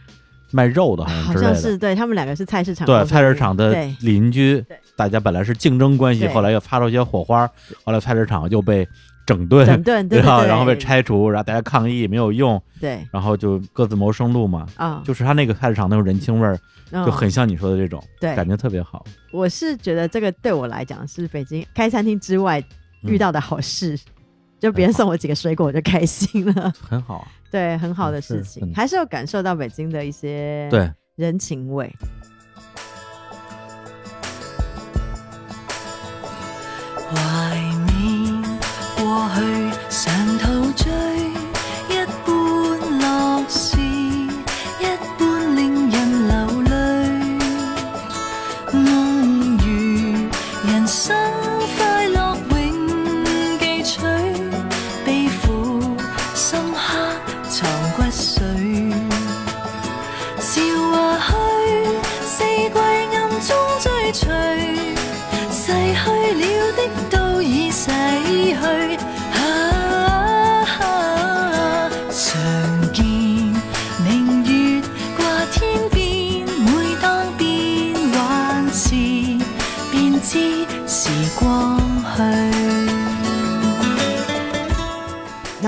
卖肉的，好像好之类的。像是对他们两个是菜市场对菜市场的邻居对，大家本来是竞争关系，后来又擦出一些火花，后来菜市场又被整顿，整顿对 对然后被拆除，然后大家抗议没有用，对。然后就各自谋生路嘛。啊，就是他那个菜市场那种人情味儿，嗯。就很像你说的这种，对。感觉特别好。我是觉得这个对我来讲是北京开餐厅之外嗯。遇到的好事，就别人送我几个水果我就开心了，很好啊，对，很好的事情，嗯还是有感受到北京的一些对，人情味。过去。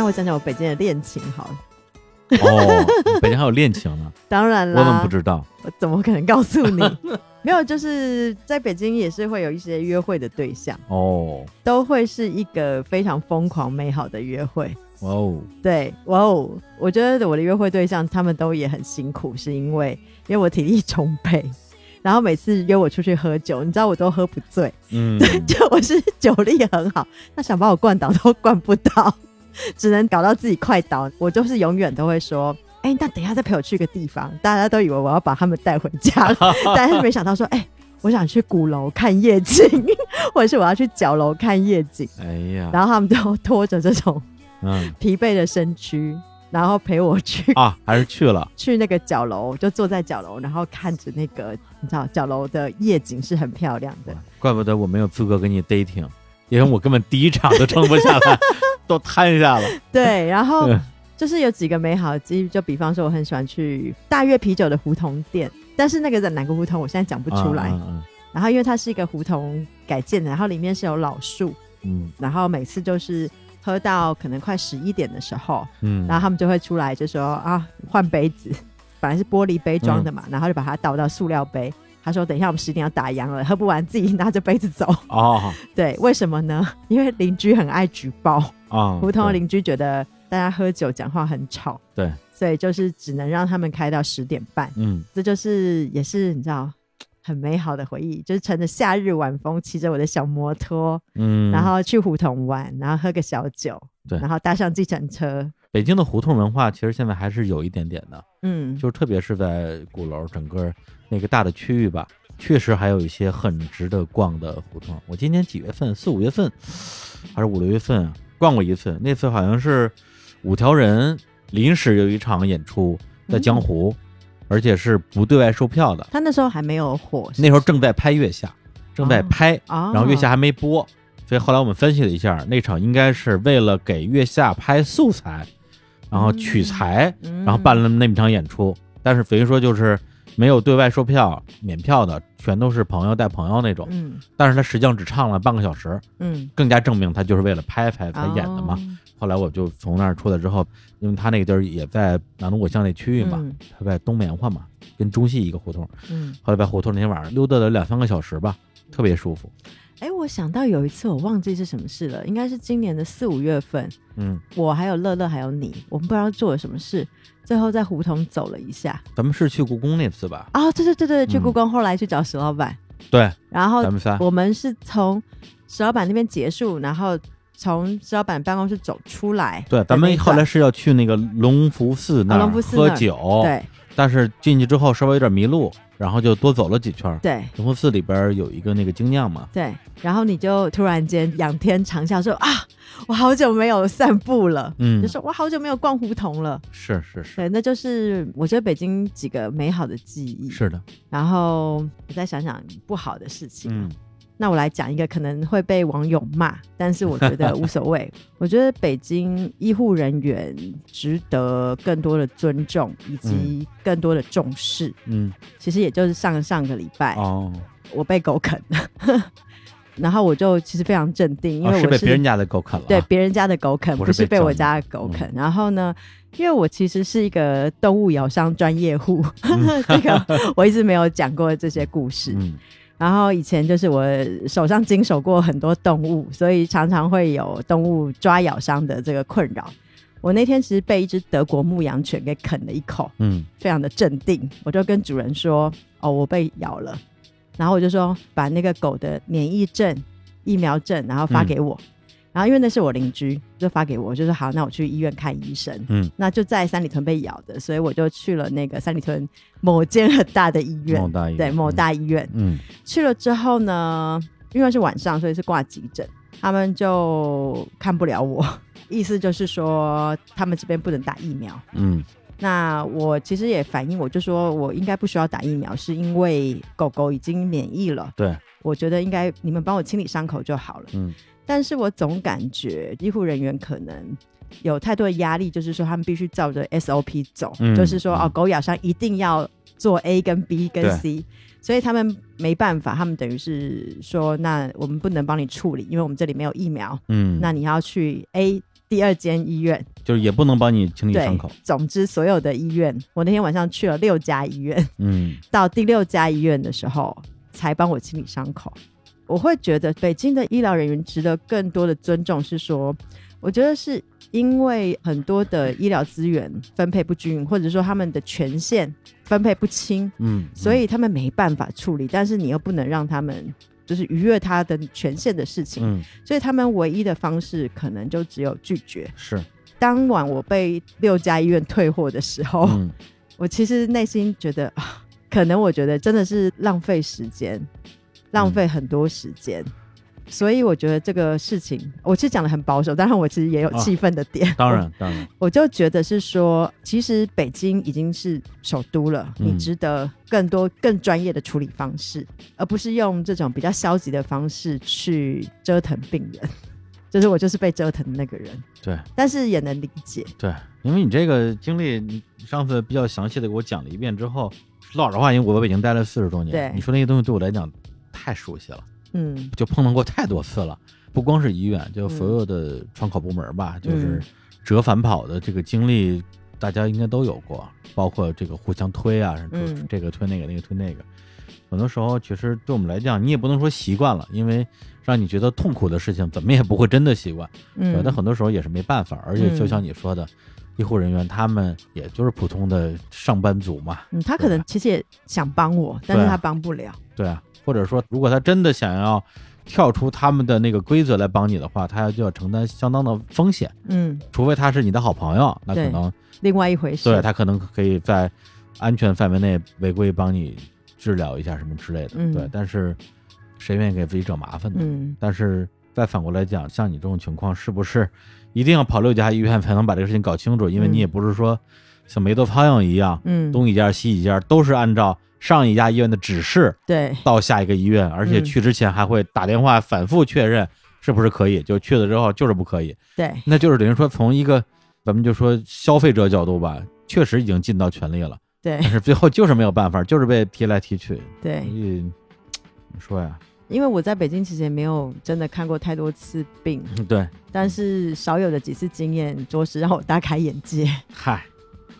我讲讲我北京的恋情好了。哦，北京还有恋情呢，当然了，我怎么不知道？我怎么可能告诉你？没有，就是在北京也是会有一些约会的对象，哦，都会是一个非常疯狂美好的约会。哇哦，对，哇哦！我觉得我的约会对象他们都也很辛苦，是因为因为我体力充沛，然后每次约我出去喝酒，你知道我都喝不醉，嗯，就我是酒力很好，他想把我灌倒都灌不倒，只能搞到自己快倒。我就是永远都会说。哎、那等一下再陪我去个地方，大家都以为我要把他们带回家，但是没想到说，哎、我想去鼓楼看夜景，或者是我要去角楼看夜景，哎呀，然后他们都拖着这种嗯疲惫的身躯，然后陪我去啊，还是去了，去那个角楼，就坐在角楼，然后看着那个你知道角楼的夜景是很漂亮的。怪不得我没有资格跟你 dating，因为我根本第一场都撑不下来，都瘫下了。对，然后嗯就是有几个美好的记忆，就比方说我很喜欢去大悦啤酒的胡同店，但是那个在哪个胡同我现在讲不出来。嗯嗯然后因为它是一个胡同改建的，然后里面是有老树，嗯然后每次就是喝到可能快十一点的时候，嗯，然后他们就会出来就说啊换杯子，本来是玻璃杯装的嘛，然后就把它倒到塑料杯。他说：“等一下，我们十点要打烊了，喝不完自己拿着杯子走。哦” 对，为什么呢？因为邻居很爱举报，啊，对胡同的邻居觉得大家喝酒讲话很吵，对，所以就是只能让他们开到十点半。嗯。这就是也是你知道很美好的回忆，就是乘着夏日晚风，骑着我的小摩托，嗯，然后去胡同玩，然后喝个小酒，对。然后搭上计程车，北京的胡同文化其实现在还是有一点点的，嗯，就是特别是在鼓楼整个那个大的区域吧，确实还有一些很值得逛的胡同。我今年几月份？四五月份还是五六月份啊？逛过一次，那次好像是五条人临时有一场演出在江湖，而且是不对外售票的。他那时候还没有火，那时候正在拍《月下》，正在拍，哦，然后《月下》还没播，所以后来我们分析了一下，那场应该是为了给《月下》拍素材，然后取材，嗯，然后办了那么一场演出。但是等于说就是没有对外售票，免票的全都是朋友带朋友那种。嗯但是他实际上只唱了半个小时，嗯更加证明他就是为了拍拍才演的嘛。哦后来我就从那儿出来之后，因为他那个地儿也在南锣鼓巷那区域嘛，嗯他在东棉花嘛，跟中戏一个胡同。嗯，后来在胡同那天晚上溜达了两三个小时吧，特别舒服。哎，我想到有一次我忘记是什么事了，应该是今年的四五月份，嗯，我还有乐乐还有你，我们不知道做了什么事，最后在胡同走了一下。咱们是去故宫那次吧？啊、对对对对，去嗯故宫，后来去找石老板，对，然后咱们仨。我们是从石老板那边结束，然后从石老板办公室走出来。对，咱们后来是要去那个隆福寺那啊儿隆福寺那儿喝酒，对但是进去之后稍微有点迷路，然后就多走了几圈。对隆福寺里边有一个那个精酿嘛，对，然后你就突然间仰天长啸说啊，我好久没有散步了，嗯就，说我好久没有逛胡同了。是是是对，那就是我觉得北京几个美好的记忆。是的，然后我再想想不好的事情。嗯那我来讲一个可能会被网友骂，但是我觉得 无所谓。我觉得北京医护人员值得更多的尊重以及更多的重视。嗯其实也就是上上个礼拜，哦，我被狗啃了，然后我就其实非常镇定，因哦为我是被别人家的狗啃了啊，对别人家的狗啃，不是被我家的狗啃。然后呢，因为我其实是一个动物咬伤专业户，这个我一直没有讲过这些故事。嗯然后以前就是我手上经手过很多动物，所以常常会有动物抓咬伤的这个困扰。我那天其实被一只德国牧羊犬给啃了一口，嗯非常的镇定，我就跟主人说：“哦，我被咬了。”然后我就说把那个狗的免疫证、疫苗证，然后发给我。然后因为那是我邻居，就发给我，就说好，那我去医院看医生。嗯，那就在三里屯被咬的，所以我就去了那个三里屯某间很大的医院，某大医院。对某大医院。嗯。去了之后呢，因为是晚上，所以是挂急诊，他们就看不了我，意思就是说他们这边不能打疫苗。嗯。那我其实也反映，我就说我应该不需要打疫苗，是因为狗狗已经免疫了，对，我觉得应该你们帮我清理伤口就好了。嗯但是我总感觉医护人员可能有太多的压力，就是说他们必须照着 SOP 走，嗯就是说嗯。哦，狗咬伤一定要做 A 跟 B 跟 C，所以他们没办法，他们等于是说，那我们不能帮你处理，因为我们这里没有疫苗，嗯，那你要去 A 第二间医院。就是也不能帮你清理伤口，，总之所有的医院，我那天晚上去了六家医院，嗯。到第六家医院的时候才帮我清理伤口。我会觉得北京的医疗人员值得更多的尊重，是说，我觉得是因为很多的医疗资源分配不均，或者说他们的权限分配不清，嗯，所以他们没办法处理，但是你又不能让他们就是逾越他的权限的事情，嗯。所以他们唯一的方式可能就只有拒绝。是，当晚我被六家医院退货的时候，嗯。我其实内心觉得啊，可能我觉得真的是浪费时间，浪费很多时间。所以我觉得这个事情，我其实讲的很保守，当然我其实也有啊气愤的点。当然当然，我就觉得是说，其实北京已经是首都了，嗯你值得更多更专业的处理方式，而不是用这种比较消极的方式去折腾病人。就是我就是被折腾的那个人，对。但是也能理解。对，因为你这个经历，你上次比较详细的给我讲了一遍之后，说老实话，因为我在北京待了四十多年，对你说那些东西对我来讲太熟悉了，嗯就碰到过太多次了。不光是医院，就所有的窗口部门吧，就是嗯折返跑的这个经历，大家应该都有过，包括这个互相推啊，嗯这个推那个，那个推那个。很多时候，其实对我们来讲，你也不能说习惯了，因为让你觉得痛苦的事情，怎么也不会真的习惯。对，嗯但很多时候也是没办法，而且就像你说的，医护人员他们也就是普通的上班族嘛，嗯，他可能其实也想帮我，但是他帮不了。对啊，或者说如果他真的想要跳出他们的那个规则来帮你的话，他就要承担相当的风险，嗯，除非他是你的好朋友，那可能另外一回事。对他可能可以在安全范围内违规帮你治疗一下什么之类的，嗯对。但是谁愿意给自己找麻烦呢？嗯但是再反过来讲，像你这种情况，是不是一定要跑六家医院才能把这个事情搞清楚？因为嗯你也不是说像没头苍蝇一样，嗯，东一家西一家都是按照上一家医院的指示对，到下一个医院，而且嗯。去之前还会打电话反复确认是不是可以，就去了之后就是不可以，对，那就是等于说从一个咱们就说消费者角度吧，确实已经尽到全力了，对。但，是最后就是没有办法，就是被踢来踢去，对。怎么说呀？因为我在北京其实也没有真的看过太多次病，对，但是少有的几次经验，着实让我大开眼界。嗨，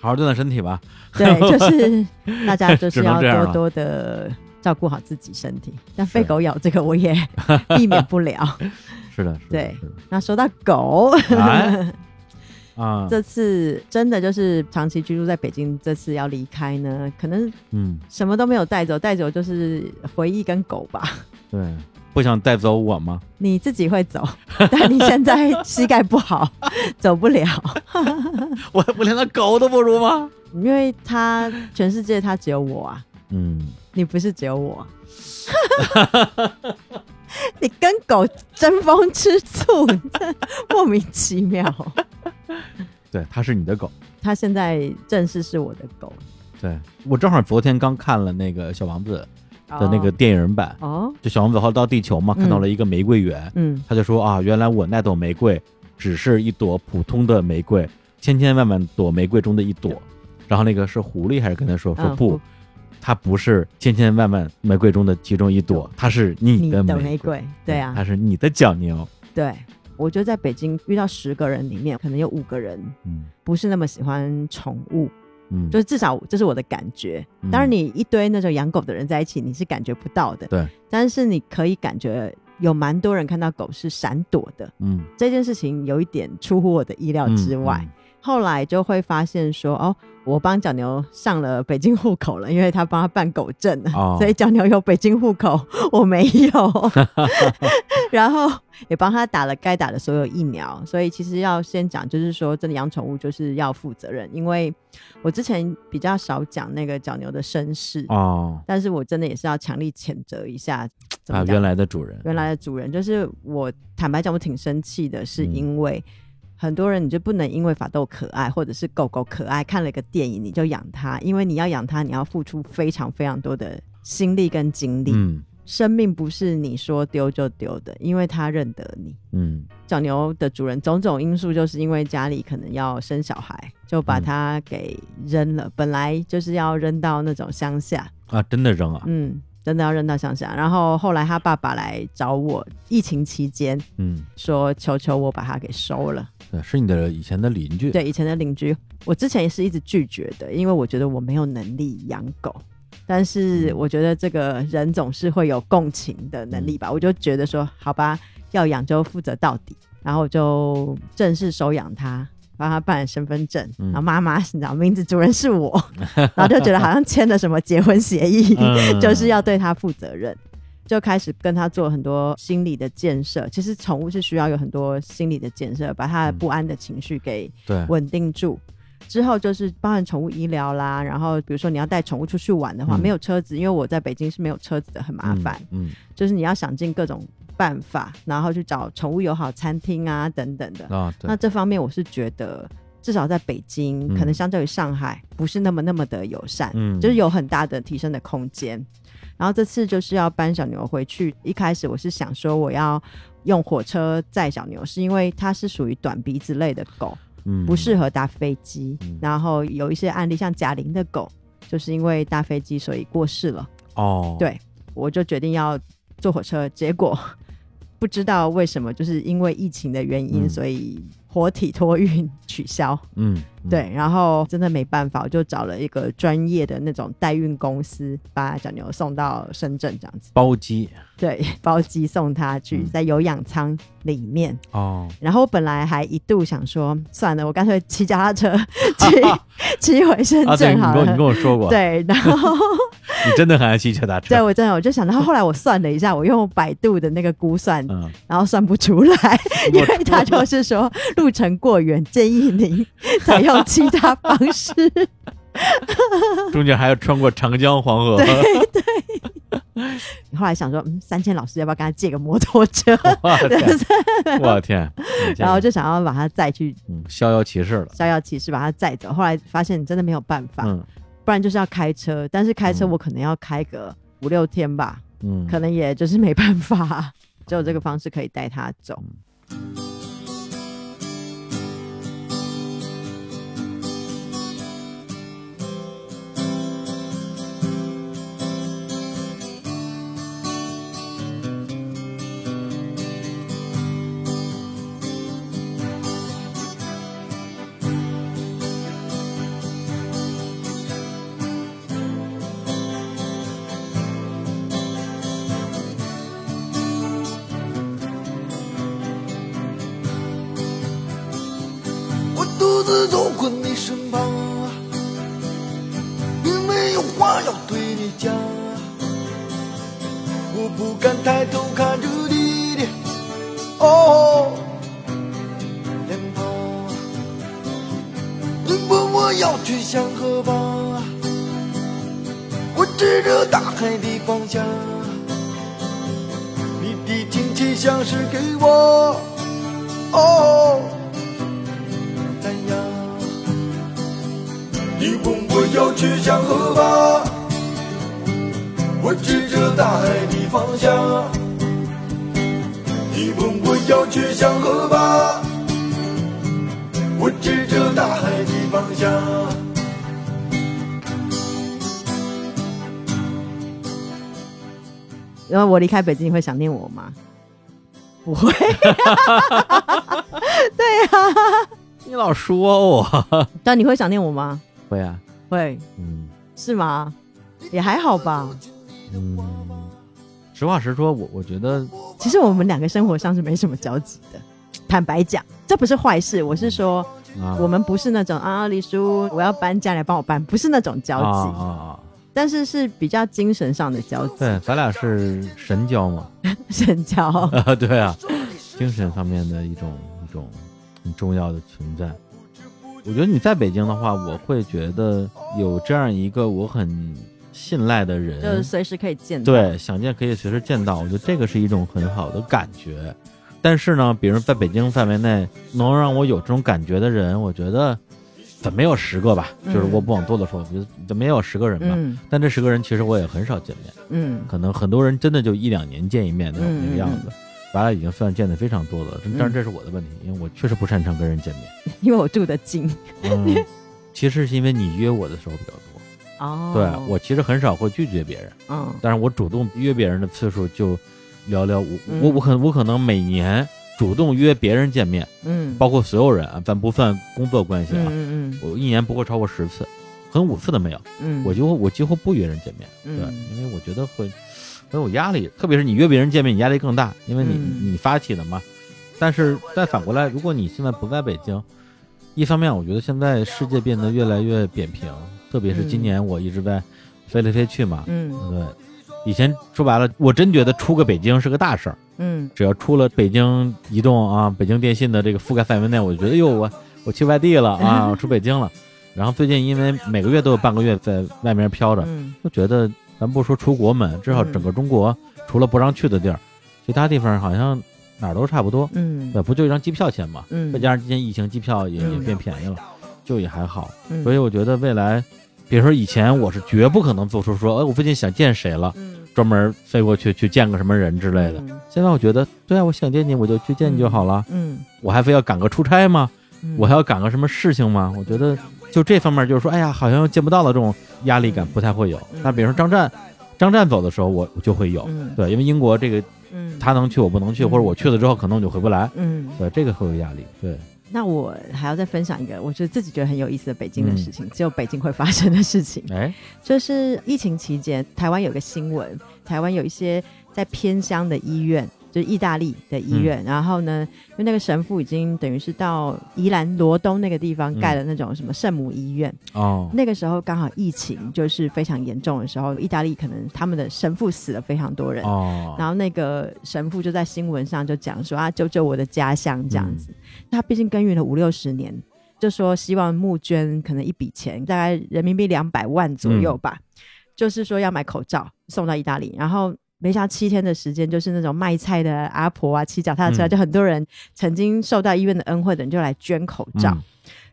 好好锻炼身体吧。对，就是大家就是要多多的照顾好自己身体。但被狗咬这个我也 避免不了。是的，是的，对那说到狗，哎啊，这次真的就是长期居住在北京，这次要离开呢，可能嗯，什么都没有带走，带走就是回忆跟狗吧。对，不想带走我吗？你自己会走，但你现在膝盖不好，走不了，我我连个狗都不如吗？因为他全世界他只有我啊，嗯，你不是只有我。你跟狗争风吃醋，莫名其妙。对，它是你的狗。它现在正式是我的狗对我正好昨天刚看了那个《小王子》的那个电影版，哦，就小王子后来到地球嘛，嗯。看到了一个玫瑰园，嗯。他就说啊，原来我那朵玫瑰只是一朵普通的玫瑰，千千万万朵玫瑰中的一朵。然后那个是狐狸还是跟他说说嗯不狐，它不是千千万万玫瑰中的其中一朵，它是你你的玫的玫瑰，对啊。它，是你的脚牛。对。我觉得在北京遇到十个人里面，可能有五个人嗯。不是那么喜欢宠物，嗯，就是至少这是我的感觉。嗯当然，你一堆那种养狗的人在一起，你是感觉不到的。对，但是你可以感觉有蛮多人看到狗是闪躲的。嗯这件事情有一点出乎我的意料之外。嗯后来就会发现说，哦，我帮小牛上了北京户口了，因为他帮他办狗证了，哦。所以小牛有北京户口，我没有。然后也帮他打了该打的所有疫苗，所以其实要先讲，就是说，真的养宠物就是要负责任，因为我之前比较少讲那个小牛的身世，哦。但是我真的也是要强力谴责一下，啊，原来的主人，原来的主人，就是我坦白讲，我挺生气的，是嗯。因为很多人你就不能因为法斗可爱或者是狗狗可爱，看了一个电影你就养它，因为你要养它，你要付出非常非常多的心力跟精力。嗯生命不是你说丢就丢的，因为它认得你。嗯小牛的主人种种因素，就是因为家里可能要生小孩，就把嗯它给扔了。本来就是要扔到那种乡下，啊，真的扔啊，嗯，真的要扔到乡下。然后后来他爸爸来找我，疫情期间嗯，说求求我把它给收了。对，是你的以前的邻居，对，以前的邻居，我之前也是一直拒绝的，因为我觉得我没有能力养狗。但是嗯。我觉得这个人总是会有共情的能力吧，我就觉得说，好吧，要养就负责到底，然后我就正式收养它，帮他办身份证，嗯。然后妈妈，你知道名字主人是我，然后就觉得好像签了什么结婚协议，嗯。就是要对他负责任。就开始跟他做很多心理的建设。其实宠物是需要有很多心理的建设，把它的不安的情绪给，稳定住。之后就是包含宠物医疗啦，然后比如说你要带宠物出去玩的话，嗯没有车子，因为我在北京是没有车子的，很麻烦。嗯，就是你要想尽各种办法，然后去找宠物友好餐厅啊等等的。嗯啊，那，这方面我是觉得，至少在北京，嗯可能相较于上海，不是那么那么的友善，嗯就是有很大的提升的空间。然后这次就是要搬小牛回去，一开始我是想说我要用火车载小牛，是因为它是属于短鼻子类的狗，嗯，不适合搭飞机。嗯然后有一些案例，像贾玲的狗，就是因为搭飞机所以过世了。哦，，对，我就决定要坐火车，结果不知道为什么，就是因为疫情的原因，嗯所以活体托运取消。嗯，嗯，对，然后真的没办法，我就找了一个专业的那种代运公司，把小牛送到深圳这样子。包机，对，包机送他去，嗯。在有氧舱里面。哦，然后我本来还一度想说，算了，我干脆骑脚踏车 骑骑回深圳好了。你跟我你跟我说过，对，然后 你真的很爱骑脚踏车，对我真的我就想到，后来我算了一下，我用百度的那个估算，嗯，然后算不出来，因为他就是说路程过远，建议您采用其他方式。中间还要穿过长江黄河。对对后来想说，嗯，三千老师要不要跟他借个摩托车？我天，我天！然后就想要把他载去嗯，逍遥骑士了。逍遥骑士把他载走。后来发现真的没有办法，嗯不然就是要开车，但是开车嗯我可能要开个五六天吧，嗯，可能也就是没办法，只有这个方式可以带他走。我我离开北京，你会想念我吗？不会，对呀你老说我，但你会想念我吗？会啊，会嗯是吗？也还好吧。嗯，实话实说，我我觉得其实我们两个生活上是没什么交集的。坦白讲，这不是坏事，我是说，啊，我们不是那种啊，李叔我要搬家来帮我搬，不是那种交啊集，啊啊，但是是比较精神上的交集，对，咱俩是神交嘛，神交。啊，对啊，精神上面的一种一种很重要的存在。我觉得你在北京的话，我会觉得有这样一个我很信赖的人，就是随时可以见到。，对，想见可以随时见到，我觉得这个是一种很好的感觉。但是呢，比如在北京范围内能让我有这种感觉的人，我觉得怎么也有十个吧，就是我不往多的说，我觉得怎么也有十个人吧。嗯但这十个人其实我也很少见面，嗯可能很多人真的就一两年见一面那种嗯那个样子。咱俩已经算见的非常多的了，嗯但是这是我的问题，因为我确实不擅长跟人见面。因为我住的近。嗯，其实是因为你约我的时候比较多，哦，对我其实很少会拒绝别人。嗯但是我主动约别人的次数就寥寥无，嗯我我可我可能每年主动约别人见面，嗯，包括所有人啊，咱不算工作关系啊，嗯嗯我一年不会超过十次，可能五次都没有，嗯，我就我几乎不约人见面，嗯。对，因为我觉得会很有压力，特别是你约别人见面，你压力更大，因为你、嗯。你发起的嘛。但是再反过来，如果你现在不在北京，一方面我觉得现在世界变得越来越扁平，特别是今嗯年我一直在飞来飞去嘛，嗯。对，以前说白了，我真觉得出个北京是个大事儿，嗯只要出了北京移动啊、北京电信的这个覆盖范围内，我就觉得哟，我我去外地了啊，我出北京了。然后最近因为每个月都有半个月在外面飘着，嗯就觉得咱不说出国门，至少整个中国除了不让去的地儿，其他地方好像哪儿都差不多。嗯对，不就一张机票钱嘛？嗯，再加上今年疫情，机票也也嗯变便宜了，就也还好。嗯所以我觉得未来，比如说以前我是绝不可能做出说，哎，我最近想见谁了，嗯专门飞过去去见个什么人之类的。嗯现在我觉得，对啊，我想见你，我就去见你就好了。嗯，我还非要赶个出差吗？嗯我还要赶个什么事情吗？我觉得就这方面，就是说，哎呀，好像见不到的这种压力感不太会有。嗯那比如说张湛，张湛走的时候，我我就会有。嗯对，因为英国这个嗯他能去，我不能去，嗯或者我去了之后可能我就回不来。嗯，对，这个会有压力。对，那我还要再分享一个，我觉得自己觉得很有意思的北京的嗯事情，只有北京会发生的事情。哎，就是疫情期间，台湾有个新闻，台湾有一些在偏乡的医院，就是意大利的医院，然后呢，因为那个神父已经等于是到宜兰罗东那个地方盖了那种什么圣母医院，哦，那个时候刚好疫情就是非常严重的时候，意大利可能他们的神父死了非常多人。哦，然后那个神父就在新闻上就讲说啊，救救我的家乡这样子。他毕竟耕耘了五六十年，就说希望募捐可能一笔钱，大概人民币两百万左右吧，就是说要买口罩送到意大利，然后。没想到七天的时间，就是那种卖菜的阿婆啊，骑脚踏车，嗯就很多人曾经受到医院的恩惠的人就来捐口罩，嗯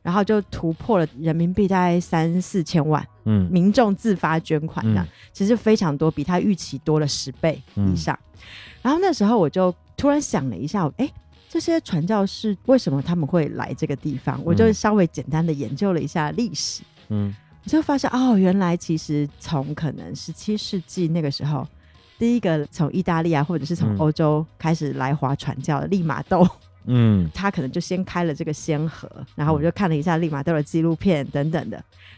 然后就突破了人民币大概三四千万，嗯民众自发捐款的，嗯其实非常多，比他预期多了十倍以上。然后那时候我就突然想了一下，哎，这些传教士为什么他们会来这个地方？我就稍微简单的研究了一下历史，嗯我就发现哦，原来其实从可能十七世纪那个时候。第一个从意大利啊，或者是从嗯。欧洲开始来华传教的利玛窦，嗯。他可能就先开了这个先河，然后我就看了一下利玛窦的纪录片等等的，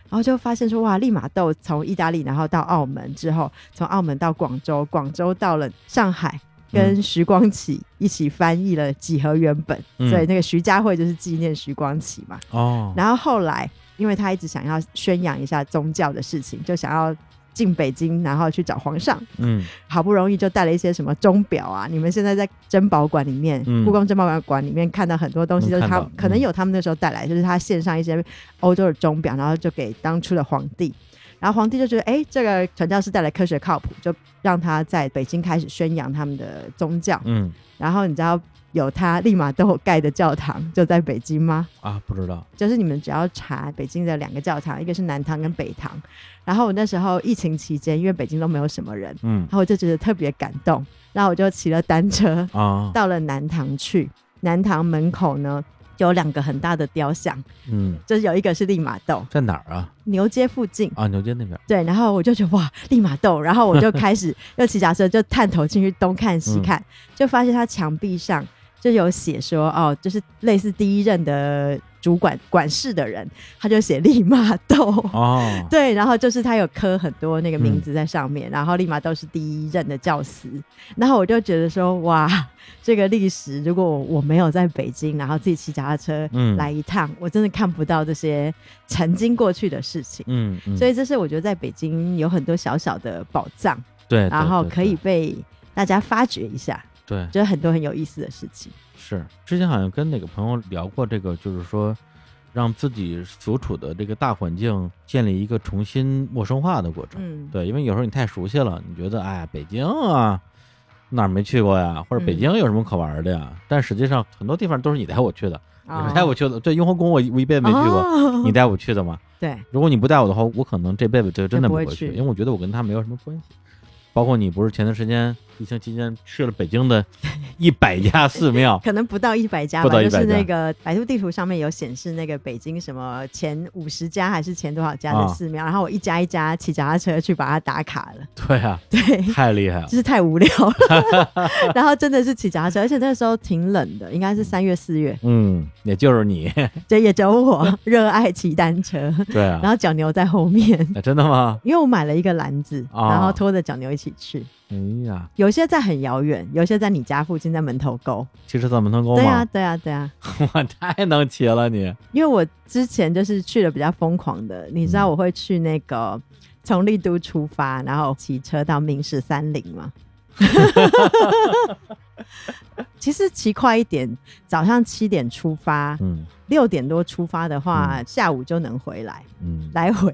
然后就发现说哇，利玛窦从意大利然后到澳门之后，从澳门到广州，广州到了上海。跟徐光启一起翻译了《几何原本》嗯。所以那个徐家汇就是纪念徐光启嘛。哦，然后后来，因为他一直想要宣扬一下宗教的事情，就想要进北京，然后去找皇上。嗯好不容易就带了一些什么钟表啊，你们现在在珍宝馆里面，嗯故宫珍宝馆馆里面看到很多东西，就是他能可能嗯有他们那时候带来，就是他献上一些欧洲的钟表，然后就给当初的皇帝。然后皇帝就觉得，哎，这个传教士带来科学靠谱，就让他在北京开始宣扬他们的宗教。嗯然后你知道有他立马都有盖的教堂就在北京吗？啊，不知道，就是你们只要查北京的两个教堂，一个是南堂跟北堂。然后我那时候疫情期间，因为北京都没有什么人，嗯然后我就觉得特别感动，然后我就骑了单车啊，到了南堂去。南堂门口呢，有两个很大的雕像，嗯，就是有一个是利玛窦，在哪儿啊？牛街附近。啊，牛街那边，对，然后我就觉得哇，利玛窦，然后我就开始又骑脚车就探头进去东看西看，就发现他墙壁上就有写说，哦，就是类似第一任的主管管事的人，他就写利玛窦。哦，对，然后就是他有刻很多那个名字在上面，然后立马都是第一任的教师，然后我就觉得说，哇，这个历史如果我没有在北京，然后自己骑脚踏车嗯。来一趟，我真的看不到这些曾经过去的事情。嗯嗯，所以这是我觉得在北京有很多小小的宝藏，对，对然后可以被大家发掘一下，对就是很多很有意思的事情。是，之前好像跟哪个朋友聊过这个，就是说，让自己所处的这个大环境建立一个重新陌生化的过程。嗯，对，因为有时候你太熟悉了，你觉得哎，北京啊，哪儿没去过呀？或者北嗯京有什么可玩的呀？但实际上很多地方都是你带我去的，哦你带我去的。对，雍和宫我我一辈子没去过，哦 你带我去的嘛。对，如果你不带我的话，我可能这辈子就真的不会不会，去因为我觉得我跟他没有什么关系。包括你不是前段时间疫情期间去了北京的 一百家寺庙可能不到一百家吧，不到100就是那个百度地图上面有显示那个北京什么前五十家还是前多少家的啊寺庙，然后我一家一家骑脚踏车去把它打卡了，对啊，对。太厉害了 就。是太无聊了，然后真的是骑脚踏车，而且那时候挺冷的，应该是三月四月，嗯，也就是你，对也只有我热爱骑单车，对啊。然后脚牛在后面，哎真的吗？因为我买了一个篮子，哦然后拖着脚牛一起去。哎呀，有些在很遥远，有些在你家附近，在门头沟。骑车到门头沟对啊，对啊，对啊。我，太能骑了你！因为我之前就是去的比较疯狂的，你知道嗯我会去那个从丽都出发，然后骑车到明十三陵吗？其实骑快一点，早上七点出发，嗯六点多出发的话，嗯下午就能回来，嗯，来回。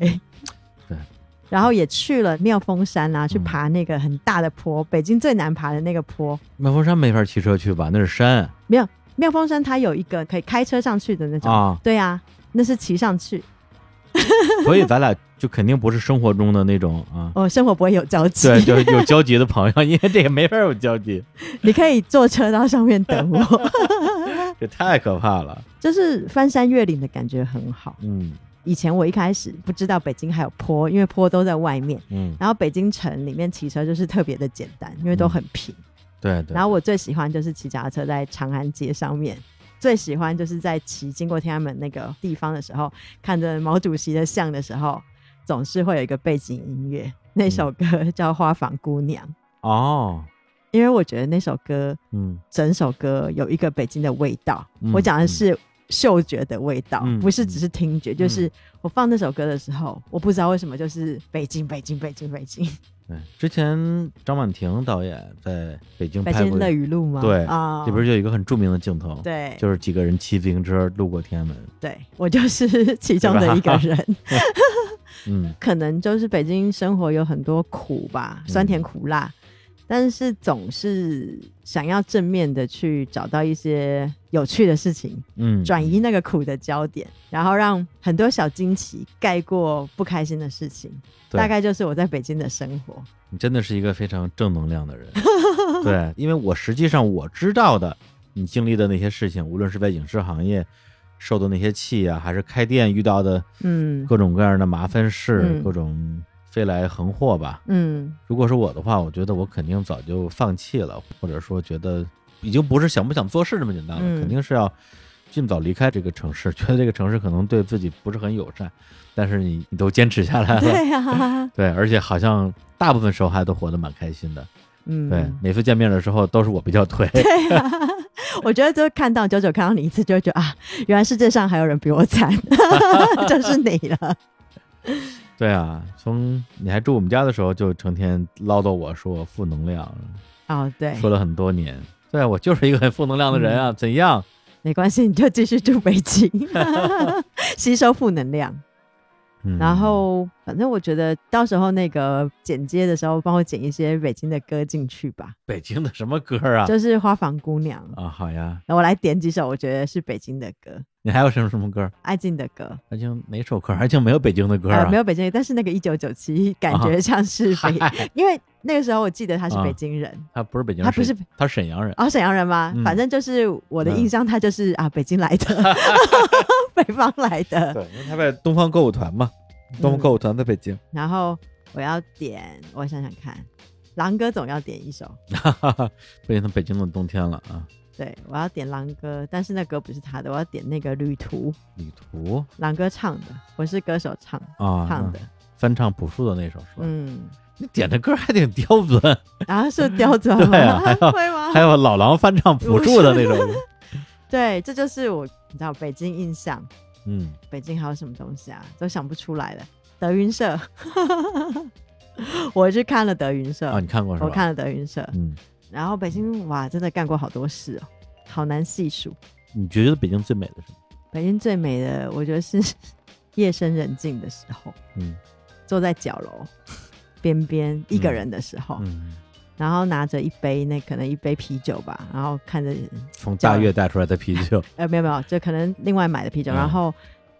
对。然后也去了妙峰山啊，去嗯爬那个很大的坡，北京最难爬的那个坡。妙峰山没法骑车去吧？那是山没有妙峰山它有一个可以开车上去的那种，啊，对啊，那是骑上去，所以咱俩就肯定不是生活中的那种啊。哦，生活不会有交集。对，就是有交集的朋友，因为这个没法有交集，你可以坐车到上面等我，这太可怕了。就是翻山越岭的感觉很好。嗯以前我一开始不知道北京还有坡，因为坡都在外面，嗯，然后北京城里面骑车就是特别的简单，因为都很平。对对。然后我最喜欢就是骑脚踏车在长安街上面，最喜欢就是在骑经过天安门那个地方的时候，看着毛主席的像的时候，总是会有一个背景音乐，那首歌叫《花房姑娘》，哦，因为我觉得那首歌嗯。整首歌有一个北京的味道。嗯我讲的是嗅觉的味道，嗯不是只是听觉。就是我放那首歌的时候，我不知道为什么就是北京，北京，北京，北京。对，之前张婉婷导演在北京北京拍过，乐语录吗？对啊，里边就有一个很著名的镜头，对，就是几个人骑自行车路过天安门。对我就是其中的一个 人。嗯 可能就是北京生活有很多苦吧，酸甜苦辣，但是总是想要正面的去找到一些有趣的事情，嗯，转移那个苦的焦点，然后让很多小惊奇盖过不开心的事情。大概就是我在北京的生活。你真的是一个非常正能量的人。对，因为我实际上我知道的，你经历的那些事情，无论是在影视行业受的那些气啊，还是开店遇到的嗯各种各样的麻烦事，嗯各种飞来横祸吧。嗯如果是我的话，我觉得我肯定早就放弃了，或者说觉得已经不是想不想做事这么简单了，嗯肯定是要尽早离开这个城市，觉得这个城市可能对自己不是很友善，但是你你都坚持下来了，对呀、对，而且好像大部分时候还都活得蛮开心的。嗯，对，每次见面的时候都是我比较颓。我觉得就看到九九看到你一次，就会觉得啊，原来世界上还有人比我惨，就是你了。对啊，从你还住我们家的时候，就成天唠叨我说我负能量，哦，对，说了很多年。对我就是一个很负能量的人啊，怎样？没关系，你就继续住北京，吸收负能量。嗯然后，反正我觉得到时候那个剪接的时候，帮我剪一些北京的歌进去吧，北京的什么歌啊？就是《花房姑娘》啊，好呀，那我来点几首我觉得是北京的歌，你还有什么什么歌？爱静的歌。爱静哪首歌？爱静没有北京的歌啊？呃，没有北京的，但是那个一九九七感觉像是北，嗨因为那个时候我记得他是啊北京人，他不是北京人，他不是沈他是沈阳人。哦，沈阳人吗？嗯反正就是我的印象，他就是、啊，北京来的，北方来的。对，因为他在东方歌舞团嘛，东方歌舞团在北京。然后我要点，我想想看，狼哥总要点一首，哈哈哈，不行，他北京的冬天了啊。对我要点狼哥，但是那歌不是他的，我要点那个旅途，旅途狼哥唱的，我是歌手唱啊，唱的，翻唱朴树的那首是吧？嗯，你点的歌还挺刁钻，然后是刁钻吗？对啊还有 会吗？还有老狼翻唱朴树的那种。对，这就是我你知道北京印象。嗯，北京还有什么东西啊？都想不出来了。德云社，我去看了德云社，啊，你看过是吧？我看了德云社。嗯，然后北京哇，真的干过好多事哦，好难细数。你觉得北京最美的是什么？北京最美的，我觉得是夜深人静的时候，嗯坐在角楼边边一个人的时候，嗯，然后拿着一杯那可能一杯啤酒吧，然后看着从大悦带出来的啤酒。呃没有没有，就可能另外买的啤酒，嗯然后。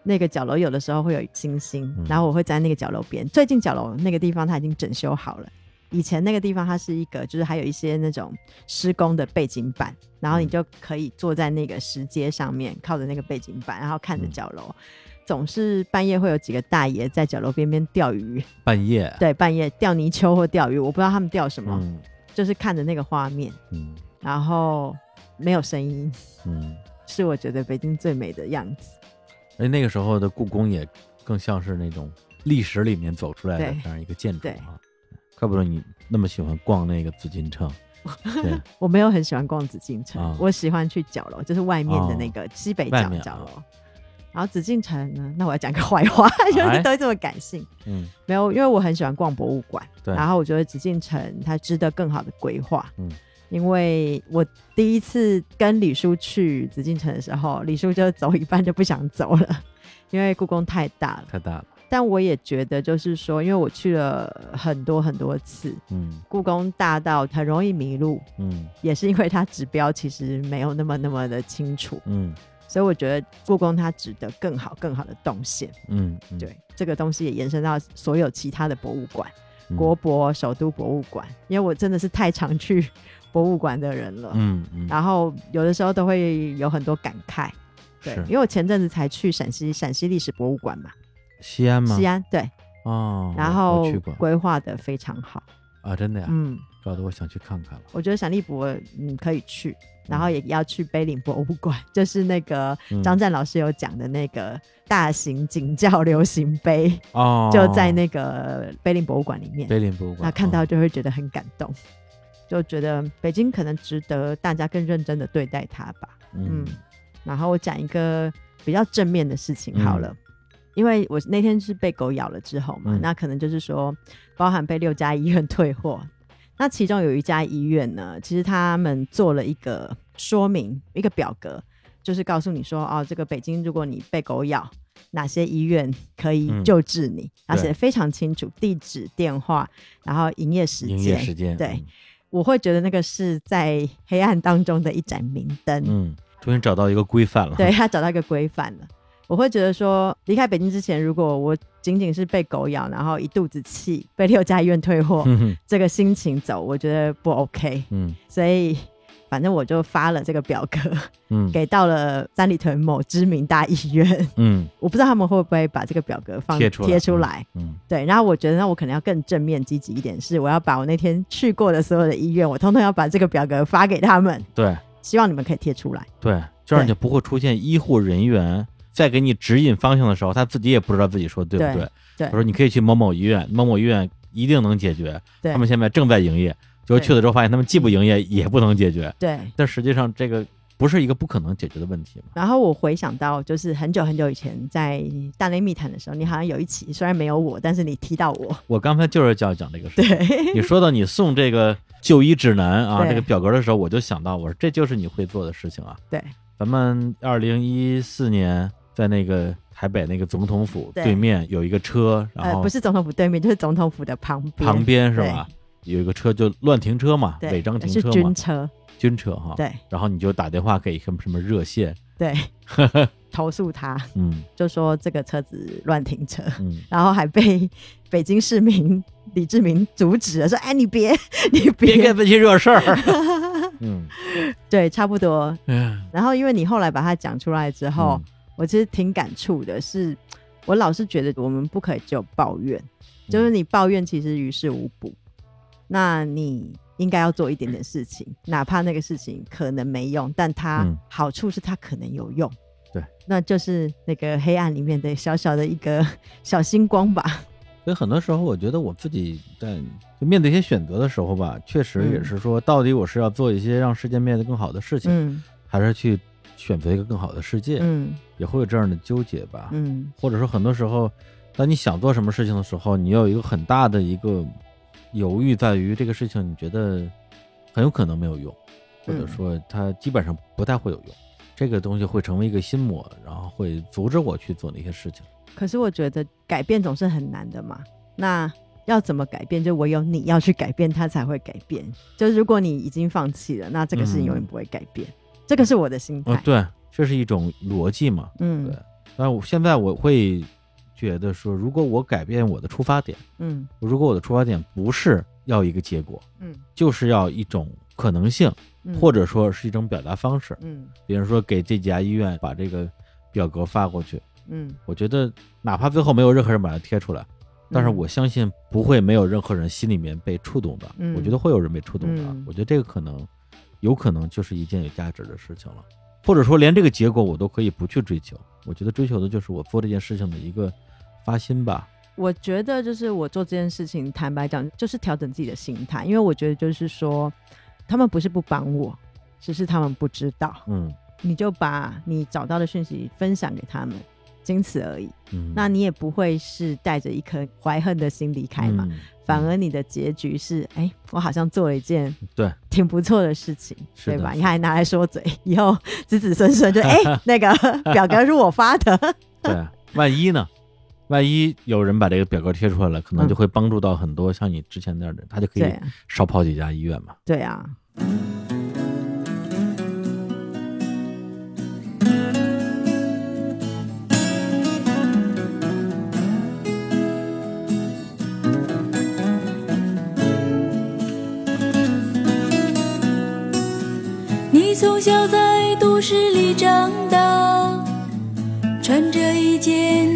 那个角楼有的时候会有星星，嗯然后我会在那个角楼边。最近角楼那个地方它已经整修好了，以前那个地方它是一个，就是还有一些那种施工的背景板，然后你嗯就可以坐在那个石阶上面，靠着那个背景板，然后看着嗯角楼。总是半夜会有几个大爷在角楼边边钓鱼，半夜。对，半夜钓泥鳅或钓鱼，我不知道他们钓什么，嗯就是看着那个画面，嗯然后没有声音，嗯，是我觉得北京最美的样子。而且那个时候的故宫也更像是那种历史里面走出来的对这样一个建筑对啊。怪不得你那么喜欢逛那个紫禁城。对，我没有很喜欢逛紫禁城，啊我喜欢去角楼，就是外面的那个西北角外面啊角楼。然后紫禁城呢，那我要讲个坏话，就是哎都这么感性。嗯没有，因为我很喜欢逛博物馆，对然后我觉得紫禁城它值得更好的规划。嗯因为我第一次跟李叔去紫禁城的时候，李叔就走一半就不想走了，因为故宫太大了。太大了。但我也觉得，就是说，因为我去了很多很多次，嗯故宫大到很容易迷路，嗯也是因为它指标其实没有那么那么的清楚，嗯所以我觉得故宫它值得更好更好的动线。嗯，嗯，对，这个东西也延伸到所有其他的博物馆，嗯。国博、首都博物馆，因为我真的是太常去 博物馆的人了，嗯嗯，然后有的时候都会有很多感慨。对是，因为我前阵子才去陕西陕西历史博物馆嘛，西安。吗？西安对，哦，然后规划的非常好，啊，真的呀，嗯，搞得我想去看看了。我觉得陕历博嗯可以去，然后也要去碑林博物馆，就是那个嗯张湛老师有讲的那个大型景教流行碑，哦，就在那个碑林博物馆里面。碑林博物馆，那看到哦就会觉得很感动，就觉得北京可能值得大家更认真的对待它吧。嗯然后我讲一个比较正面的事情好了，因为我那天是被狗咬了之后嘛，嗯那可能就是说包含被六家医院退货。那其中有一家医院呢，其实他们做了一个说明，一个表格，就是告诉你说，哦，这个北京如果你被狗咬，哪些医院可以嗯救治你，而对且非常清楚，地址、电话，然后营业时间。营业时间，对我会觉得那个是在黑暗当中的一盏明灯。嗯，嗯，终于找到一个规范了，对他找到一个规范了。我会觉得说，离开北京之前，如果我仅仅是被狗咬，然后一肚子气，被六家医院退货，这个心情走，我觉得不 OK。嗯。所以，反正我就发了这个表格，嗯。给到了三里屯某知名大医院。嗯。我不知道他们会不会把这个表格放贴出来。贴出来。嗯。对，然后我觉得那我可能要更正面积极一点，是我要把我那天去过的所有的医院，我通通要把这个表格发给他们，对。希望你们可以贴出来。对，这样就不会出现医护人员在给你指引方向的时候，他自己也不知道自己说对不对对。对他说你可以去某某医院，某某医院一定能解决，对他们现在正在营业。结果对去了之后发现他们既不营业也不能解决，对，但实际上这个不是一个不可能解决的问题嘛。然后我回想到，就是很久很久以前在大内密谈的时候，你好像有一期，虽然没有我，但是你提到我，我刚才就是要讲这个事情。对你说到你送这个就医指南啊，这个表格的时候，我就想到，我说这就是你会做的事情啊。对咱们二零一四年在那个台北那个总统府对。对面有一个车，然呃，后不是总统府对面，就是总统府的旁边，旁边是吧？有一个车就乱停车嘛，违章停车嘛。军，车，军车哈。对。然后你就打电话给什么什么热线，对，投诉他，嗯。就说这个车子乱停车，嗯，然后还被 北京市民李志明阻止了，说：“哎，你别，你别。别给，自己惹事儿。嗯，对，差不多。哎”然后因为你后来把它讲出来之后，嗯我其实挺感触的是，我老是觉得我们不可以只有抱怨，就是嗯。你抱怨其实于事无补，那你应该要做一点点事情，哪怕那个事情可能没用，但它嗯。好处是它可能有用。对，那就是那个黑暗里面的小小的一个小星光吧。所以很多时候，我觉得我自己在就面对一些选择的时候吧，确实也嗯。是说，到底我是要做一些让世界变得更好的事情，嗯。还是去选择一个更好的世界，嗯也会有这样的纠结吧。嗯或者说，很多时候，当你想做什么事情的时候，你有一个很大的一个犹豫，在于这个事情你觉得很有可能没有用，或者嗯说它基本上不太会有用。这个东西会成为一个心魔，然后会阻止我去做那些事情。可是我觉得改变总是很难的嘛。那要怎么改变？就唯有你要去改变，它才会改变。就是如果你已经放弃了，那这个事情永远不会改变。这个是我的心态。哦，对，这是一种逻辑嘛。嗯对但我现在我会觉得说，如果我改变我的出发点，嗯如果我的出发点不是要一个结果，嗯就是要一种可能性，嗯，或者说是一种表达方式。嗯比如说给这家医院把这个表格发过去，嗯，我觉得哪怕最后没有任何人把它贴出来，但是嗯我相信不会没有任何人心里面被触动的。嗯我觉得会有人被触动的。嗯我觉得这个可能有可能就是一件有价值的事情了，或者说连这个结果我都可以不去追求。我觉得追求的就是我做这件事情的一个发心吧。我觉得就是我做这件事情，坦白讲，就是调整自己的心态，因为我觉得就是说，他们不是不帮我，只是他们不知道。嗯你就把你找到的讯息分享给他们，仅此而已。嗯，那你也不会是带着一颗怀恨的心离开嘛，嗯反而你的结局是，哎、我好像做了一件对。挺不错的事情，对吧？你还拿来说嘴，以后子子孙孙就 哎、那个表格是我发的，对，万一呢？万一有人把这个表格贴出来了，可能就会帮助到很多像你之前那样的人，他就可以少跑几家医院嘛。对啊，从小在都市里长大，穿着一件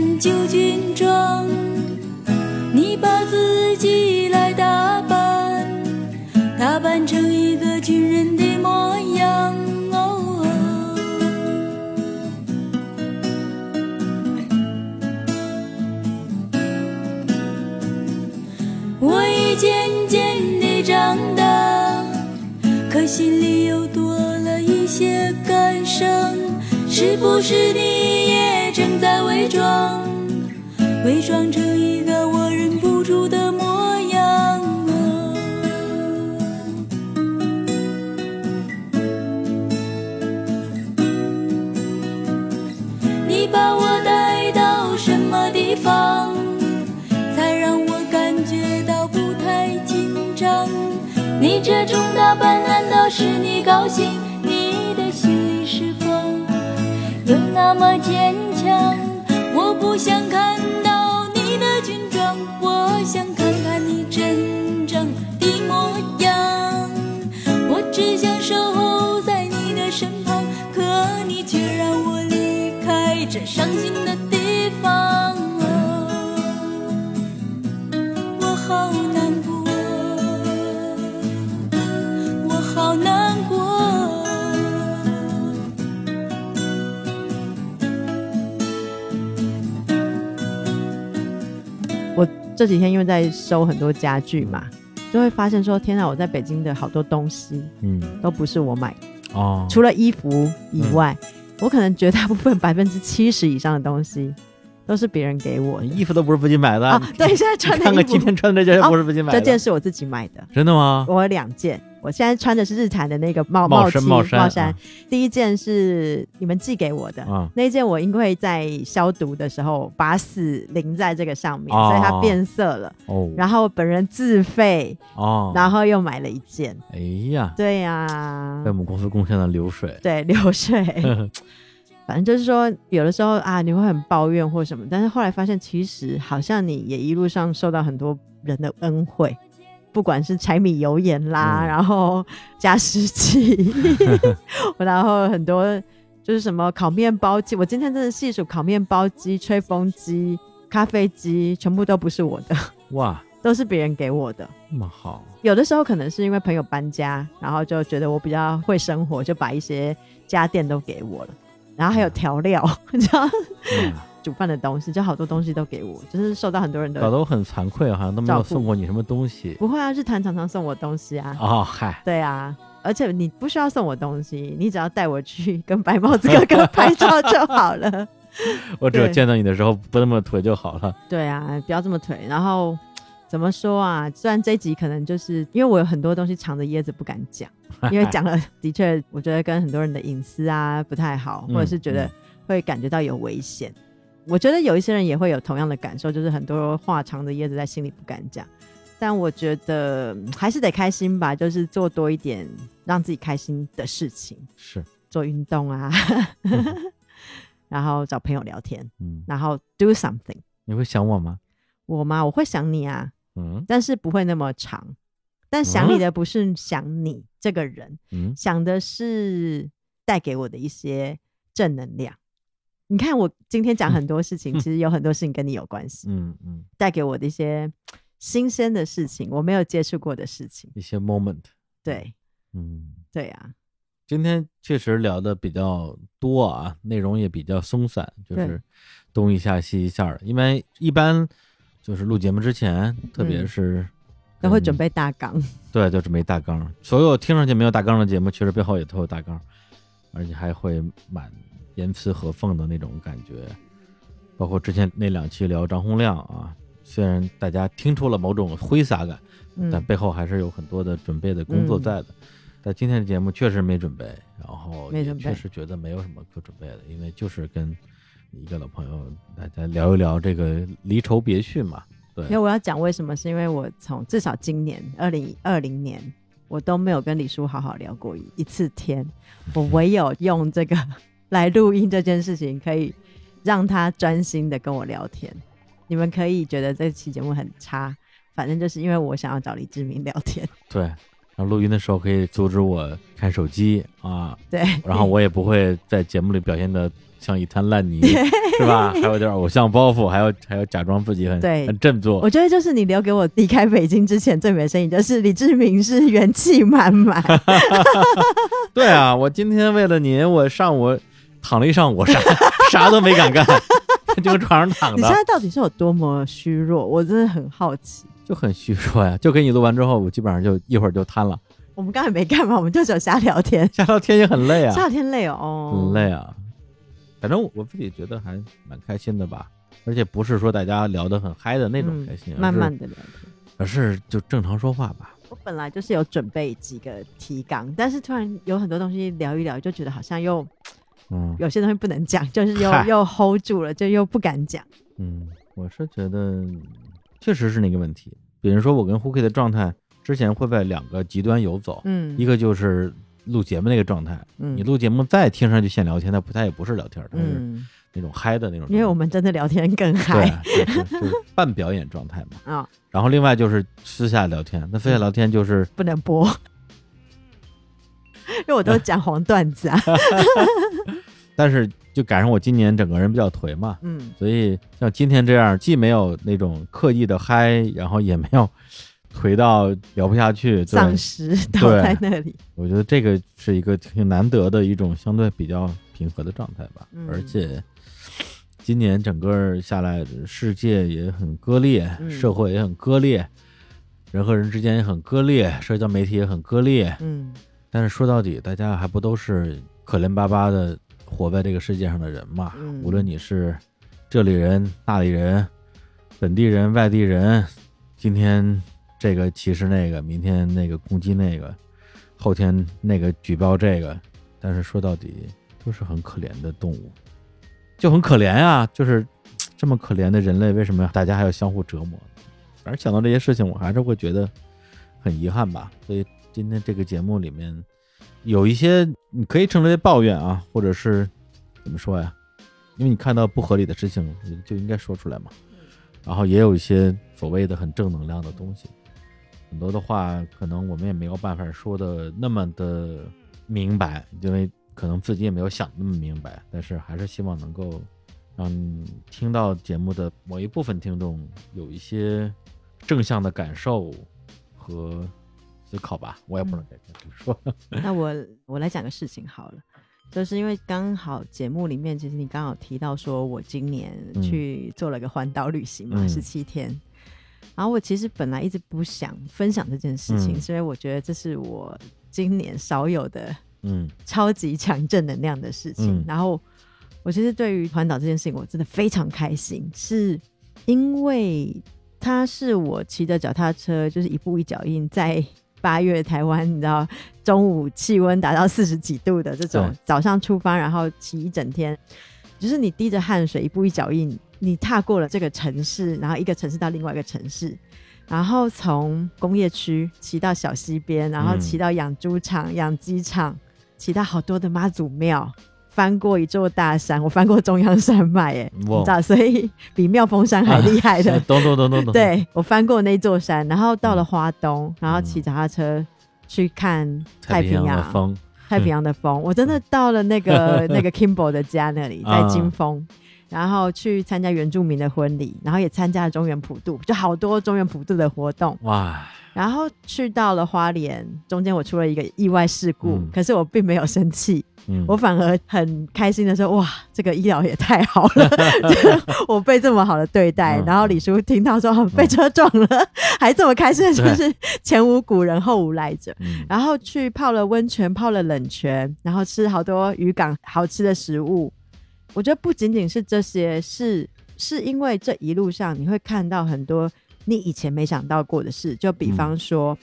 是不是你也正在伪装？伪装成一个我忍不住的模样。你把我带到什么地方，才让我感觉到不太紧张？你这种打扮难道是你高兴？那么坚强？我不想看到你的军装，我想看看你真正的模样。我只想守候在你的身旁，可你却让我离开这伤心的这几天因为在收很多家具嘛，就会发现说，天哪，我在北京的好多东西嗯。都不是我买。的，哦，除了衣服以外，我可能绝大部分 百分之七十以上的东西都是别人给我的。衣服都不是自己买的啊。对，现在穿的衣服。看看今天穿的这些哦不是自己买的，这件是我自己买的，真的吗？我有两件。我现在穿的是日产的那个帽帽帽衫帽衫。第一件是你们寄给我的，啊。那一件我因为在消毒的时候把屎淋在这个上面，哦所以它变色了。哦，然后本人自费，哦，然后又买了一件。哎呀，对呀、为我们公司贡献了流水，对流水，反正就是说，有的时候啊，你会很抱怨或什么，但是后来发现，其实好像你也一路上受到很多人的恩惠，不管是柴米油盐啦，嗯。然后加湿器，然后很多就是什么烤面包机，我今天真的细数烤面包机、吹风机、咖啡机，全部都不是我的，哇，都是别人给我的。那么好，有的时候可能是因为朋友搬家，然后就觉得我比较会生活，就把一些家电都给我了，然后还有调料，你知道哇煮饭的东西，就好多东西都给我，就是受到很多人的搞得我很惭愧，好像都没有送过你什么东西。不会啊，日坛常常送我东西啊，哦，嗨，对啊，而且你不需要送我东西，你只要带我去跟白帽子哥哥拍照就好了。我只有对见到你的时候不那么腿就好了。对啊，不要这么腿。然后怎么说啊？虽然这一集可能就是因为我有很多东西藏着掖着不敢讲，因为讲了 的确我觉得跟很多人的隐私啊不太好，嗯或者是觉得会感觉到有危险。我觉得有一些人也会有同样的感受，就是很多话藏着掖着在心里不敢讲。但我觉得嗯还是得开心吧，就是做多一点让自己开心的事情，是，做运动啊，然后找朋友聊天，嗯，然后 do something。你会想我吗？我吗？我会想你啊，嗯。但是不会那么长。但想你的不是想你这个人，嗯，想的是带给我的一些正能量。你看，我今天讲很多事情，其实有很多事情跟你有关系，嗯嗯，带给我的一些新鲜的事情，我没有接触过的事情。一些 moment，对，嗯，对啊，今天确实聊的比较多啊，内容也比较松散，就是东一下西一下的。因为一般就是录节目之前，特别嗯是跟都会准备大纲。对，就准备大纲。所有听上去没有大纲的节目，其实背后也都有大纲，而且还会蛮严丝合缝的那种感觉。包括之前那两期聊张洪亮啊，虽然大家听出了某种挥洒感，但嗯，背后还是有很多的准备的工作在的。但今天的节目确实没准备，然后确实觉得没有什么可准备的，因为就是跟一个老朋友大家聊一聊这个离愁别绪嘛。对因为，我要讲为什么，是因为我从至少今年二零二零年，我都没有跟李叔好好聊过一一次天，我唯有用这个来录音这件事情，可以让他专心的跟我聊天。你们可以觉得这期节目很差，反正就是因为我想要找李志明聊天，对，然后录音的时候可以阻止我看手机啊，对，然后我也不会在节目里表现的像一滩烂泥，是吧？还有点偶像包袱，还要还要假装自己很对很振作我。觉得就是你留给我离开北京之前最美的声音，就是李志明是元气满满，对啊，我今天为了你，我上午躺了一上午，啥啥都没敢干，就搁床上躺着你现，在到底是有多么虚弱？我真的很好奇。就很虚弱呀。就给你录完之后，我基本上就一会儿就瘫了。我们刚才没干嘛，我们就只有瞎聊天。瞎聊天也很累啊，夏天累哦，哦很累啊。反正我自己觉得还蛮开心的吧。而且不是说大家聊得很嗨的那种嗯开心，而慢慢的聊天。而是就正常说话吧。我本来就是有准备几个提纲，但是突然有很多东西聊一聊，就觉得好像又嗯有些东西不能讲，就是又又 hold 住了，就又不敢讲。嗯，我是觉得确实是那个问题。比如说我跟 Hooky 的状态，之前会在两个极端游走，嗯，一个就是录节目那个状态，嗯。你录节目再听上去像聊天，它不，它也不是聊天，它是嗯，那种嗨的那种。因为我们真的聊天更嗨。就是就是半表演状态嘛。啊、然后另外就是私下聊天，那私下聊天就是不能播，因为我都讲黄段子啊。但是就赶上我今年整个人比较颓嘛，嗯。所以像今天这样，既没有那种刻意的嗨，然后也没有颓到聊不下去，对丧尸倒对在那里。我觉得这个是一个挺难得的一种相对比较平和的状态吧。嗯而且今年整个下来，世界也很割裂，嗯社会也很割裂，人和人之间也很割裂，社交媒体也很割裂。嗯但是说到底，大家还不都是可怜巴巴的活在这个世界上的人嘛？嗯无论你是这里人、那里人、本地人、外地人，今天这个歧视那个，明天那个攻击那个，后天那个举报这个，但是说到底都是很可怜的动物，就很可怜呀、就是这么可怜的人类，为什么大家还要相互折磨？反正想到这些事情，我还是会觉得很遗憾吧。所以今天这个节目里面有一些你可以称之为抱怨啊，或者是怎么说呀？因为你看到不合理的事情，你就应该说出来嘛。然后也有一些所谓的很正能量的东西，很多的话可能我们也没有办法说的那么的明白，因为可能自己也没有想那么明白。但是还是希望能够让听到节目的某一部分听众有一些正向的感受和思考吧。我也不知道该怎么说。那我我来讲个事情好了，就是因为刚好节目里面，其实你刚好提到说我今年嗯去做了个环岛旅行嘛，嗯十七、天。然后我其实本来一直不想分享这件事情，嗯。所以我觉得这是我今年少有的嗯。超级强正能量的事情。嗯。然后我其实对于环岛这件事情，我真的非常开心，是因为它是我骑着脚踏车，就是一步一脚印，在八月台湾，你知道中午气温达到四十几度的这种早上出发，然后骑一整天，就是你滴着汗水，一步一脚印，你踏过了这个城市，然后一个城市到另外一个城市。然后从工业区骑到小溪边，然后嗯骑到养猪场、养鸡场，骑到好多的妈祖庙，翻过一座大山，我翻过中央山脉，哎，你哇知道，所以比妙峰山还厉害的。懂懂懂懂懂。对我翻过那座山，然后到了花东，然后骑脚踏车去看太平洋的，风，太平洋的风。我真的到了那个 那个 Kimbo 的家那里，在啊金峰。然后去参加原住民的婚礼，然后也参加了中原普渡，就好多中原普渡的活动。哇，然后去到了花莲，中间我出了一个意外事故，嗯可是我并没有生气，嗯，我反而很开心的说：“哇，这个医疗也太好了，我被这么好的对待。嗯然后李叔听到说、哦被车撞了，还这么开心，真是前无古人后无来者。嗯然后去泡了温泉，泡了冷泉，然后吃好多渔港好吃的食物。我觉得不仅仅是这些，是是因为这一路上你会看到很多你以前没想到过的事，就比方说，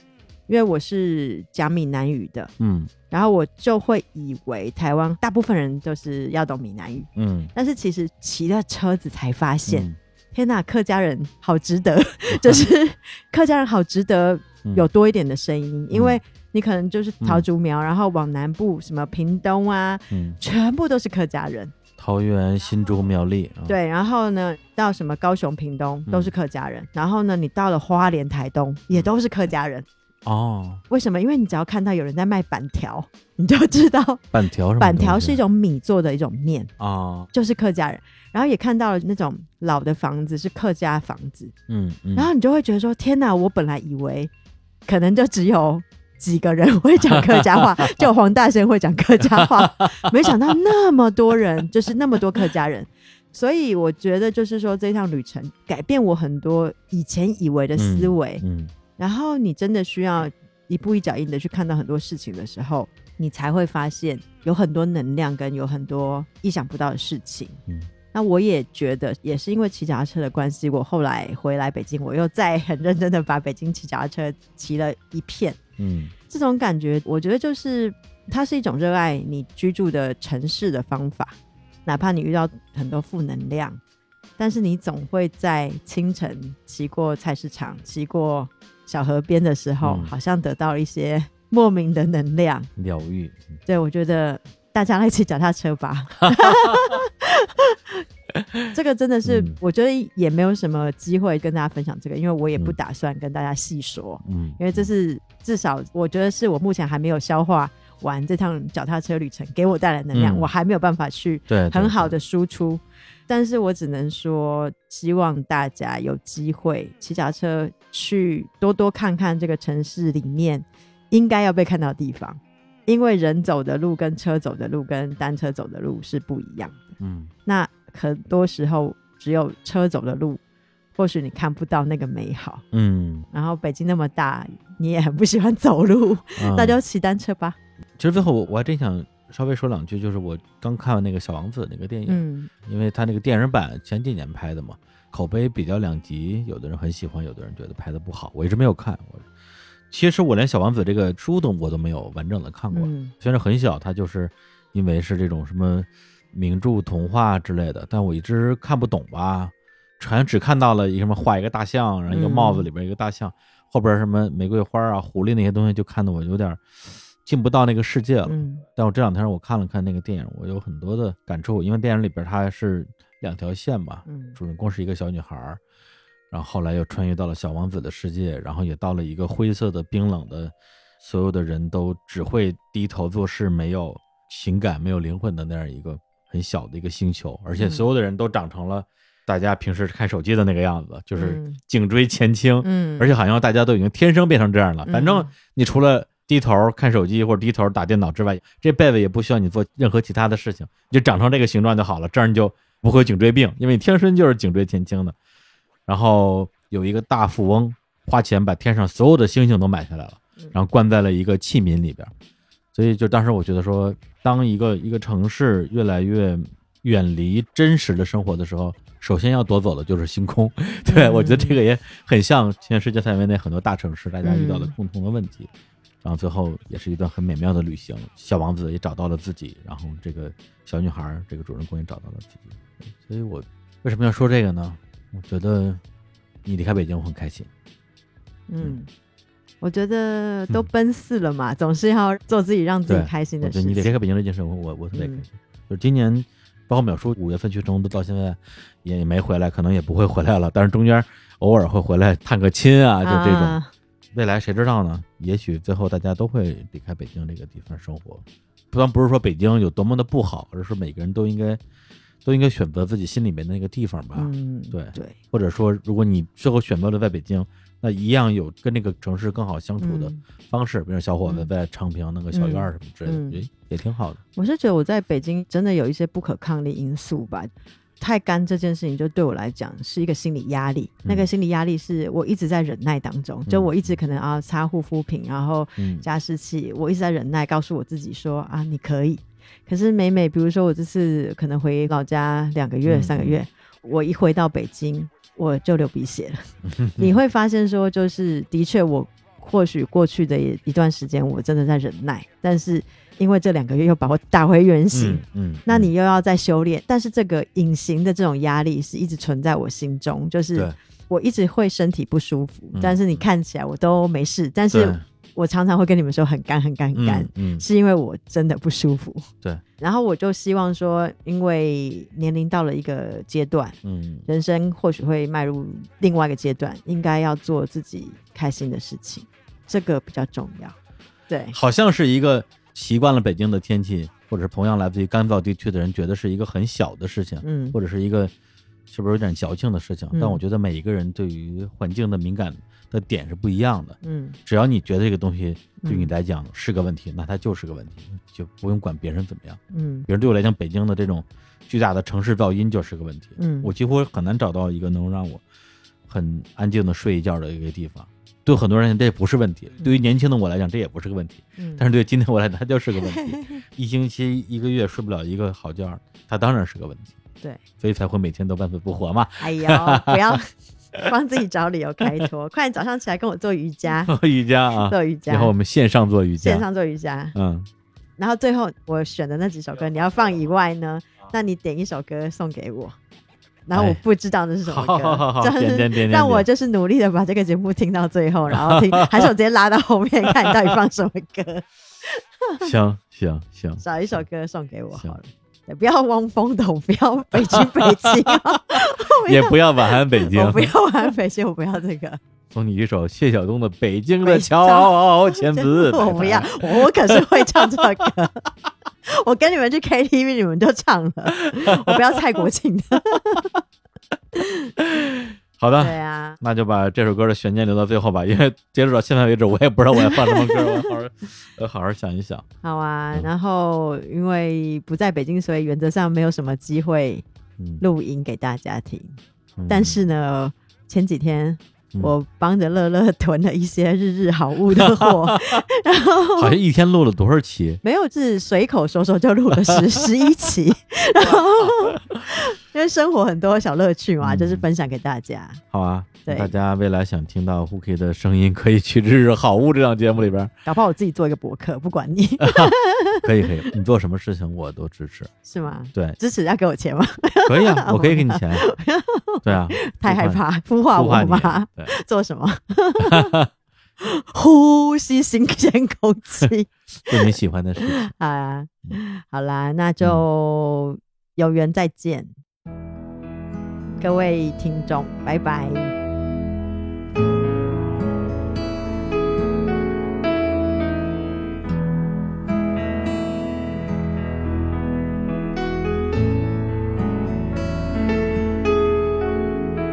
因为我是讲闽南语的，嗯。然后我就会以为台湾大部分人都是要懂闽南语，嗯，但是其实骑了车子才发现，嗯。天呐，客家人好值得，就是 客家人好值得嗯。有多一点的声音，因为你可能就是桃竹苗，然后往南部什么屏东啊，嗯，全部都是客家人，桃园、新竹、苗栗啊，对，然后呢到什么高雄、屏东都是客家人，然后呢你到了花莲、台东也都是客家人。哦，为什么？因为你只要看到有人在卖板条，你就知道板条什么？板条是一种米做的一种面，啊，就是客家人。然后也看到了那种老的房子是客家房子，嗯嗯，然后你就会觉得说：天哪！我本来以为可能就只有几个人会讲客家话，就黄大仙会讲客家话，没想到那么多人，就是那么多客家人。所以我觉得就是说这趟旅程改变我很多以前以为的思维，嗯然后你真的需要一步一脚印的去看到很多事情的时候，你才会发现有很多能量跟有很多意想不到的事情。嗯那我也觉得，也是因为骑脚踏车的关系，我后来回来北京，我又再很认真的把北京骑脚踏车骑了一片。嗯这种感觉，我觉得就是它是一种热爱你居住的城市的方法。哪怕你遇到很多负能量，但是你总会在清晨骑过菜市场、骑过小河边的时候，嗯好像得到一些莫名的能量。疗愈，对我觉得大家来骑脚踏车吧。这个真的是，嗯我觉得也没有什么机会跟大家分享这个，因为我也不嗯打算跟大家细说。嗯，因为这是至少我觉得是我目前还没有消化完这趟脚踏车旅程给我带来能量，嗯我还没有办法去对很好的输出。但是我只能说，希望大家有机会骑脚踏车去多多看看这个城市里面应该要被看到的地方，因为人走的路跟车走的路跟单车走的路是不一样的。嗯那很多时候只有车走的路，或许你看不到那个美好。嗯，然后北京那么大，你也很不喜欢走路，嗯那就骑单车吧。其实最后我我还真想稍微说两句，就是我刚看完那个小王子那个电影，嗯因为他那个电影版前几年拍的嘛，口碑比较两极，有的人很喜欢，有的人觉得拍的不好。我一直没有看，我其实我连小王子这个书都我都没有完整的看过，嗯虽然很小，它就是因为是这种什么名著童话之类的，但我一直看不懂吧，好像只看到了一个什么画一个大象，然后一个帽子里边一个大象，后边什么玫瑰花啊、狐狸那些东西，就看得我有点进不到那个世界了。嗯。但我这两天我看了看那个电影，我有很多的感触，因为电影里边它是两条线嘛，嗯。主人公是一个小女孩儿，然后后来又穿越到了小王子的世界，然后也到了一个灰色的、冰冷的，所有的人都只会低头做事，没有情感、没有灵魂的那样一个很小的一个星球，而且嗯所有的人都长成了大家平时看手机的那个样子，就是嗯颈椎前倾，嗯，而且好像大家都已经天生变成这样了。反正嗯你除了低头看手机或者低头打电脑之外，这辈子也不需要你做任何其他的事情，你就长成这个形状就好了，这样你就不会有颈椎病，因为你天生就是颈椎前倾的。然后有一个大富翁花钱把天上所有的星星都买下来了，嗯然后关在了一个器皿里边。所以就当时我觉得说，当一个一个城市越来越远离真实的生活的时候，首先要夺走的就是星空。对、嗯我觉得这个也很像全世界范围内很多大城市大家遇到的嗯共同的问题。然后最后也是一段很美妙的旅行，小王子也找到了自己，然后这个小女孩儿这个主人公也找到了自己。所以我为什么要说这个呢？我觉得你离开北京我很开心。嗯，我觉得都奔四了嘛，总是要做自己让自己开心的事我觉得你离开。北京这件事，我我我特别开嗯心。就是今年，包括淼叔五月份去成都，到现在也也没回来，可能也不会回来了。但是中间偶尔会回来探个亲啊，就这种。啊未来谁知道呢？也许最后大家都会离开北京这个地方生活。不但不是说北京有多么的不好，而是每个人都应该都应该选择自己心里面那个地方吧。嗯，对对，或者说，如果你最后选择了在北京，那一样有跟那个城市更好相处的嗯方式，比如小伙子嗯在昌平那个小院儿什么之类的，嗯也也挺好的。我是觉得我在北京真的有一些不可抗力因素吧。太干这件事情，就对我来讲是一个心理压力。那个心理压力是我一直在忍耐当中，就我一直可能啊擦护肤品，然后嗯加湿器，我一直在忍耐，告诉我自己说啊你可以。可是每每比如说我这次可能回老家两个月、嗯三个月，我一回到北京我就流鼻血了。你会发现说，就是的确我或许过去的一段时间我真的在忍耐，但是因为这两个月又把我打回原形。嗯，嗯那你又要再修炼，但是这个隐形的这种压力是一直存在我心中，就是我一直会身体不舒服，嗯但是你看起来我都没事，但是对我常常会跟你们说很干很干很干，嗯嗯是因为我真的不舒服。对，然后我就希望说，因为年龄到了一个阶段，嗯人生或许会迈入另外一个阶段，应该要做自己开心的事情，这个比较重要。对，好像是一个习惯了北京的天气，或者是同样来自于干燥地区的人，觉得是一个很小的事情，嗯或者是一个是不是有点矫情的事情？嗯但我觉得每一个人对于环境的敏感的点是不一样的。嗯只要你觉得这个东西对你嗯来讲是个问题，那它就是个问题，就不用管别人怎么样。嗯比如对我来讲，北京的这种巨大的城市噪音就是个问题。嗯，我几乎很难找到一个能让我很安静的睡一觉的一个地方。对很多人这不是问题，对于年轻的我来讲，这也不是个问题。嗯但是对今天我来讲，它就是个问题。一星期、一个月睡不了一个好觉，它当然是个问题。对，所以才会每天都半死不活嘛。哎呀，不要 帮自己找理由开脱，快点早上起来跟我做瑜伽，做 瑜伽啊，做瑜伽。然后我们线上做瑜伽，线上做瑜伽。嗯，然后最后我选的那几首歌你要放以外呢，那你点一首歌送给我。然后我哎不知道那是什么歌，点点点点让我就是努力的把这个节目听到最后，然后听，还是我直接拉到后面看你到底放什么歌，行行行，找一首歌送给我好了。对不要汪峰的，我不要北京北京，也不要晚安北京我，不要晚安北京，我不要这个，送你一首谢晓东的《北京的北桥前子》，我不要，我可是会唱这个歌。我跟你们去 KTV，你们就唱了，我不要蔡国庆的。好的，对啊，那就把这首歌的悬念留到最后吧，因为截止到现在为止，我也不知道我要放什么歌，我好好 好好想一想。好啊嗯。然后因为不在北京，所以原则上没有什么机会嗯，录音给大家听。嗯但是呢，前几天嗯我帮着乐乐囤了一些日日好物的货，然后好像一天录了多少期？没有是随口说说就录了十 十一期，然后因为生活很多小乐趣嘛，嗯就是分享给大家。好啊，对大家未来想听到 Hooky 的声音，可以去《日日好物》这档节目里边，哪怕我自己做一个博客，不管你 可以可以，你做什么事情我都支持。是吗？对，支持要给我钱吗？可以啊，我可以给你钱。对啊，太害怕孵化我吗？对，做什么？呼吸新鲜空气做你喜欢的事情。啊！嗯好啦，那就有缘再见，各位听众，拜拜。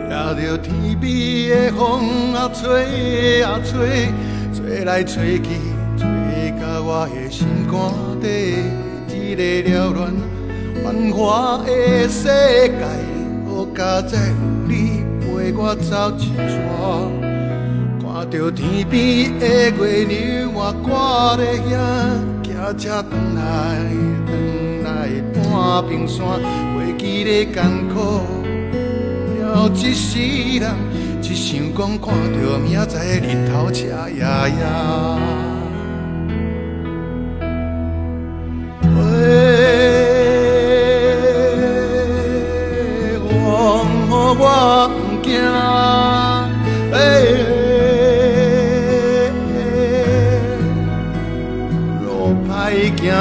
也着天边的风啊吹啊吹，吹来吹去，吹到我的心肝底。一个缭乱繁华的世界，好佳哉有你陪我走一逝。看着天边的月亮，我挂在遐，骑车转来转来半冰山，过去的艰苦。了一世人，只想讲看到明仔日头赤呀呀。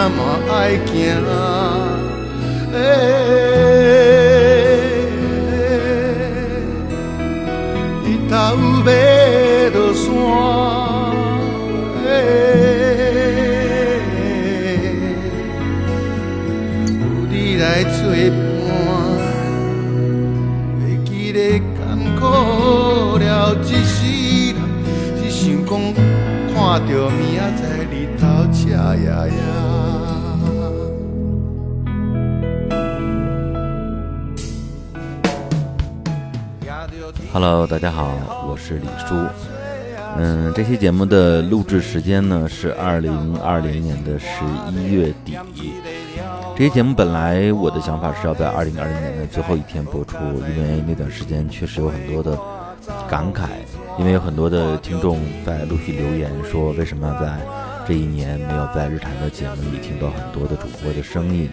嘛爱行。日头要落山，有你来作伴，袂记得艰苦了一世人，只想讲看着明仔载日头赤呀呀。Hello，大家好，我是李叔。嗯，这期节目的录制时间呢是二零二零年的十一月底。这期节目本来我的想法是要在二零二零年的最后一天播出，因为那段时间确实有很多的感慨，因为有很多的听众在陆续留言说，为什么要在这一年没有在日坛的节目里听到很多的主播的声音？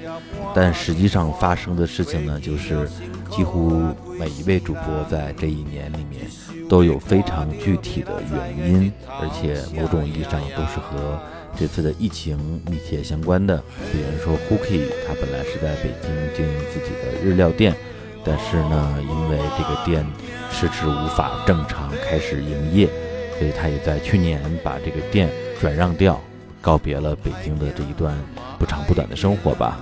但实际上发生的事情呢，就是几乎每一位主播在这一年里面都有非常具体的原因，而且某种意义上都是和这次的疫情密切相关的。比如说 Hooky，他本来是在北京经营自己的日料店，但是呢，因为这个店迟迟无法正常开始营业，所以他也在去年把这个店转让掉，告别了北京的这一段不长不短的生活吧。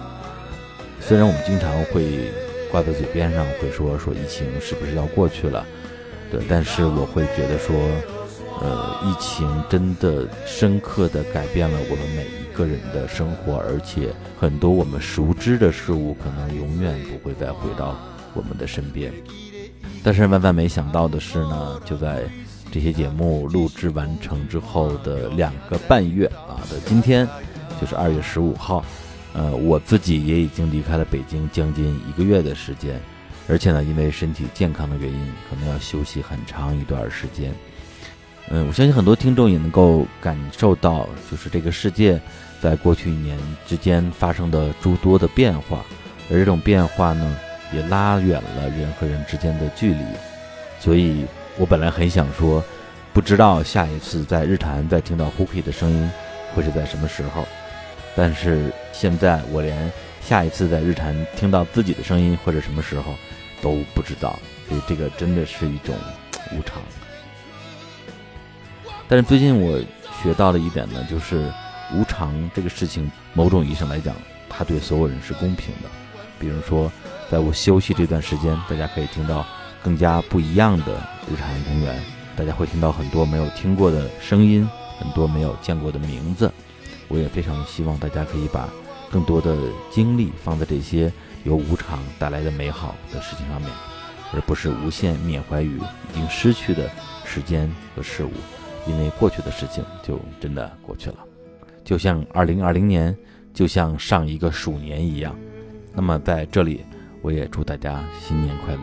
虽然我们经常会挂在嘴边上，会说说疫情是不是要过去了，对，但是我会觉得说，呃，疫情真的深刻的改变了我们每一个人的生活，而且很多我们熟知的事物可能永远不会再回到我们的身边。但是万万没想到的是呢，就在这些节目录制完成之后的两个半月啊的今天，就是二月十五号，呃，我自己也已经离开了北京将近一个月的时间，而且呢，因为身体健康的原因，可能要休息很长一段时间。嗯，我相信很多听众也能够感受到，就是这个世界在过去一年之间发生的诸多的变化，而这种变化呢，也拉远了人和人之间的距离。所以我本来很想说，不知道下一次在日坛再听到 Hooky 的声音会是在什么时候，但是现在我连下一次在日坛听到自己的声音或者什么时候都不知道，所以这个真的是一种无常。但是最近我学到了一点呢，就是无常这个事情，某种意义上来讲，它对所有人是公平的。比如说，在我休息这段时间，大家可以听到更加不一样的日产公园，大家会听到很多没有听过的声音，很多没有见过的名字。我也非常希望大家可以把更多的精力放在这些由无常带来的美好的事情上面，而不是无限缅怀于已经失去的时间和事物。因为过去的事情就真的过去了，就像二零二零年，就像上一个鼠年一样。那么在这里，我也祝大家新年快乐，